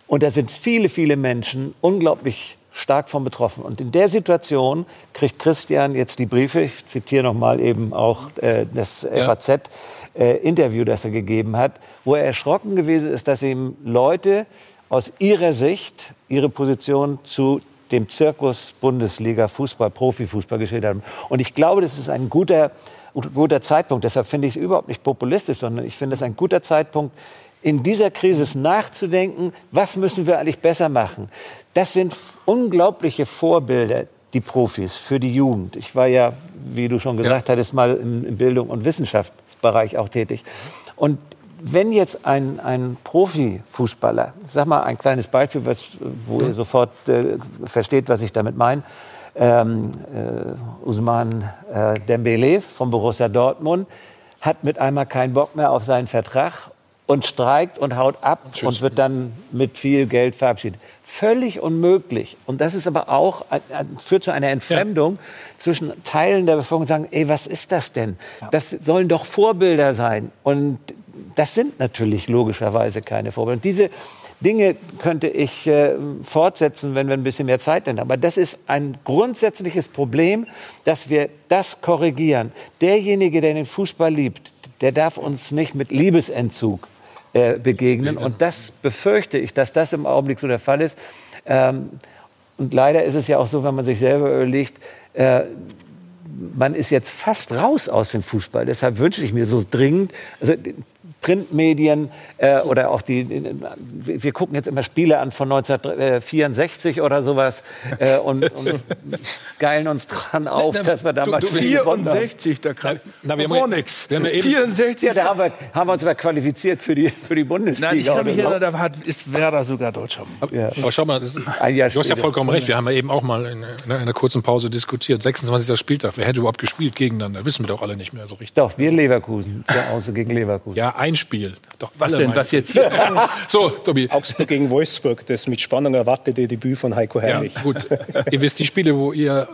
Und da sind viele, viele Menschen unglaublich stark von betroffen. Und in der Situation kriegt Christian jetzt die Briefe, ich zitiere noch mal eben auch äh, das ja. FAZ-Interview, äh, das er gegeben hat, wo er erschrocken gewesen ist, dass ihm Leute aus ihrer Sicht ihre Position zu dem Zirkus Bundesliga Fußball, Profifußball geschildert haben. Und ich glaube, das ist ein guter, guter Zeitpunkt. Deshalb finde ich es überhaupt nicht populistisch, sondern ich finde es ein guter Zeitpunkt, in dieser Krise nachzudenken, was müssen wir eigentlich besser machen. Das sind unglaubliche Vorbilder, die Profis für die Jugend. Ich war ja, wie du schon gesagt ja. hattest, mal im, Bildung- und Wissenschaftsbereich auch tätig. Und wenn jetzt ein, ein Profifußballer, ich sag mal ein kleines Beispiel, was, wo ihr sofort äh, versteht, was ich damit meine, ähm, äh, Usman äh, Dembele von Borussia Dortmund hat mit einmal keinen Bock mehr auf seinen Vertrag und streikt und haut ab Tschüss. und wird dann mit viel Geld verabschiedet. Völlig unmöglich. Und das ist aber auch, führt zu einer Entfremdung ja. zwischen Teilen der Bevölkerung, die sagen, ey, was ist das denn? Ja. Das sollen doch Vorbilder sein. Und das sind natürlich logischerweise keine Vorbilder. Und diese Dinge könnte ich äh, fortsetzen, wenn wir ein bisschen mehr Zeit hätten. Aber das ist ein grundsätzliches Problem, dass wir das korrigieren. Derjenige, der den Fußball liebt, der darf uns nicht mit Liebesentzug äh, begegnen. Und das befürchte ich, dass das im Augenblick so der Fall ist. Ähm, und leider ist es ja auch so, wenn man sich selber überlegt, äh, man ist jetzt fast raus aus dem Fußball. Deshalb wünsche ich mir so dringend, also Printmedien äh, oder auch die, wir gucken jetzt immer Spiele an von 1964 oder sowas äh, und, und geilen uns dran auf, na, na, dass wir damals du, du, 64, da kann na, wir haben nichts. 64, ja, da haben wir, haben wir uns aber qualifiziert für die, für die Bundesliga. Nein, ich kann mich erinnern, da hat, ist Werder sogar Deutscher. Ja. Aber schau mal, ist, du hast ja vollkommen recht. Wir haben ja eben auch mal in, in einer kurzen Pause diskutiert. 26. Spieltag, wer hätte überhaupt gespielt gegeneinander? Wissen wir doch alle nicht mehr so richtig. Doch, wir Leverkusen, zu Hause gegen Leverkusen. Ja, ein Spiel. Doch, was denn, was jetzt? so, Tobi. Augsburg gegen Wolfsburg, das mit Spannung erwartete Debüt von Heiko Herrlich. Ja, gut. ihr wisst die Spiele, wo ihr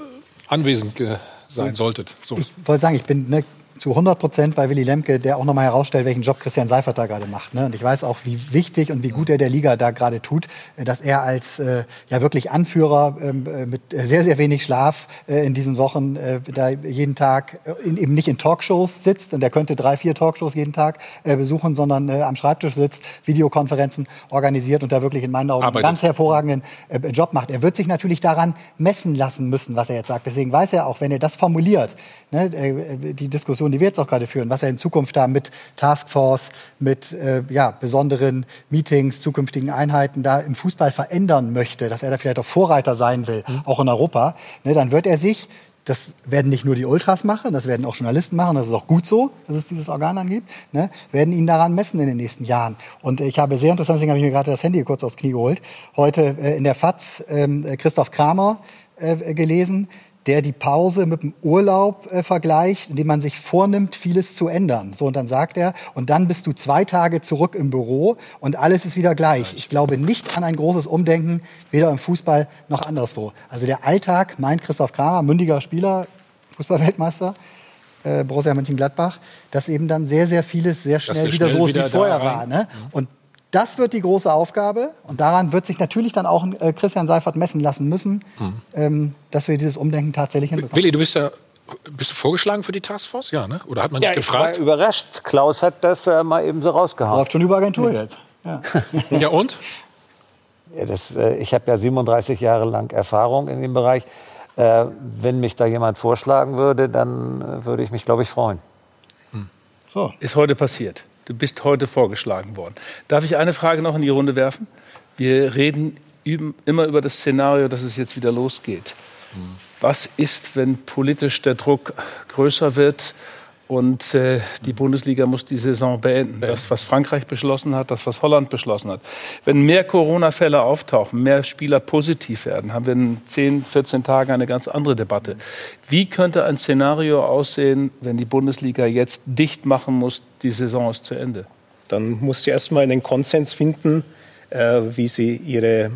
anwesend sein solltet. So. Ich wollte sagen, ich bin ne, zu 100 Prozent bei Willy Lemke, der auch nochmal herausstellt, welchen Job Christian Seifert da gerade macht. Ne? Und ich weiß auch, wie wichtig und wie gut er der Liga da gerade tut, äh, dass er als äh, ja wirklich Anführer ähm, äh, mit sehr, sehr wenig Schlaf äh, in diesen Wochen äh, da jeden Tag äh, in, eben nicht in Talkshows sitzt und er könnte drei, vier Talkshows jeden Tag besuchen, sondern am Schreibtisch sitzt, Videokonferenzen organisiert und da wirklich in meinen Augen Arbeitet. einen ganz hervorragenden Job macht. Er wird sich natürlich daran messen lassen müssen, was er jetzt sagt. Deswegen weiß er auch, wenn er das formuliert, ne, die Diskussion die wir jetzt auch gerade führen, was er in Zukunft da mit Taskforce, mit äh, ja, besonderen Meetings, zukünftigen Einheiten da im Fußball verändern möchte, dass er da vielleicht auch Vorreiter sein will, mhm. auch in Europa, ne, dann wird er sich das werden nicht nur die Ultras machen, das werden auch Journalisten machen, das ist auch gut so, dass es dieses Organ dann gibt, ne, werden ihn daran messen in den nächsten Jahren. Und ich habe sehr interessant, deswegen habe ich mir gerade das Handy kurz aufs Knie geholt, heute äh, in der FAZ äh, Christoph Kramer äh, gelesen, der die Pause mit dem Urlaub äh, vergleicht, indem man sich vornimmt, vieles zu ändern. So, und dann sagt er, und dann bist du zwei Tage zurück im Büro und alles ist wieder gleich. Ich glaube nicht an ein großes Umdenken, weder im Fußball noch anderswo. Also der Alltag, meint Christoph Kramer, mündiger Spieler, Fußballweltmeister, äh, Borussia Mönchengladbach, dass eben dann sehr, sehr vieles sehr schnell, wieder so ist, wie vorher war. Ne? Und das wird die große Aufgabe und daran wird sich natürlich dann auch äh, Christian Seifert messen lassen müssen, mhm. ähm, dass wir dieses Umdenken tatsächlich hinbekommen. Willi, du bist ja bist du vorgeschlagen für die Taskforce? Ja, ne? Oder hat man dich ja, gefragt? Ich war überrascht. Klaus hat das äh, mal eben so rausgehauen. Läuft schon über Agentur ja. jetzt. Ja, ja und? Ja, das, äh, ich habe ja 37 Jahre lang Erfahrung in dem Bereich. Äh, wenn mich da jemand vorschlagen würde, dann äh, würde ich mich, glaube ich, freuen. Hm. So. Ist heute passiert. Du bist heute vorgeschlagen worden. Darf ich eine Frage noch in die Runde werfen? Wir reden immer über das Szenario, dass es jetzt wieder losgeht. Was ist, wenn politisch der Druck größer wird? Und äh, die Bundesliga muss die Saison beenden. Das, was Frankreich beschlossen hat, das, was Holland beschlossen hat. Wenn mehr Corona-Fälle auftauchen, mehr Spieler positiv werden, haben wir in 10, 14 Tagen eine ganz andere Debatte. Wie könnte ein Szenario aussehen, wenn die Bundesliga jetzt dicht machen muss, die Saison ist zu Ende? Dann muss sie erstmal einen Konsens finden, äh, wie sie ihre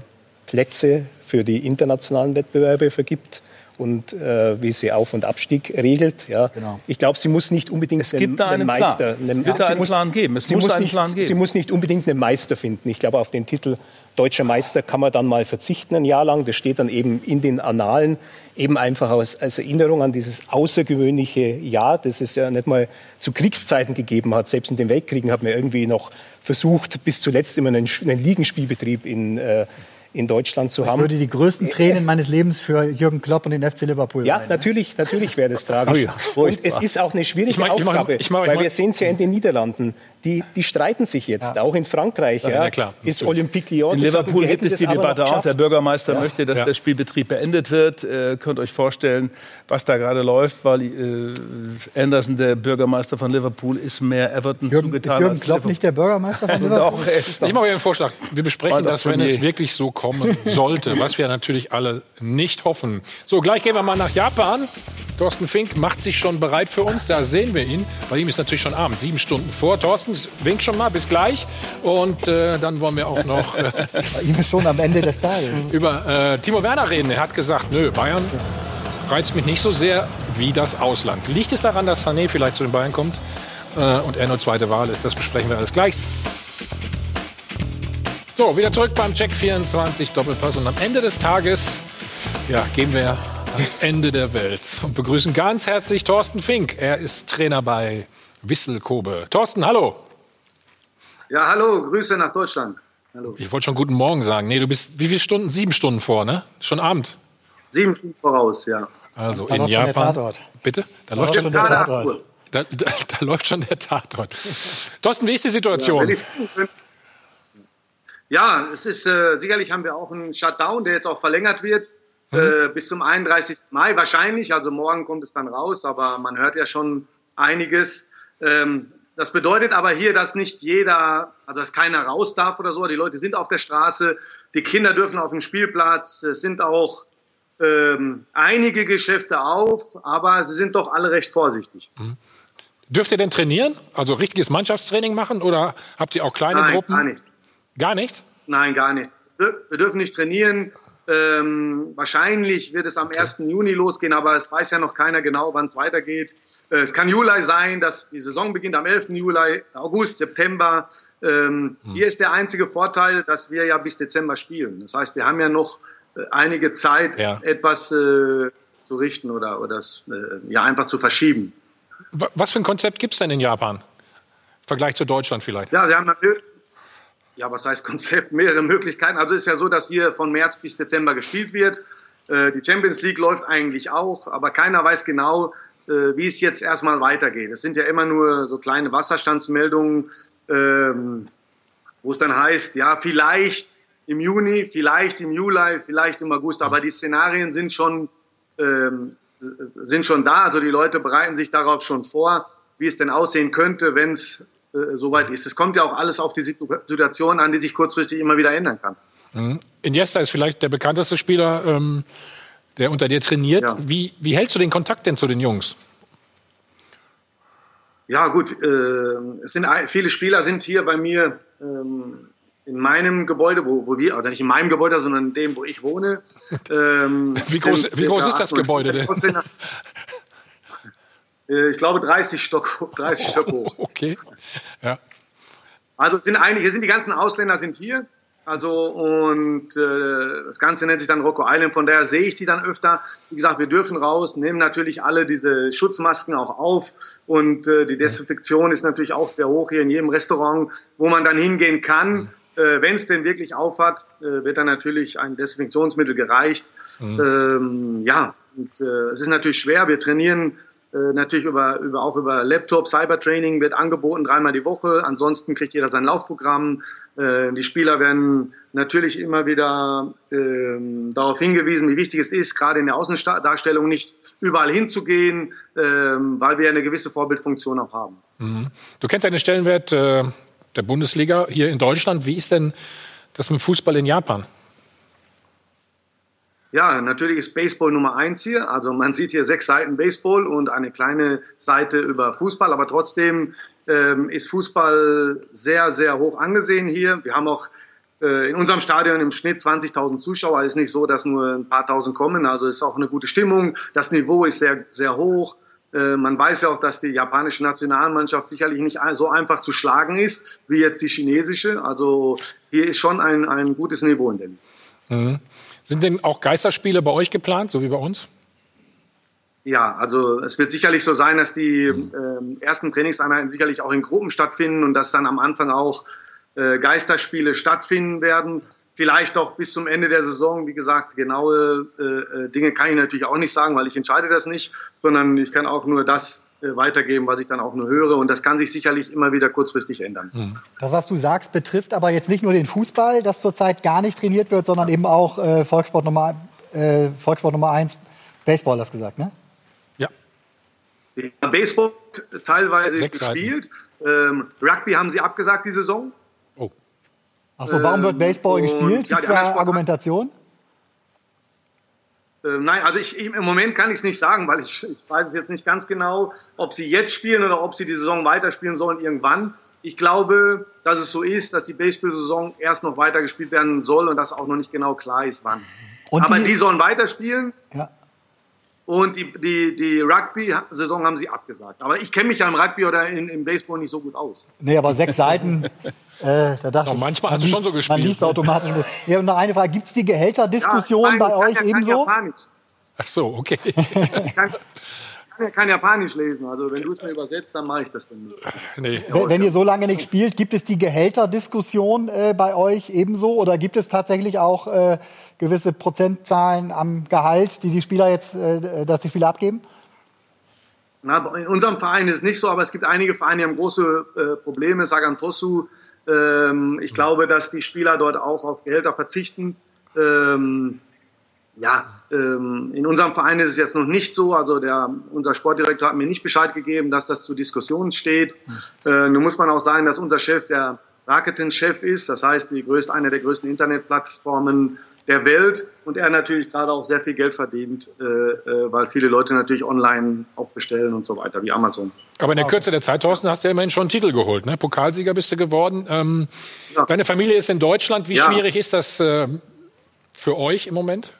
Plätze für die internationalen Wettbewerbe vergibt und äh, wie sie Auf- und Abstieg regelt. Ja. Genau. Ich glaube, sie muss nicht unbedingt es gibt da einen Meister. Plan. Es wird da einen muss, Plan geben. Es sie muss muss einen nicht, Plan geben. Sie muss nicht unbedingt einen Meister finden. Ich glaube, auf den Titel Deutscher Meister kann man dann mal verzichten ein Jahr lang. Das steht dann eben in den Annalen, eben einfach als, als Erinnerung an dieses außergewöhnliche Jahr, das es ja nicht mal zu Kriegszeiten gegeben hat. Selbst in den Weltkriegen hat man irgendwie noch versucht, bis zuletzt immer einen, einen Ligenspielbetrieb in äh, in Deutschland zu Ich haben. würde die größten Tränen meines Lebens für Jürgen Klopp und den FC Liverpool Ja, sein. natürlich, natürlich wäre das tragisch. Oh ja, und es ist auch eine schwierige Ich ich mach- Aufgabe, ich mach- ich weil mach- wir sehen es ja in den Niederlanden. Die, die streiten sich jetzt, auch in Frankreich. Ja, Ja, klar, ist. Olympique Lyon. In sagen, Liverpool wir gibt es die Debatte auch. Der. Bürgermeister Ja. möchte, dass Ja. der Spielbetrieb beendet wird. Äh, könnt euch vorstellen, was da gerade läuft, weil äh, Anderson, der Bürgermeister von Liverpool, ist mehr Everton Jürgen, ist zugetan Jürgen als Klopp Liverpool. nicht der Bürgermeister von Liverpool? Doch, ist Ich mache einen Vorschlag. Wir besprechen das, wenn es wirklich so kommen sollte, was wir natürlich alle nicht hoffen. So, gleich gehen wir mal nach Japan. Thorsten Fink macht sich schon bereit für uns. Da sehen wir ihn. Bei ihm ist natürlich schon Abend, sieben Stunden vor. Thorsten, wink schon mal, bis gleich. Und äh, dann wollen wir auch noch äh, ihm schon am Ende des Tages. über äh, Timo Werner reden. Er hat gesagt, nö, Bayern reizt mich nicht so sehr wie das Ausland. Liegt es daran, dass Sané vielleicht zu den Bayern kommt äh, und er nur zweite Wahl ist? Das besprechen wir alles gleich. So, wieder zurück beim Check 24 Doppelpass. Und am Ende des Tages ja, gehen wir ans Ende der Welt und begrüßen ganz herzlich Thorsten Fink. Er ist Trainer bei Wissel Kobe. Thorsten, hallo. Ja, hallo, Grüße nach Deutschland. Hallo. Ich wollte schon guten Morgen sagen. Nee, du bist wie viele Stunden? Sieben Stunden vor, ne? Schon Abend. Sieben Stunden voraus, ja. Also Da in läuft schon der Japan. Tatort. Bitte? Da, Da läuft schon der Tatort. 8 Uhr. Da, da, da läuft schon der Tatort. Thorsten, wie ist die Ja, Situation? könnte. ja, es ist äh, sicherlich haben wir auch einen Shutdown, der jetzt auch verlängert wird äh, bis zum 31. Mai wahrscheinlich. Also morgen kommt es dann raus, aber man hört ja schon einiges. Ähm, das bedeutet aber hier, dass nicht jeder, also dass keiner raus darf oder so. Die Leute sind auf der Straße, die Kinder dürfen auf den Spielplatz. Es sind auch ähm, einige Geschäfte auf, aber sie sind doch alle recht vorsichtig. Dürft ihr denn trainieren? Also richtiges Mannschaftstraining machen oder habt ihr auch kleine Nein, Gruppen? gar nicht. Gar nicht? Nein, gar nicht. Wir wir dürfen nicht trainieren. Ähm, wahrscheinlich wird es am 1. Juni losgehen, aber es weiß ja noch keiner genau, wann es weitergeht. Äh, es kann Juli sein, dass die Saison beginnt am 11. Juli, August, September. Ähm, Hm. Hier ist der einzige Vorteil, dass wir ja bis Dezember spielen. Das heißt, wir haben ja noch äh, einige Zeit, Ja. etwas äh, zu richten oder, oder es, äh, ja einfach zu verschieben. Wa- Was für ein Konzept gibt es denn in Japan? Im Vergleich zu Deutschland vielleicht. Ja, Sie haben natürlich, ja, was heißt Konzept? Mehrere Möglichkeiten. Also ist ja so, dass hier von März bis Dezember gespielt wird. Äh, Die Champions League läuft eigentlich auch, aber keiner weiß genau, wie es jetzt erstmal weitergeht. Es sind ja immer nur so kleine Wasserstandsmeldungen, ähm, wo es dann heißt, ja, vielleicht im Juni, vielleicht im Juli, vielleicht im August, aber die Szenarien sind schon, ähm, sind schon da. Also die Leute bereiten sich darauf schon vor, wie es denn aussehen könnte, wenn es äh, soweit ist. Es kommt ja auch alles auf die Situ- Situation an, die sich kurzfristig immer wieder ändern kann. Mhm. Iniesta ist vielleicht der bekannteste Spieler, ähm, der unter dir trainiert. Ja. Wie, wie hältst du den Kontakt denn zu den Jungs? Ja, gut, äh, es sind viele Spieler sind hier bei mir ähm, in meinem Gebäude, wo, wo wir, oder nicht in meinem Gebäude, sondern in dem, wo ich wohne. Ähm, Wie groß- wie groß ist das 800 Gebäude denn? Äh, Ich glaube 30 Stock, 30 Stock hoch. Okay. Ja. Also es sind einige, sind die ganzen Ausländer sind hier. Also und äh, das Ganze nennt sich dann Rocco Island. Von daher sehe ich die dann öfter. Wie gesagt, wir dürfen raus, nehmen natürlich alle diese Schutzmasken auch auf und äh, die Desinfektion ist natürlich auch sehr hoch hier in jedem Restaurant, wo man dann hingehen kann. Äh, Wenn es denn wirklich aufhat, äh, wird dann natürlich ein Desinfektionsmittel gereicht. Ähm, ja, und, äh, es ist natürlich schwer. Wir trainieren natürlich über, über, auch über Laptop, Cybertraining wird angeboten, dreimal die Woche. Ansonsten kriegt jeder sein Laufprogramm. Äh, die Spieler werden natürlich immer wieder äh, darauf hingewiesen, wie wichtig es ist, gerade in der Außendarstellung nicht überall hinzugehen, äh, weil wir eine gewisse Vorbildfunktion auch haben. Mhm. Du kennst einen Stellenwert äh, der Bundesliga hier in Deutschland. Wie ist denn das mit Fußball in Japan? Ja, natürlich ist Baseball Nummer eins hier. Also man sieht hier sechs Seiten Baseball und eine kleine Seite über Fußball, aber trotzdem ähm, ist Fußball sehr, sehr hoch angesehen hier. Wir haben auch äh, in unserem Stadion im Schnitt 20.000 Zuschauer. Es ist nicht so, dass nur ein paar tausend kommen. Also es ist auch eine gute Stimmung. Das Niveau ist sehr, sehr hoch. Äh, man weiß ja auch, dass die japanische Nationalmannschaft sicherlich nicht so einfach zu schlagen ist wie jetzt die chinesische. Also hier ist schon ein, ein gutes Niveau in der Liga. Mhm. Sind denn auch Geisterspiele bei euch geplant, so wie bei uns? Ja, also es wird sicherlich so sein, dass die äh, ersten Trainingseinheiten sicherlich auch in Gruppen stattfinden und dass dann am Anfang auch äh, Geisterspiele stattfinden werden. Vielleicht auch bis zum Ende der Saison. Wie gesagt, genaue äh, äh Dinge kann ich natürlich auch nicht sagen, weil ich entscheide das nicht, sondern ich kann auch nur das weitergeben, was ich dann auch nur höre. Und das kann sich sicherlich immer wieder kurzfristig ändern. Hm. Das, was du sagst, betrifft aber jetzt nicht nur den Fußball, das zurzeit gar nicht trainiert wird, sondern eben auch äh, Volkssport, Nummer, äh, Volkssport Nummer 1, Baseball, das gesagt, ne? Ja. Baseball teilweise Sechs gespielt. Ähm, Rugby haben sie abgesagt die Saison. Oh. Achso, warum wird Baseball ähm, gespielt? Gibt es ja, da Argumentation? Äh, nein, also ich, ich, im Moment kann ich es nicht sagen, weil ich, ich weiß es jetzt nicht ganz genau, ob sie jetzt spielen oder ob sie die Saison weiterspielen sollen irgendwann. Ich glaube, dass es so ist, dass die Baseball-Saison erst noch weitergespielt werden soll und dass auch noch nicht genau klar ist, wann. Und Aber die, die sollen weiterspielen. Ja. Und die, die, die Rugby-Saison haben sie abgesagt. Aber ich kenne mich ja im Rugby oder in, im Baseball nicht so gut aus. Nee, aber sechs Seiten, äh, da dachte ich, manchmal hast du schon so gespielt. Man liest automatisch. Ja, und noch eine Frage, gibt es die Gehälterdiskussion ja, bei euch ja ebenso? Japanisch. Ach so, okay. ich kann, ja kein Japanisch lesen. Also wenn du es mir übersetzt, dann mache ich das dann nicht. Nee. Wenn, wenn, ihr so lange nicht spielt, gibt es die Gehälterdiskussion äh, bei euch ebenso? Oder gibt es tatsächlich auch äh, gewisse Prozentzahlen am Gehalt, die die Spieler jetzt, äh, dass die Spieler abgeben? Na, in unserem Verein ist es nicht so, aber es gibt einige Vereine, die haben große äh, Probleme. Sagan Tosu, ähm, ich glaube, dass die Spieler dort auch auf Gehälter verzichten. Ähm, ja, in unserem Verein ist es jetzt noch nicht so. Also der, unser Sportdirektor hat mir nicht Bescheid gegeben, dass das zur Diskussion steht. Äh, nun muss man auch sagen, dass unser Chef der Raketen-Chef ist. Das heißt, die größte, eine der größten Internetplattformen der Welt und er natürlich gerade auch sehr viel Geld verdient, äh, äh, weil viele Leute natürlich online auch bestellen und so weiter, wie Amazon. Aber in der Kürze der Zeit, Thorsten, hast du ja immerhin schon einen Titel geholt. Ne? Pokalsieger bist du geworden. Ähm, ja. Deine Familie ist in Deutschland. Wie ja. schwierig ist das äh, für euch im Moment?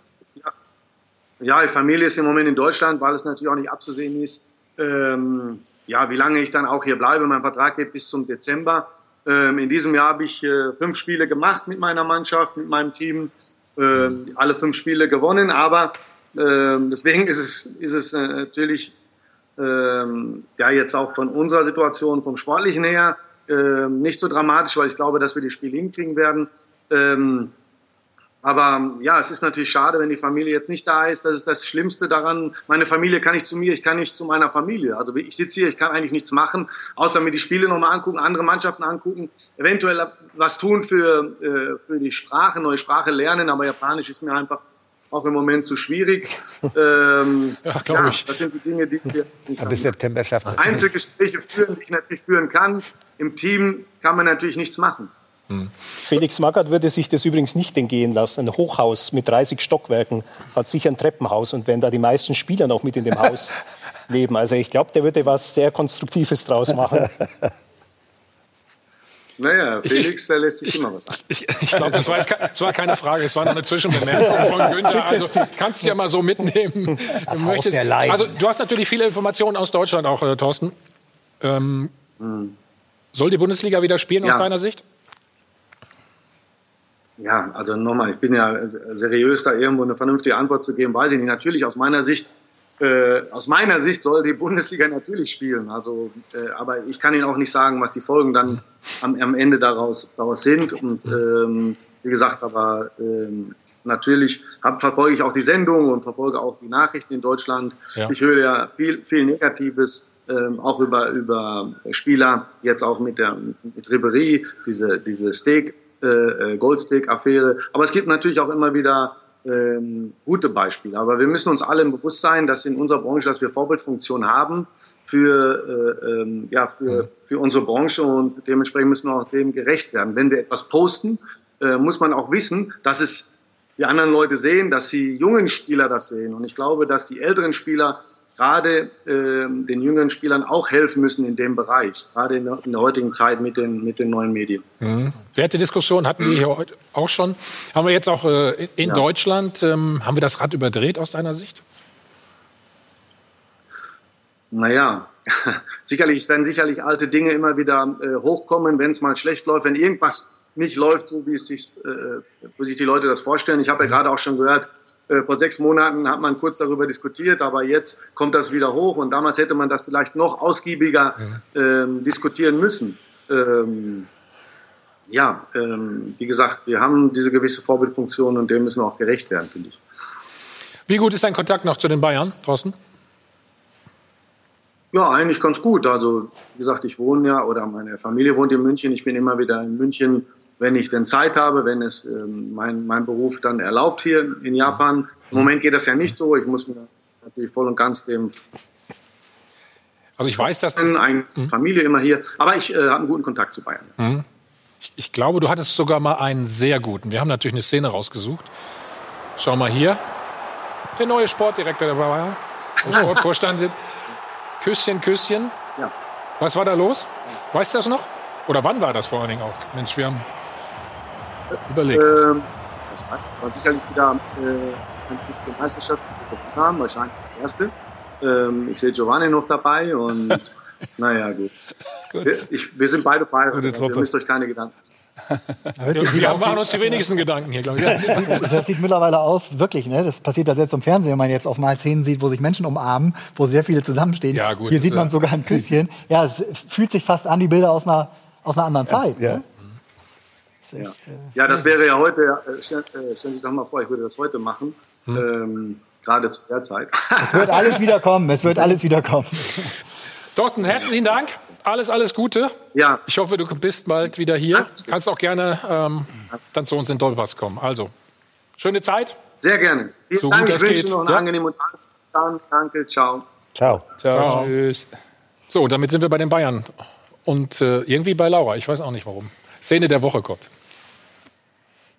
Ja, die Familie ist im Moment in Deutschland, weil es natürlich auch nicht abzusehen ist, ähm, ja, wie lange ich dann auch hier bleibe. Mein Vertrag geht bis zum Dezember. Ähm, in diesem Jahr habe ich äh, fünf Spiele gemacht mit meiner Mannschaft, mit meinem Team, äh, alle fünf Spiele gewonnen. Aber äh, deswegen ist es, ist es äh, natürlich ähm, ja jetzt auch von unserer Situation, vom Sportlichen her, äh, nicht so dramatisch, weil ich glaube, dass wir die Spiele hinkriegen werden. Aber ja, es ist natürlich schade, wenn die Familie jetzt nicht da ist. Das ist das Schlimmste daran. Meine Familie kann nicht zu mir, ich kann nicht zu meiner Familie. Also ich sitze hier, ich kann eigentlich nichts machen, außer mir die Spiele nochmal angucken, andere Mannschaften angucken, eventuell was tun für, äh, für die Sprache, neue Sprache lernen. Aber Japanisch ist mir einfach auch im Moment zu schwierig. Ähm, ja, glaube ja, ich. Das sind die Dinge, die wir bis September schaffen. Einzelgespräche führen, die ich natürlich führen kann. Im Team kann man natürlich nichts machen. Felix Magath würde sich das übrigens nicht entgehen lassen. Ein Hochhaus mit 30 Stockwerken hat sicher ein Treppenhaus. Und wenn da die meisten Spieler noch mit in dem Haus leben, also ich glaube, der würde was sehr Konstruktives draus machen. Naja, Felix, der lässt sich immer was an. Ich, ich glaube, das, war das war keine Frage, es war noch eine Zwischenbemerkung von Günther. Also kannst du ja mal so mitnehmen. Das der also du hast natürlich viele Informationen aus Deutschland auch, äh, Thorsten. Ähm, hm. Soll die Bundesliga wieder spielen ja. aus deiner Sicht? Ja, also nochmal, ich bin ja seriös, da irgendwo eine vernünftige Antwort zu geben, weiß ich nicht. Natürlich aus meiner Sicht, äh, aus meiner Sicht soll die Bundesliga natürlich spielen. Also, äh, aber ich kann Ihnen auch nicht sagen, was die Folgen dann am, am Ende daraus, daraus sind. Und ähm, wie gesagt, aber ähm, natürlich hab, verfolge ich auch die Sendung und verfolge auch die Nachrichten in Deutschland. Ja. Ich höre ja viel, viel Negatives, ähm, auch über, über Spieler, jetzt auch mit der mit Ribery, diese, diese Steak, äh, äh Goldsteak-Affäre. Aber es gibt natürlich auch immer wieder ähm, gute Beispiele. Aber wir müssen uns alle im bewusst sein, dass in unserer Branche, dass wir Vorbildfunktion haben für, äh, ähm, ja, für, für unsere Branche und dementsprechend müssen wir auch dem gerecht werden. Wenn wir etwas posten, äh, muss man auch wissen, dass es die anderen Leute sehen, dass die jungen Spieler das sehen. Und ich glaube, dass die älteren Spieler gerade äh, den jüngeren Spielern auch helfen müssen in dem Bereich, gerade in der, in der heutigen Zeit mit den, mit den neuen Medien. Mhm. Wertediskussion hatten wir hier heute auch schon. Haben wir jetzt auch äh, in ja. Deutschland, ähm, haben wir das Rad überdreht aus deiner Sicht? Naja, sicherlich werden sicherlich alte Dinge immer wieder äh, hochkommen, wenn es mal schlecht läuft, wenn irgendwas nicht läuft, so wie es sich, äh, wie sich die Leute das vorstellen. Ich habe ja gerade auch schon gehört, äh, vor sechs Monaten hat man kurz darüber diskutiert, aber jetzt kommt das wieder hoch und damals hätte man das vielleicht noch ausgiebiger ähm, diskutieren müssen. Ähm, ja, ähm, wie gesagt, wir haben diese gewisse Vorbildfunktion und dem müssen wir auch gerecht werden, finde ich. Wie gut ist dein Kontakt noch zu den Bayern draußen? Ja, eigentlich ganz gut. Also, wie gesagt, ich wohne ja oder meine Familie wohnt in München. Ich bin immer wieder in München wenn ich denn Zeit habe, wenn es ähm, mein, mein Beruf dann erlaubt hier in Japan. Im Moment geht das ja nicht so. Ich muss mir natürlich voll und ganz dem also ich weiß, dass das eine mhm. Familie immer hier, aber ich äh, habe einen guten Kontakt zu Bayern. Mhm. Ich, ich, glaube, du hattest sogar mal einen sehr guten. Wir haben natürlich eine Szene rausgesucht. Schau mal hier, der neue Sportdirektor der Bayern, der Sportvorstand. Küsschen, Küsschen. Ja. Was war da los? Weißt du das noch? Oder wann war das vor allen Dingen auch? Mensch, wir haben Überlegt. Ähm, das war sicherlich wieder äh, eine wichtige Meisterschaft haben, wahrscheinlich die erste. Ähm, ich sehe Giovanni noch dabei und naja, gut. gut. Wir, ich, wir, sind beide verheiratet. Ihr müsst euch keine Gedanken wir, wir machen uns die wenigsten Gedanken hier, glaube ich. Das sieht mittlerweile aus, wirklich, ne? Das passiert ja selbst im Fernsehen, wenn man jetzt auf mal Szenen sieht, wo sich Menschen umarmen, wo sehr viele zusammenstehen. Ja, gut, Hier sieht man sogar ein Küsschen. Ja, es fühlt sich fast an, die Bilder aus einer, aus einer anderen Zeit. Ja. Ne? Ja. Echt, äh, ja. das wäre ja heute, äh, stell, äh, stell dich doch mal vor, ich würde das heute machen. Hm. Ähm, gerade zu der Zeit. Es wird alles wieder kommen, es wird alles wieder kommen. Thorsten, herzlichen Dank. Alles, alles Gute. Ja. Ich hoffe, du bist bald wieder hier. Kannst auch gerne ähm, dann zu uns in Dolpas kommen. Also, schöne Zeit. Sehr gerne. Vielen so Dank. Gut ich wünsche geht. noch einen ja? angenehmen Tag. Danke, ciao. Ciao. Ciao. ciao. Tschüss. So, damit sind wir bei den Bayern. Und äh, irgendwie bei Laura. Ich weiß auch nicht warum. Szene der Woche kommt.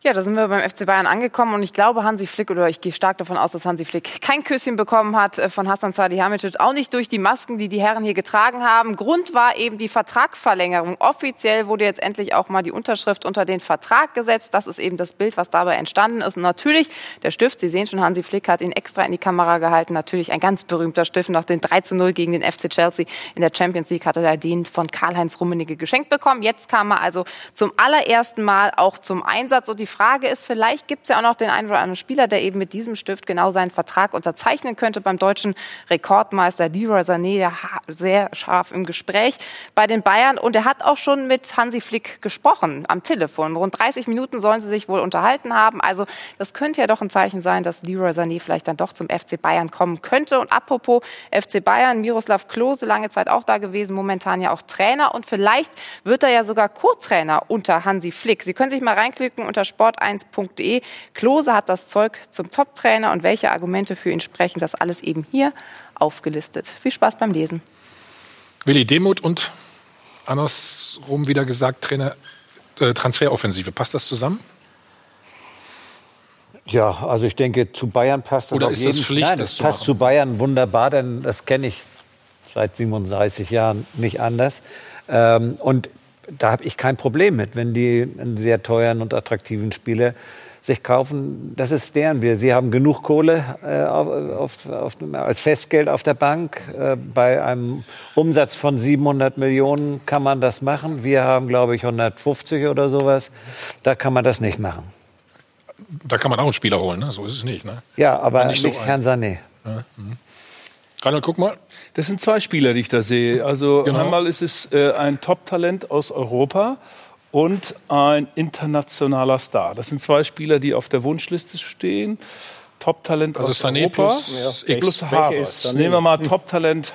Ja, da sind wir beim FC Bayern angekommen und ich glaube, Hansi Flick, oder ich gehe stark davon aus, dass Hansi Flick kein Küsschen bekommen hat äh, von Hassan Salihamidzic, auch nicht durch die Masken, die die Herren hier getragen haben. Grund war eben die Vertragsverlängerung. Offiziell wurde jetzt endlich auch mal die Unterschrift unter den Vertrag gesetzt. Das ist eben das Bild, was dabei entstanden ist. Und natürlich, der Stift, Sie sehen schon, Hansi Flick hat ihn extra in die Kamera gehalten. Natürlich ein ganz berühmter Stift nach den 3 zu 0 gegen den FC Chelsea in der Champions League hatte er den von Karl-Heinz Rummenigge geschenkt bekommen. Jetzt kam er also zum allerersten Mal auch zum Einsatz und die Frage ist, vielleicht gibt es ja auch noch den einen oder anderen Spieler, der eben mit diesem Stift genau seinen Vertrag unterzeichnen könnte beim deutschen Rekordmeister Leroy Sané, der sehr scharf im Gespräch bei den Bayern. Und er hat auch schon mit Hansi Flick gesprochen am Telefon. Rund 30 Minuten sollen sie sich wohl unterhalten haben. Also das könnte ja doch ein Zeichen sein, dass Leroy Sané vielleicht dann doch zum FC Bayern kommen könnte. Und apropos FC Bayern, Miroslav Klose, lange Zeit auch da gewesen, momentan ja auch Trainer. Und vielleicht wird er ja sogar Co-Trainer unter Hansi Flick. Sie können sich mal reinklicken unter sport1.de. Klose hat das Zeug zum Top-Trainer und welche Argumente für ihn sprechen, das alles eben hier aufgelistet. Viel Spaß beim Lesen. Willi Demuth und andersrum wieder gesagt, Trainer äh, Transferoffensive. Passt das zusammen? Ja, also ich denke, zu Bayern passt das Oder auf ist jeden das Pflicht, Nein, das passt zu Bayern wunderbar, denn das kenne ich seit 37 Jahren nicht anders. Ähm, und da habe ich kein Problem mit, wenn die einen sehr teuren und attraktiven Spieler sich kaufen. Das ist deren. Wir, wir haben genug Kohle äh, auf, auf, auf, als Festgeld auf der Bank. Äh, bei einem Umsatz von 700 Millionen kann man das machen. Wir haben, glaube ich, 150 oder sowas. Da kann man das nicht machen. Da kann man auch einen Spieler holen, ne? so ist es nicht. Ne? Ja, aber nicht, nicht so Herrn Sané. Ja, hm. Reinhold, guck mal. Das sind zwei Spieler, die ich da sehe. Also genau. einmal ist es äh, ein Top-Talent aus Europa und ein internationaler Star. Das sind zwei Spieler, die auf der Wunschliste stehen. Top-Talent also aus Sané Europa plus, ja. plus Havertz. Nehmen wir mal Top-Talent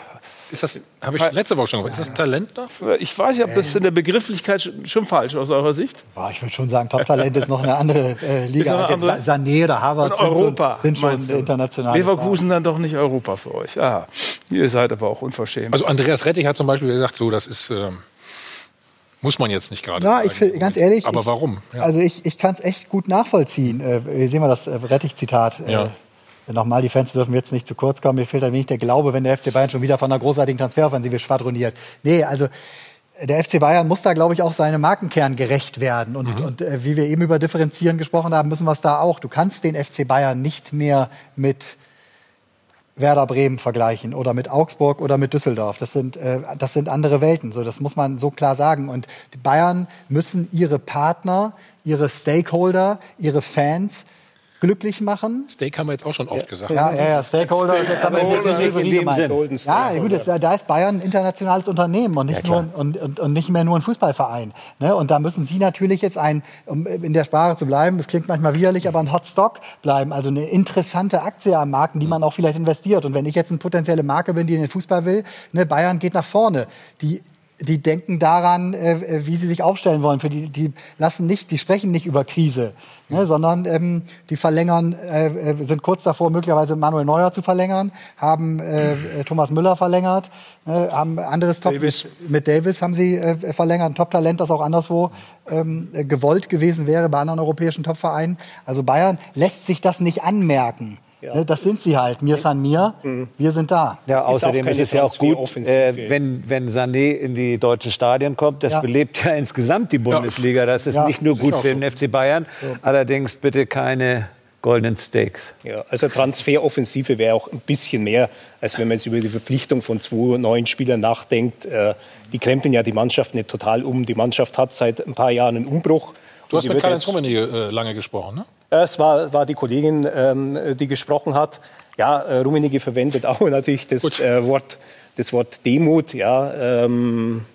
ist das, habe ich letzte Woche schon gesagt, ist das Talent noch? Ich weiß nicht, ob das in der Begrifflichkeit schon falsch ist aus eurer Sicht. Boah, ich würde schon sagen, Top-Talent ist noch eine andere äh, Liga. Als jetzt Sané oder Harvard sind, Europa, sind schon international. Leverkusen dann doch nicht Europa für euch. Ah, ihr seid aber auch unverschämt. Also Andreas Rettig hat zum Beispiel gesagt, so, das ist... Ähm muss man jetzt nicht gerade. Ja, ich find, ganz ehrlich. Aber ich, warum? Ja. Also ich, ich kann es echt gut nachvollziehen. Äh, hier sehen wir das äh, Rettich-Zitat. Äh, ja. Nochmal, die Fans dürfen jetzt nicht zu kurz kommen. Mir fehlt ein wenig der Glaube, wenn der FC Bayern schon wieder von einer großartigen Transferoffensive schwadroniert. Nee, also der FC Bayern muss da, glaube ich, auch seinem Markenkern gerecht werden. Und, mhm. und äh, wie wir eben über Differenzieren gesprochen haben, müssen wir es da auch. Du kannst den FC Bayern nicht mehr mit Werder Bremen vergleichen oder mit Augsburg oder mit Düsseldorf. Das sind, äh, das sind andere Welten. So, das muss man so klar sagen. Und die Bayern müssen ihre Partner, ihre Stakeholder, ihre Fans glücklich machen. Steak haben wir jetzt auch schon oft gesagt. Ja, ja, ja Stakeholder ist jetzt, aber jetzt nicht in gemeint. Ja, gut, das, da ist Bayern ein internationales Unternehmen und nicht, ja, nur, und, und, und nicht mehr nur ein Fußballverein. Ne? Und da müssen Sie natürlich jetzt ein, um in der Sprache zu bleiben, das klingt manchmal widerlich, aber ein Hotstock bleiben. Also eine interessante Aktie am Markt, in die man auch vielleicht investiert. Und wenn ich jetzt eine potenzielle Marke bin, die in den Fußball will, ne, Bayern geht nach vorne. Die die denken daran, äh, wie sie sich aufstellen wollen. Für die, die lassen nicht, die sprechen nicht über Krise, ne, sondern ähm, die verlängern, äh, äh sind kurz davor, möglicherweise Manuel Neuer zu verlängern, haben äh, äh Thomas Müller verlängert, äh, haben anderes Top Davis. Mit, mit, Davis haben sie äh, verlängert, ein Top-Talent, das auch anderswo ähm, gewollt gewesen wäre bei anderen europäischen Top-Vereinen. Also Bayern lässt sich das nicht anmerken. Ja. Ne, das sind sie halt. Mir san mir. Mhm. Wir sind da. Ja, außerdem ist, ist es ja auch gut, äh, wenn, wenn Sané in die deutschen Stadien kommt. Das ja. belebt ja insgesamt die Bundesliga. Das ist ja. nicht nur gut für den FC Bayern. Allerdings bitte keine goldenen Steaks. Ja, also Transferoffensive wäre auch ein bisschen mehr, als wenn man jetzt über die Verpflichtung von zwei neuen Spielern nachdenkt. Äh, die krempeln ja die Mannschaft nicht total um. Die Mannschaft hat seit ein paar Jahren einen Umbruch. Du hast mit Karl-Heinz Rummenigge äh, lange gesprochen, ne? Es war, war die Kollegin, ähm, die gesprochen hat. Ja, äh, Rummenigge verwendet auch natürlich das, äh, Wort, das Wort Demut. Ja, ähm,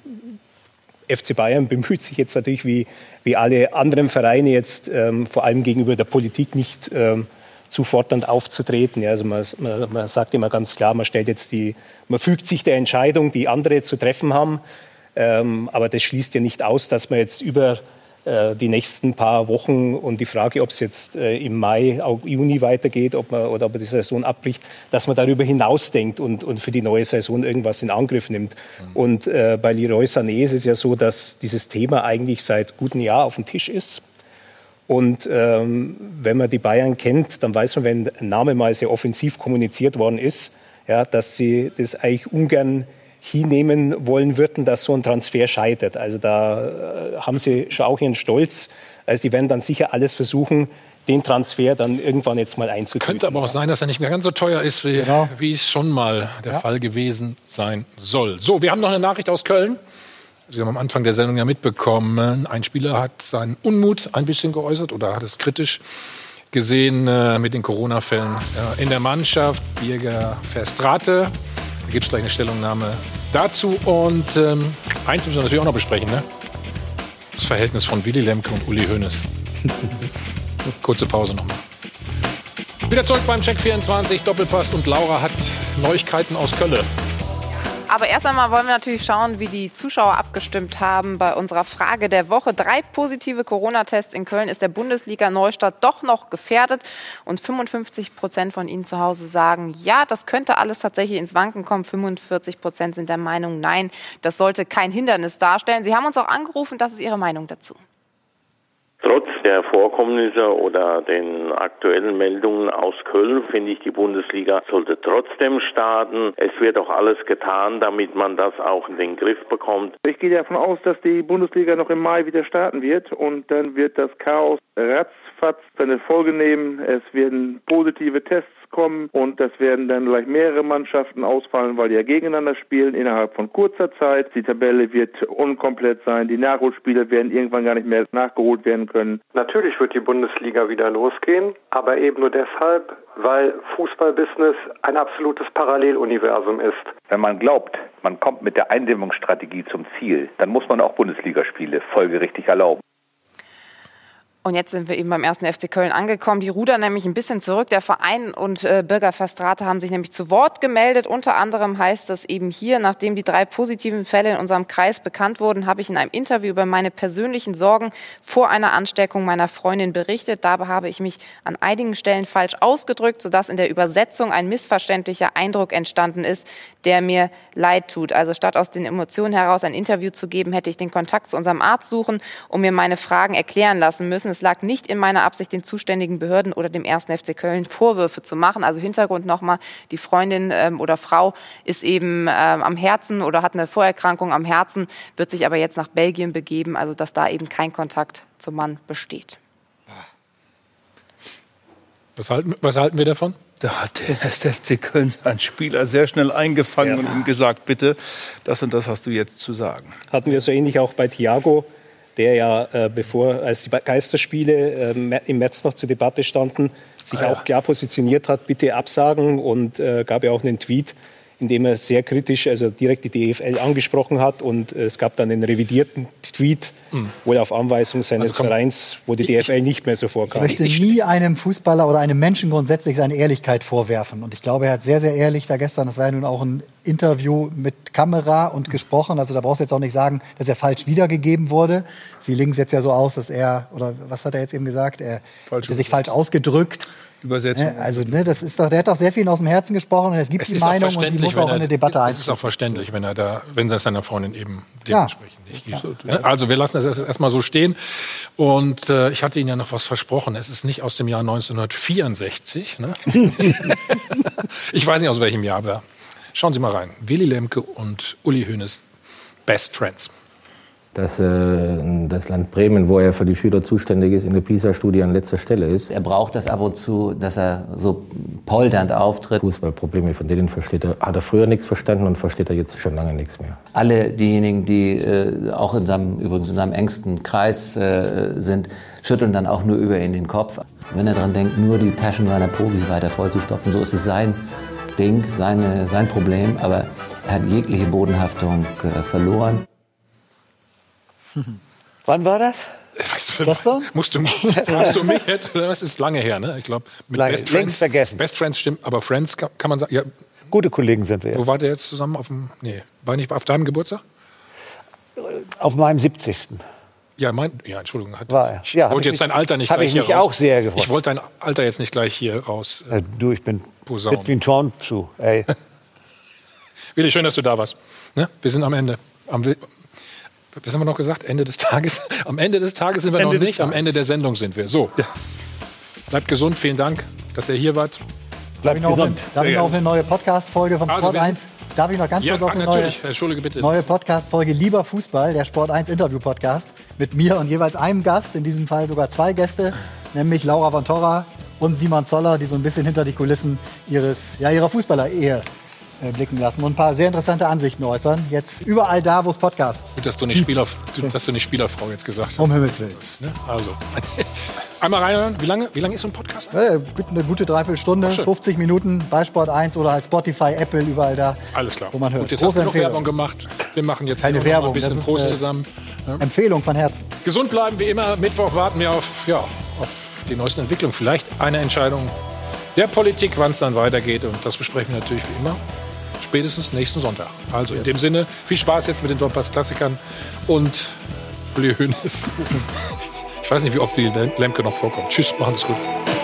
FC Bayern bemüht sich jetzt natürlich wie, wie alle anderen Vereine jetzt ähm, vor allem gegenüber der Politik nicht ähm, zu fordernd aufzutreten. Ja, also man, man, man, sagt immer ganz klar, man stellt jetzt die, man fügt sich der Entscheidung, die andere zu treffen haben. Ähm, aber das schließt ja nicht aus, dass man jetzt über die nächsten paar Wochen und die Frage, ob es jetzt äh, im Mai, auch Juni weitergeht ob man, oder ob man die Saison abbricht, dass man darüber hinausdenkt und, und für die neue Saison irgendwas in Angriff nimmt. Mhm. Und äh, bei Leroy Sané ist es ja so, dass dieses Thema eigentlich seit gutem Jahr auf dem Tisch ist. Und ähm, wenn man die Bayern kennt, dann weiß man, wenn ein Name mal sehr offensiv kommuniziert worden ist, ja, dass sie das eigentlich ungern hinnehmen wollen würden, dass so ein Transfer scheitert. Also da äh, haben sie schon auch ihren Stolz. Also die werden dann sicher alles versuchen, den Transfer dann irgendwann jetzt mal einzutüten. Könnte aber auch sein, dass er nicht mehr ganz so teuer ist, wie, genau. wie es schon mal der ja. Fall gewesen sein soll. So, wir haben noch eine Nachricht aus Köln. Sie haben am Anfang der Sendung ja mitbekommen, ein Spieler hat seinen Unmut ein bisschen geäußert oder hat es kritisch gesehen äh, mit den Corona-Fällen äh, in der Mannschaft. Birger Verstrate da gibt es gleich eine Stellungnahme dazu. Und ähm, eins müssen wir natürlich auch noch besprechen, ne? Das Verhältnis von Willy Lemke und Uli Hoeneß. Kurze Pause nochmal. Wieder zurück beim Check 24, Doppelpass und Laura hat Neuigkeiten aus Köln. Aber erst einmal wollen wir natürlich schauen, wie die Zuschauer abgestimmt haben bei unserer Frage der Woche. Drei positive Corona-Tests in Köln ist der Bundesliga Neustadt doch noch gefährdet. Und 55 Prozent von Ihnen zu Hause sagen, ja, das könnte alles tatsächlich ins Wanken kommen. 45 Prozent sind der Meinung, nein, das sollte kein Hindernis darstellen. Sie haben uns auch angerufen, das ist Ihre Meinung dazu. Trotz der Vorkommnisse oder den aktuellen Meldungen aus Köln finde ich, die Bundesliga sollte trotzdem starten. Es wird auch alles getan, damit man das auch in den Griff bekommt. Ich gehe davon aus, dass die Bundesliga noch im Mai wieder starten wird und dann wird das Chaos ratzfatz seine Folge nehmen. Es werden positive Tests kommen und das werden dann gleich mehrere Mannschaften ausfallen, weil die ja gegeneinander spielen innerhalb von kurzer Zeit. Die Tabelle wird unkomplett sein. Die Nachholspiele werden irgendwann gar nicht mehr nachgeholt werden können. Natürlich wird die Bundesliga wieder losgehen, aber eben nur deshalb, weil Fußballbusiness ein absolutes Paralleluniversum ist. Wenn man glaubt, man kommt mit der Eindämmungsstrategie zum Ziel, dann muss man auch Bundesligaspiele folgerichtig erlauben. Und jetzt sind wir eben beim ersten FC Köln angekommen. Die rudern nämlich ein bisschen zurück. Der Verein und äh, Bürgerverstrate haben sich nämlich zu Wort gemeldet. Unter anderem heißt es eben hier, nachdem die drei positiven Fälle in unserem Kreis bekannt wurden, habe ich in einem Interview über meine persönlichen Sorgen vor einer Ansteckung meiner Freundin berichtet. Dabei habe ich mich an einigen Stellen falsch ausgedrückt, sodass in der Übersetzung ein missverständlicher Eindruck entstanden ist, der mir leid tut. Also statt aus den Emotionen heraus ein Interview zu geben, hätte ich den Kontakt zu unserem Arzt suchen und mir meine Fragen erklären lassen müssen. Es lag nicht in meiner Absicht, den zuständigen Behörden oder dem ersten FC Köln Vorwürfe zu machen. Also Hintergrund nochmal, die Freundin ähm, oder Frau ist eben ähm, am Herzen oder hat eine Vorerkrankung am Herzen, wird sich aber jetzt nach Belgien begeben, also dass da eben kein Kontakt zum Mann besteht. Was halten, was halten wir davon? Da hat der erste FC Köln seinen Spieler sehr schnell eingefangen ja. und ihm gesagt, bitte, das und das hast du jetzt zu sagen. Hatten wir so ähnlich auch bei Thiago der ja, äh, bevor als die Geisterspiele äh, im März noch zur Debatte standen, sich ah, ja. auch klar positioniert hat, bitte absagen und äh, gab ja auch einen Tweet, indem er sehr kritisch, also direkt die DFL angesprochen hat. Und äh, es gab dann einen revidierten Tweet, mhm. wohl auf Anweisung seines also Vereins, wo die DFL nicht mehr so vorkam. Ich möchte nie einem Fußballer oder einem Menschen grundsätzlich seine Ehrlichkeit vorwerfen. Und ich glaube, er hat sehr, sehr ehrlich da gestern, das war ja nun auch ein Interview mit Kamera und gesprochen. Also da brauchst du jetzt auch nicht sagen, dass er falsch wiedergegeben wurde. Sie legen es jetzt ja so aus, dass er, oder was hat er jetzt eben gesagt? Er hat sich falsch ausgedrückt. Übersetzung. Also ne, das ist doch, der hat doch sehr viel aus dem Herzen gesprochen und es gibt es die Meinung und die muss auch in eine Debatte einstellen. Es ist auch verständlich, wenn er da, wenn das seiner Freundin eben dementsprechend ja. nicht gibt. Ja. Also wir lassen das erstmal so stehen. Und äh, ich hatte Ihnen ja noch was versprochen. Es ist nicht aus dem Jahr 1964. Ne? ich weiß nicht aus welchem Jahr, aber schauen Sie mal rein. Willy Lemke und Uli Hoeneß, Best Friends dass äh, das Land Bremen, wo er für die Schüler zuständig ist, in der PISA-Studie an letzter Stelle ist. Er braucht das ab und zu, dass er so polternd auftritt. Fußballprobleme, von denen versteht er, hat er früher nichts verstanden und versteht er jetzt schon lange nichts mehr. Alle diejenigen, die äh, auch in seinem, übrigens in seinem engsten Kreis äh, sind, schütteln dann auch nur über ihn den Kopf. Wenn er daran denkt, nur die Taschen seiner Profis weiter vollzustopfen, so ist es sein Ding, seine, sein Problem, aber er hat jegliche Bodenhaftung äh, verloren. Wann war das? Weißt du, Gestern? Musst du, musst du mich jetzt, was ist lange her, ne? Ich glaube, mit lange, Best Friends. vergessen. Best Friends stimmt, aber Friends kann, kann man sagen, ja. Gute Kollegen sind wir jetzt. Wo war der jetzt zusammen auf dem, nee, war nicht auf deinem Geburtstag? Auf meinem 70. Ja, mein, ja, Entschuldigung. Hat, war er. Ja, ich wollte jetzt dein Alter nicht gleich ich mich auch sehr gefreut. Ich wollte dein Alter jetzt nicht gleich hier raus. Äh, du, ich bin fit wie ein Turnschuh, ey. Willi, schön, dass du da warst. Ne? Wir sind am Ende. Am, was haben wir noch gesagt? Ende des Tages? Am Ende des Tages sind wir Ende noch nicht, am Ende der Sendung sind wir. So. Ja. Bleibt gesund, vielen Dank, dass ihr hier wart. Bleibt darf gesund. Noch, darf ich noch auf eine neue Podcast-Folge vom also Sport 1? Darf ich noch ganz ja, kurz auf eine neue, Entschuldige, bitte. neue Podcast-Folge Lieber Fußball, der Sport 1 Interview-Podcast mit mir und jeweils einem Gast, in diesem Fall sogar zwei Gäste, nämlich Laura von Torra und Simon Zoller, die so ein bisschen hinter die Kulissen ihres, ja, ihrer Fußballer-Ehe blicken lassen und ein paar sehr interessante Ansichten äußern. Jetzt überall da, wo es Podcasts Gut, dass du nicht, Spieler, dass du nicht Spielerfrau jetzt gesagt hast. Um Himmels Willen. Ne? Also. Einmal reinhören. Wie lange, wie lange ist so ein Podcast? Eine gute Dreiviertelstunde, 50 Minuten bei Sport 1 oder halt Spotify, Apple, überall da. Alles klar. Wo man hört. Gut, jetzt Große hast du noch Werbung gemacht. Wir machen jetzt Keine Werbung, ein bisschen Prost zusammen. Ja. Empfehlung von Herzen. Gesund bleiben wie immer. Mittwoch warten wir auf, ja, auf die neuesten Entwicklungen. Vielleicht eine Entscheidung der Politik, wann es dann weitergeht. Und das besprechen wir natürlich wie immer spätestens nächsten Sonntag. Also in dem Sinne, viel Spaß jetzt mit den Doppelpass-Klassikern und Uli Hoeneß. Ich weiß nicht, wie oft die Lemke noch vorkommt. Tschüss, machen Sie es gut.